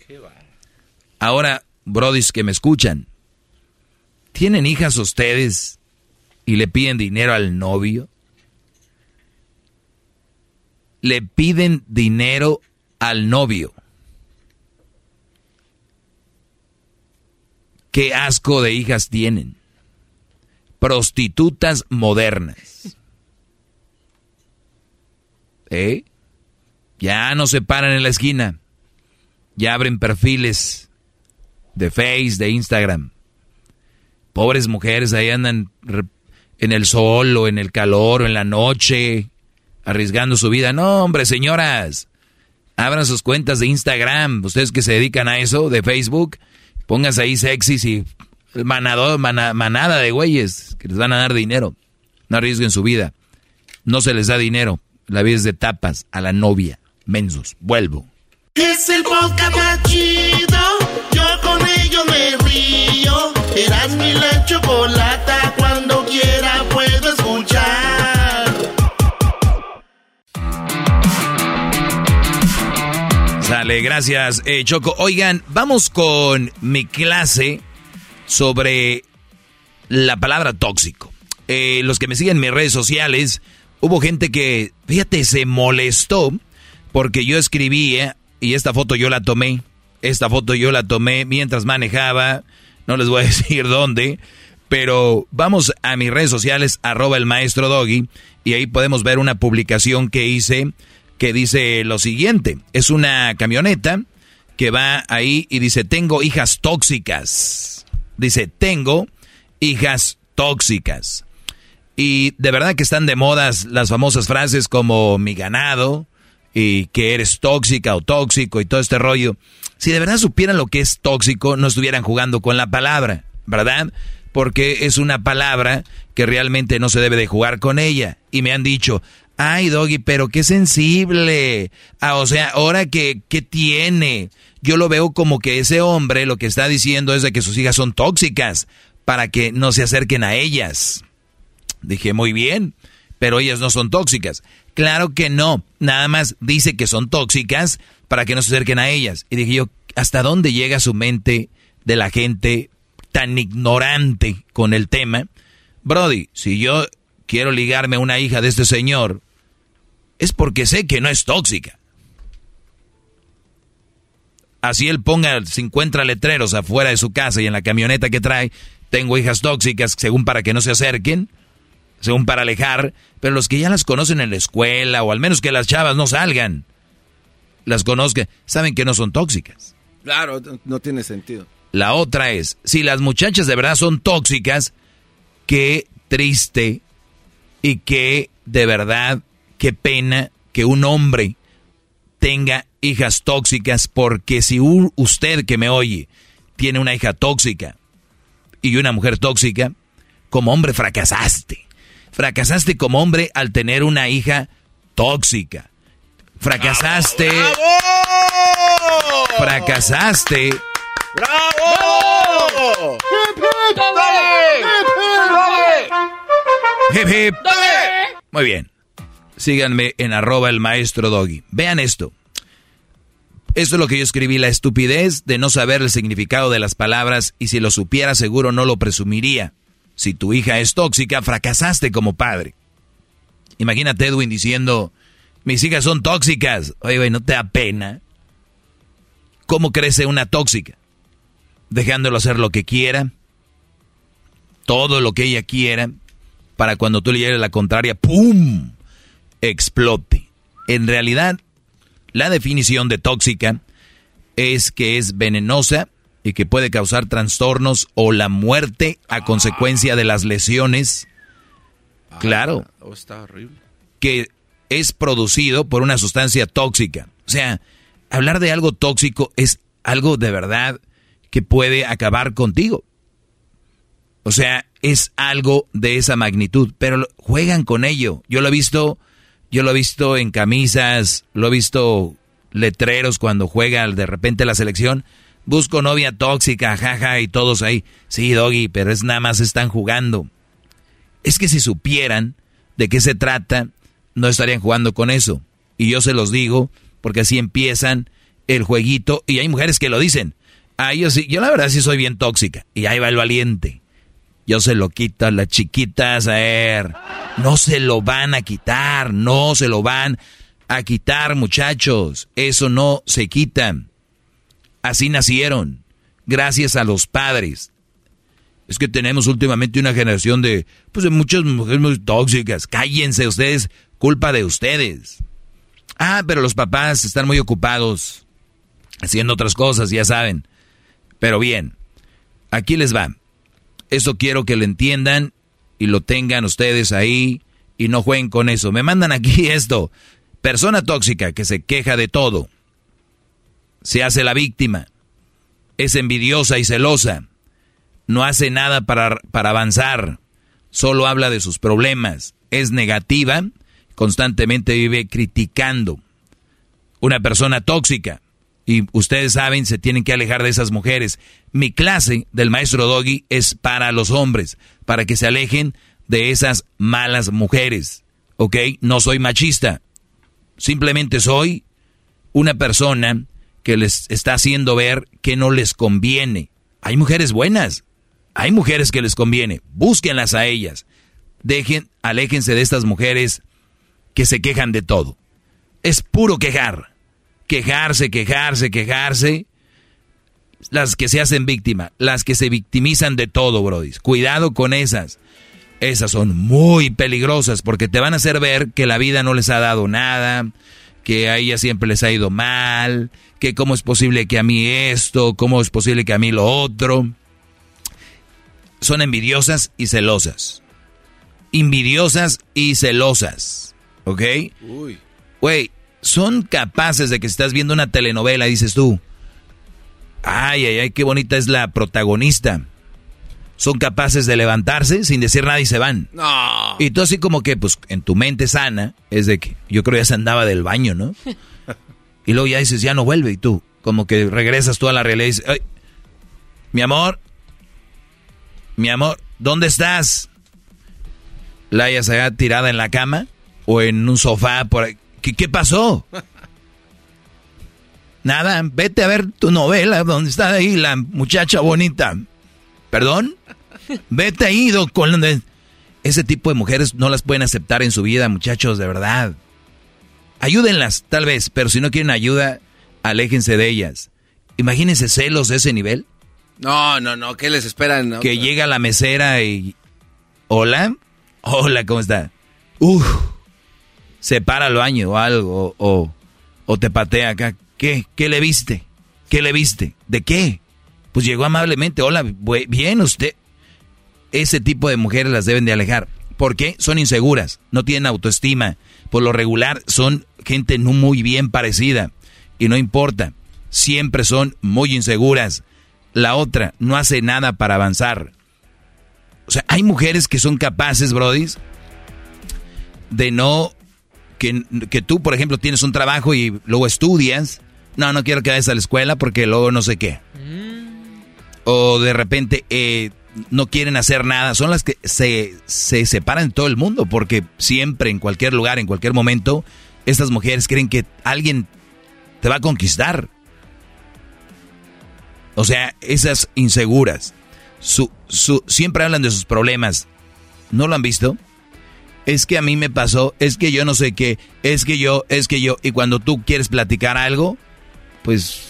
Ahora, brodis que me escuchan, ¿tienen hijas ustedes y le piden dinero al novio? Le piden dinero al novio. Qué asco de hijas tienen. Prostitutas modernas. ¿Eh? Ya no se paran en la esquina. Ya abren perfiles de Face, de Instagram. Pobres mujeres ahí andan en el sol o en el calor o en la noche, arriesgando su vida. No, hombre, señoras, abran sus cuentas de Instagram. Ustedes que se dedican a eso, de Facebook, Pónganse ahí sexys y manado, manada de güeyes que les van a dar dinero. No arriesguen su vida. No se les da dinero. La vida es de tapas a la novia. Mensos. Vuelvo.
Es el podcast más chido. Yo con ello me río. Eras mi la chocolata. Cuando quiera puedo escuchar.
Sale, gracias, eh, Choco. Oigan, vamos con mi clase sobre la palabra tóxico. Eh, los que me siguen en mis redes sociales, hubo gente que, fíjate, se molestó porque yo escribía y esta foto yo la tomé. Esta foto yo la tomé mientras manejaba. No les voy a decir dónde. Pero vamos a mis redes sociales, arroba el maestro Doggy, y ahí podemos ver una publicación que hice que dice lo siguiente. Es una camioneta que va ahí y dice, tengo hijas tóxicas. Dice, tengo hijas tóxicas. Y de verdad que están de modas las famosas frases como mi ganado y que eres tóxica o tóxico y todo este rollo. Si de verdad supieran lo que es tóxico, no estuvieran jugando con la palabra, ¿verdad? Porque es una palabra que realmente no se debe de jugar con ella. Y me han dicho, Ay, Doggy, pero qué sensible. Ah, o sea, ahora que, ¿qué tiene? Yo lo veo como que ese hombre lo que está diciendo es de que sus hijas son tóxicas para que no se acerquen a ellas. Dije, muy bien, pero ellas no son tóxicas. Claro que no, nada más dice que son tóxicas para que no se acerquen a ellas. Y dije yo, ¿hasta dónde llega su mente de la gente tan ignorante con el tema? Brody, si yo quiero ligarme a una hija de este señor, es porque sé que no es tóxica. Así él ponga 50 letreros afuera de su casa y en la camioneta que trae, tengo hijas tóxicas, según para que no se acerquen, según para alejar, pero los que ya las conocen en la escuela, o al menos que las chavas no salgan, las conozcan, saben que no son tóxicas.
Claro, no tiene sentido.
La otra es, si las muchachas de verdad son tóxicas, qué triste y qué de verdad qué pena que un hombre tenga hijas tóxicas, porque si usted que me oye tiene una hija tóxica y una mujer tóxica, como hombre fracasaste. Fracasaste como hombre al tener una hija tóxica. Fracasaste. ¡Bravo! Fracasaste.
¡Bravo!
¡Hip, hip! Muy bien síganme en arroba el maestro doggy. Vean esto. Esto es lo que yo escribí, la estupidez de no saber el significado de las palabras y si lo supiera seguro no lo presumiría. Si tu hija es tóxica, fracasaste como padre. Imagínate Edwin diciendo, mis hijas son tóxicas. Oye, güey, ¿no te da pena? ¿Cómo crece una tóxica? Dejándolo hacer lo que quiera, todo lo que ella quiera, para cuando tú le llegues la contraria, ¡pum! Explote. En realidad, la definición de tóxica es que es venenosa y que puede causar trastornos o la muerte a consecuencia de las lesiones. Claro.
Ah, oh, está horrible.
Que es producido por una sustancia tóxica. O sea, hablar de algo tóxico es algo de verdad que puede acabar contigo. O sea, es algo de esa magnitud, pero juegan con ello. Yo lo he visto, yo lo he visto en camisas, lo he visto letreros cuando juega de repente la selección. Busco novia tóxica, jaja, y todos ahí. Sí, Doggy, pero es nada más están jugando. Es que si supieran de qué se trata, no estarían jugando con eso. Y yo se los digo, porque así empiezan el jueguito. Y hay mujeres que lo dicen. Ah, yo sí, yo la verdad sí soy bien tóxica. Y ahí va el valiente. Yo se lo quito a las chiquitas, a ver. No se lo van a quitar, no se lo van a quitar, muchachos. Eso no se quita. Así nacieron. Gracias a los padres. Es que tenemos últimamente una generación de, pues de muchas mujeres muy tóxicas. Cállense ustedes, culpa de ustedes. Ah, pero los papás están muy ocupados haciendo otras cosas, ya saben. Pero bien, aquí les va. Eso quiero que lo entiendan y lo tengan ustedes ahí y no jueguen con eso. Me mandan aquí esto. Persona tóxica que se queja de todo. Se hace la víctima. Es envidiosa y celosa. No hace nada para, para avanzar. Solo habla de sus problemas. Es negativa. Constantemente vive criticando. Una persona tóxica. Y ustedes saben, se tienen que alejar de esas mujeres. Mi clase del maestro Doggy es para los hombres, para que se alejen de esas malas mujeres. ¿Ok? No soy machista. Simplemente soy una persona que les está haciendo ver que no les conviene. Hay mujeres buenas, hay mujeres que les conviene, búsquenlas a ellas. Dejen, aléjense de estas mujeres que se quejan de todo. Es puro quejar. Quejarse, quejarse, quejarse. Las que se hacen víctima, las que se victimizan de todo, Brody. Cuidado con esas. Esas son muy peligrosas porque te van a hacer ver que la vida no les ha dado nada, que a ella siempre les ha ido mal, que cómo es posible que a mí esto, cómo es posible que a mí lo otro. Son envidiosas y celosas. Envidiosas y celosas. ¿Ok? Uy. Güey, son capaces de que estás viendo una telenovela y dices tú, ay, ay, ay, qué bonita es la protagonista son capaces de levantarse sin decir nada y se van. No. Y tú así como que, pues, en tu mente sana, es de que yo creo ya se andaba del baño, ¿no? y luego ya dices, ya no vuelve, y tú, como que regresas tú a la realidad y dices, Ay, mi amor, mi amor, ¿dónde estás? La se ha tirada en la cama o en un sofá por ahí. ¿Qué, qué pasó? Nada, vete a ver tu novela donde está ahí la muchacha bonita. ¿Perdón? Vete ahí, con ese tipo de mujeres no las pueden aceptar en su vida, muchachos, de verdad. Ayúdenlas, tal vez, pero si no quieren ayuda, aléjense de ellas. Imagínense celos de ese nivel.
No, no, no, ¿qué les esperan?
Que llega la mesera y... Hola, hola, ¿cómo está? Uf, se para baño o algo, o, o te patea acá. ¿Qué? ¿Qué le viste? ¿Qué le viste? ¿De qué? Pues llegó amablemente, hola, bien usted. Ese tipo de mujeres las deben de alejar. ¿Por qué? Son inseguras, no tienen autoestima. Por lo regular son gente no muy bien parecida. Y no importa, siempre son muy inseguras. La otra no hace nada para avanzar. O sea, hay mujeres que son capaces, Brody, de no... Que, que tú, por ejemplo, tienes un trabajo y luego estudias. No, no quiero que vayas a la escuela porque luego no sé qué. Mm o de repente eh, no quieren hacer nada, son las que se, se separan en todo el mundo, porque siempre, en cualquier lugar, en cualquier momento, estas mujeres creen que alguien te va a conquistar. O sea, esas inseguras. Su, su, siempre hablan de sus problemas. ¿No lo han visto? Es que a mí me pasó, es que yo no sé qué, es que yo, es que yo. Y cuando tú quieres platicar algo, pues...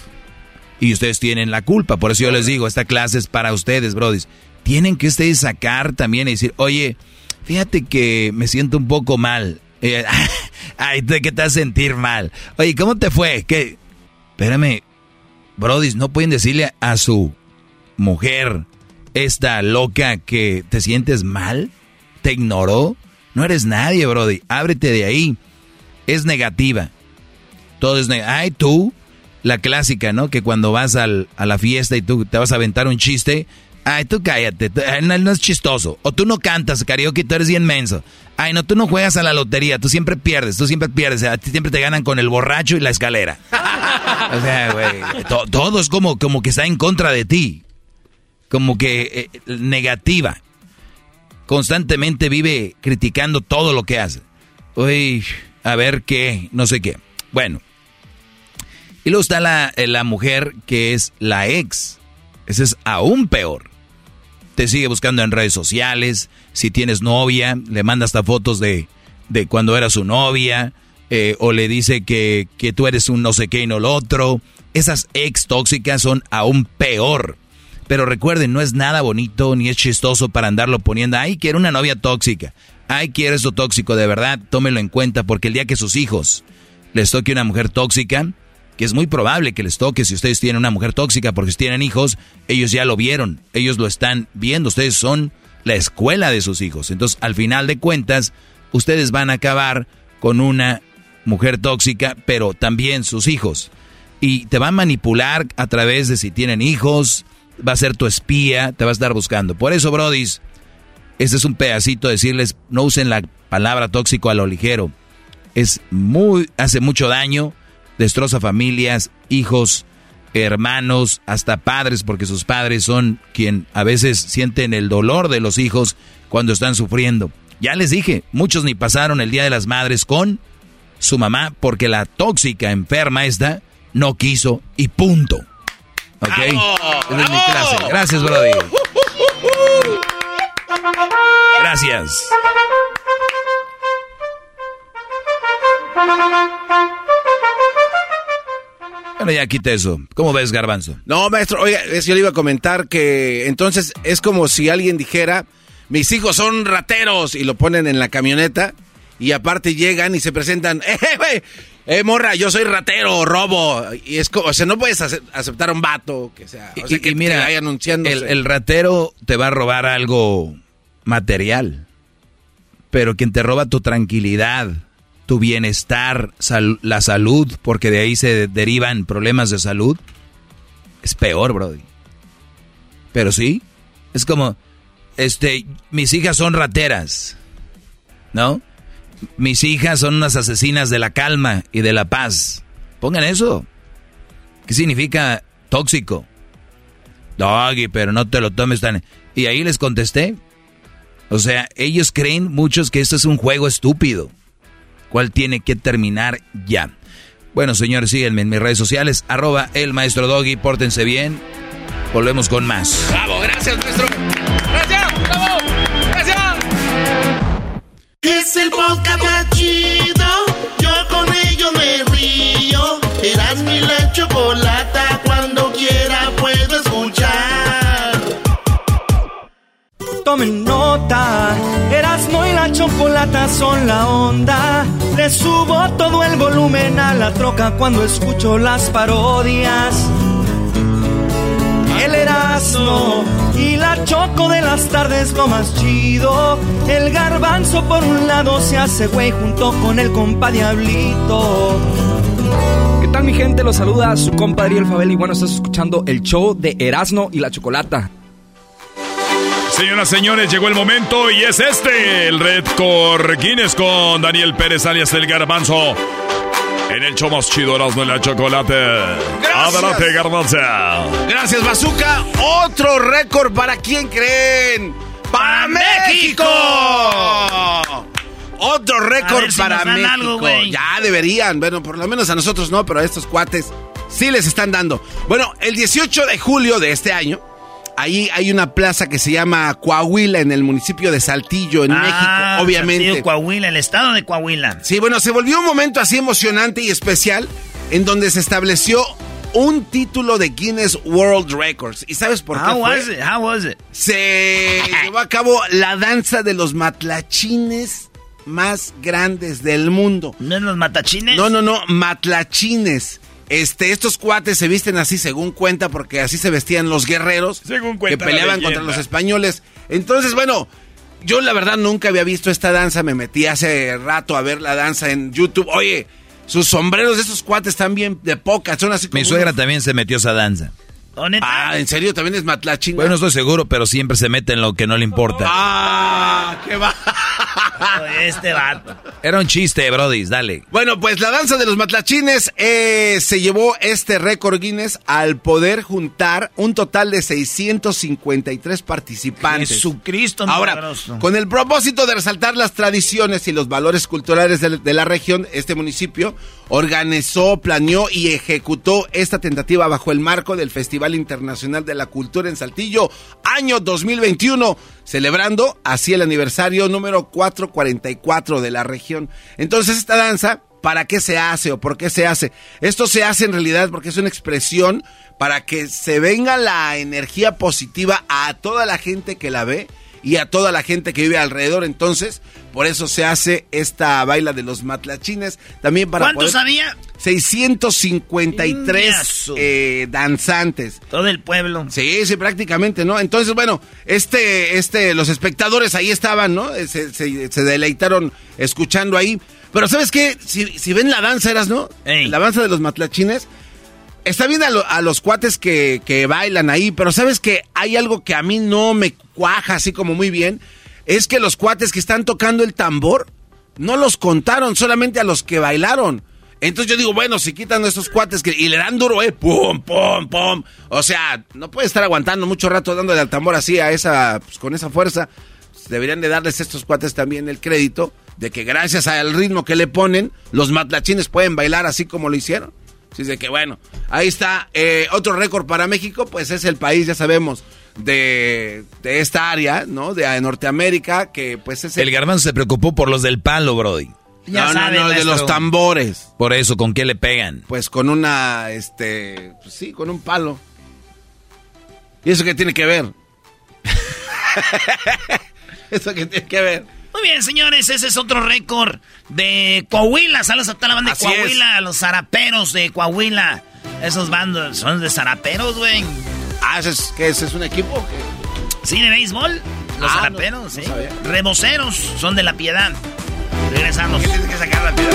Y ustedes tienen la culpa. Por eso yo les digo, esta clase es para ustedes, brodis. Tienen que ustedes sacar también y decir, oye, fíjate que me siento un poco mal. Ay, ¿qué te vas a sentir mal? Oye, ¿cómo te fue? ¿Qué? Espérame, brodis, no pueden decirle a su mujer, esta loca, que te sientes mal, te ignoró. No eres nadie, brody. Ábrete de ahí. Es negativa. Todo es negativa. Ay, tú, la clásica, ¿no? Que cuando vas al, a la fiesta y tú te vas a aventar un chiste. Ay, tú cállate, no, es chistoso. O tú no cantas karaoke, tú eres bien menso. Ay, no, tú no juegas a la lotería, tú siempre pierdes, tú siempre pierdes. A ti siempre te ganan con el borracho y la escalera. o sea, güey, todo es como, como que está en contra de ti. Como que eh, negativa. Constantemente vive criticando todo lo que hace. Uy, a ver qué, no sé qué. Bueno. Y luego está la, eh, la mujer que es la ex. Ese es aún peor te sigue buscando en redes sociales, si tienes novia, le manda hasta fotos de, de cuando era su novia, eh, o le dice que, que tú eres un no sé qué y no lo otro. Esas ex tóxicas son aún peor. Pero recuerden, no es nada bonito ni es chistoso para andarlo poniendo, ay, quiero una novia tóxica, ay, quiero esto tóxico, de verdad, tómelo en cuenta, porque el día que sus hijos les toque una mujer tóxica, que es muy probable que les toque si ustedes tienen una mujer tóxica, porque si tienen hijos, ellos ya lo vieron, ellos lo están viendo, ustedes son la escuela de sus hijos. Entonces, al final de cuentas, ustedes van a acabar con una mujer tóxica, pero también sus hijos. Y te va a manipular a través de si tienen hijos, va a ser tu espía, te va a estar buscando. Por eso, Brodis, este es un pedacito de decirles, no usen la palabra tóxico a lo ligero. Es muy, hace mucho daño destroza familias, hijos, hermanos, hasta padres, porque sus padres son quien a veces sienten el dolor de los hijos cuando están sufriendo. Ya les dije, muchos ni pasaron el Día de las Madres con su mamá porque la tóxica enferma esta no quiso y punto. ¿Ok? Esa es mi clase. Gracias, Brody. Gracias. Bueno, ya quita eso. ¿Cómo ves, Garbanzo?
No, maestro, oiga, yo le iba a comentar que entonces es como si alguien dijera, mis hijos son rateros y lo ponen en la camioneta y aparte llegan y se presentan, eh, güey, eh, morra, yo soy ratero, robo. Y es como, o sea, no puedes aceptar a un vato que sea, o sea, que, mira, anunciando.
El, el ratero te va a robar algo material, pero quien te roba tu tranquilidad, tu bienestar, la salud, porque de ahí se derivan problemas de salud, es peor, Brody. Pero sí, es como, este, mis hijas son rateras, ¿no? Mis hijas son unas asesinas de la calma y de la paz. Pongan eso. ¿Qué significa tóxico? Doggy, pero no te lo tomes tan... Y ahí les contesté. O sea, ellos creen muchos que esto es un juego estúpido cual tiene que terminar ya. Bueno, señores, síguenme en mis redes sociales, arroba el maestro Doggy, pórtense bien. Volvemos con más.
Bravo, gracias, maestro. Es el podcast más chido, yo con ello me río. Eras mi la chocolata, cuando quiera puedo escuchar.
Tomen nota, Erasmo y la chocolata son la onda. Le subo todo el volumen a la troca cuando escucho las parodias. Y la choco de las tardes lo más chido. El garbanzo por un lado se hace güey junto con el compa Diablito.
¿Qué tal mi gente? Los saluda su compadre El Fabel y bueno, estás escuchando el show de Erasmo y la Chocolata.
Señoras y señores, llegó el momento y es este, el Red Core Guinness con Daniel Pérez alias El Garbanzo. En el show más chido Erasmo la Chocolate.
Gracias.
Adelante, Garbanzo.
Gracias, Bazooka. Otro récord para quién creen. ¡Para México! Otro récord para México. ya deberían. Bueno, por lo menos a nosotros no, pero a estos cuates Sí les están dando. Bueno, el 18 de julio de este año, ahí hay una plaza que se llama Coahuila en el municipio de Saltillo, en
Ah,
México, obviamente.
Saltillo, Coahuila, el estado de Coahuila.
Sí, bueno, se volvió un momento así emocionante y especial en donde se estableció un título de Guinness World Records. ¿Y sabes por qué
How
fue?
was it? How was it?
Se llevó a cabo la danza de los matlachines más grandes del mundo.
¿No los matachines?
No, no, no, matlachines. Este, estos cuates se visten así según cuenta, porque así se vestían los guerreros
Según
que peleaban contra los españoles. Entonces, bueno, yo la verdad nunca había visto esta danza, me metí hace rato a ver la danza en YouTube. Oye, sus sombreros de esos cuates están bien de poca, son así como
Mi suegra
unos-
también se metió a esa danza.
Ah, ¿en serio? ¿También es matlachín?
Bueno, no estoy seguro, pero siempre se mete en lo que no le importa.
Ah, qué va.
Este vato.
Era un chiste, Brody, dale.
Bueno, pues la danza de los matlachines eh, se llevó este récord Guinness al poder juntar un total de 653 participantes.
Jesucristo
Ahora, con el propósito de resaltar las tradiciones y los valores culturales de, de la región, este municipio organizó, planeó y ejecutó esta tentativa bajo el marco del Festival Internacional de la Cultura en Saltillo, año 2021, celebrando así el aniversario número 444 de la región. Entonces, esta danza, ¿para qué se hace o por qué se hace? Esto se hace en realidad porque es una expresión para que se venga la energía positiva a toda la gente que la ve y a toda la gente que vive alrededor. Entonces, por eso se hace esta baila de los matlachines. También para
¿Cuántos había?
653
Ñazo.
eh, danzantes.
Todo el pueblo.
Sí, sí, prácticamente, ¿no? Entonces, bueno, este, este, los espectadores ahí estaban, ¿no? Eh, Se, se- se deleitaron escuchando ahí. Pero ¿sabes qué? Si, si ven la danza, eras, ¿no? La danza de los matlachines. Está bien a, lo- a los cuates que, que bailan ahí, pero ¿sabes que Hay algo que a mí no me cuaja así como muy bien. Es que los cuates que están tocando el tambor no los contaron, solamente a los que bailaron. Entonces yo digo, bueno, si quitan a esos cuates que, y le dan duro, eh, pum, pum, pum. O sea, no puede estar aguantando mucho rato dándole al tambor así a esa, pues, con esa fuerza. Deberían de darles estos cuates también el crédito de que gracias al ritmo que le ponen, los matlachines pueden bailar así como lo hicieron. Así de que bueno, ahí está. Eh, otro récord para México, pues es el país, ya sabemos, de, de esta área, ¿no? De eh, Norteamérica, que pues es
El garbanzo se preocupó por los del palo, Brody.
Ya No, no, sabe, no, de maestro. los tambores.
Por eso, ¿con qué le pegan?
Pues con una, este, pues sí, con un palo. ¿Y eso qué tiene que ver? ¿Eso qué tiene que ver?
Muy bien, señores, ese es otro récord de Coahuila. Saludos a toda la banda de Coahuila, a los zaraperos de Coahuila. Esos bandos son de zaraperos, güey.
Ah, ¿ese es, ¿qué es? ¿Es un equipo? qué?
Sí, de béisbol. Los
Ah, no,
zaraperos,
no
sí.
sabía.
Reboceros son de la piedad. Regresamos.
tienes que sacar la piedad?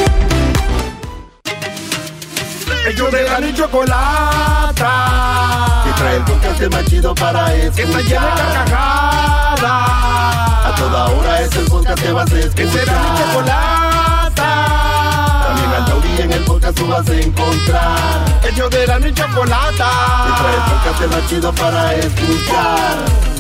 Ellos de la ni chocolata.
Que trae el podcast más chido para escuchar.
Que está llena de carcajadas.
A toda hora es el podcast que vas a escuchar.
Que será mi chocolata.
Taurí en el podcast tú vas a encontrar.
Ellos de la ni chocolata.
Que trae el podcast el más chido para escuchar.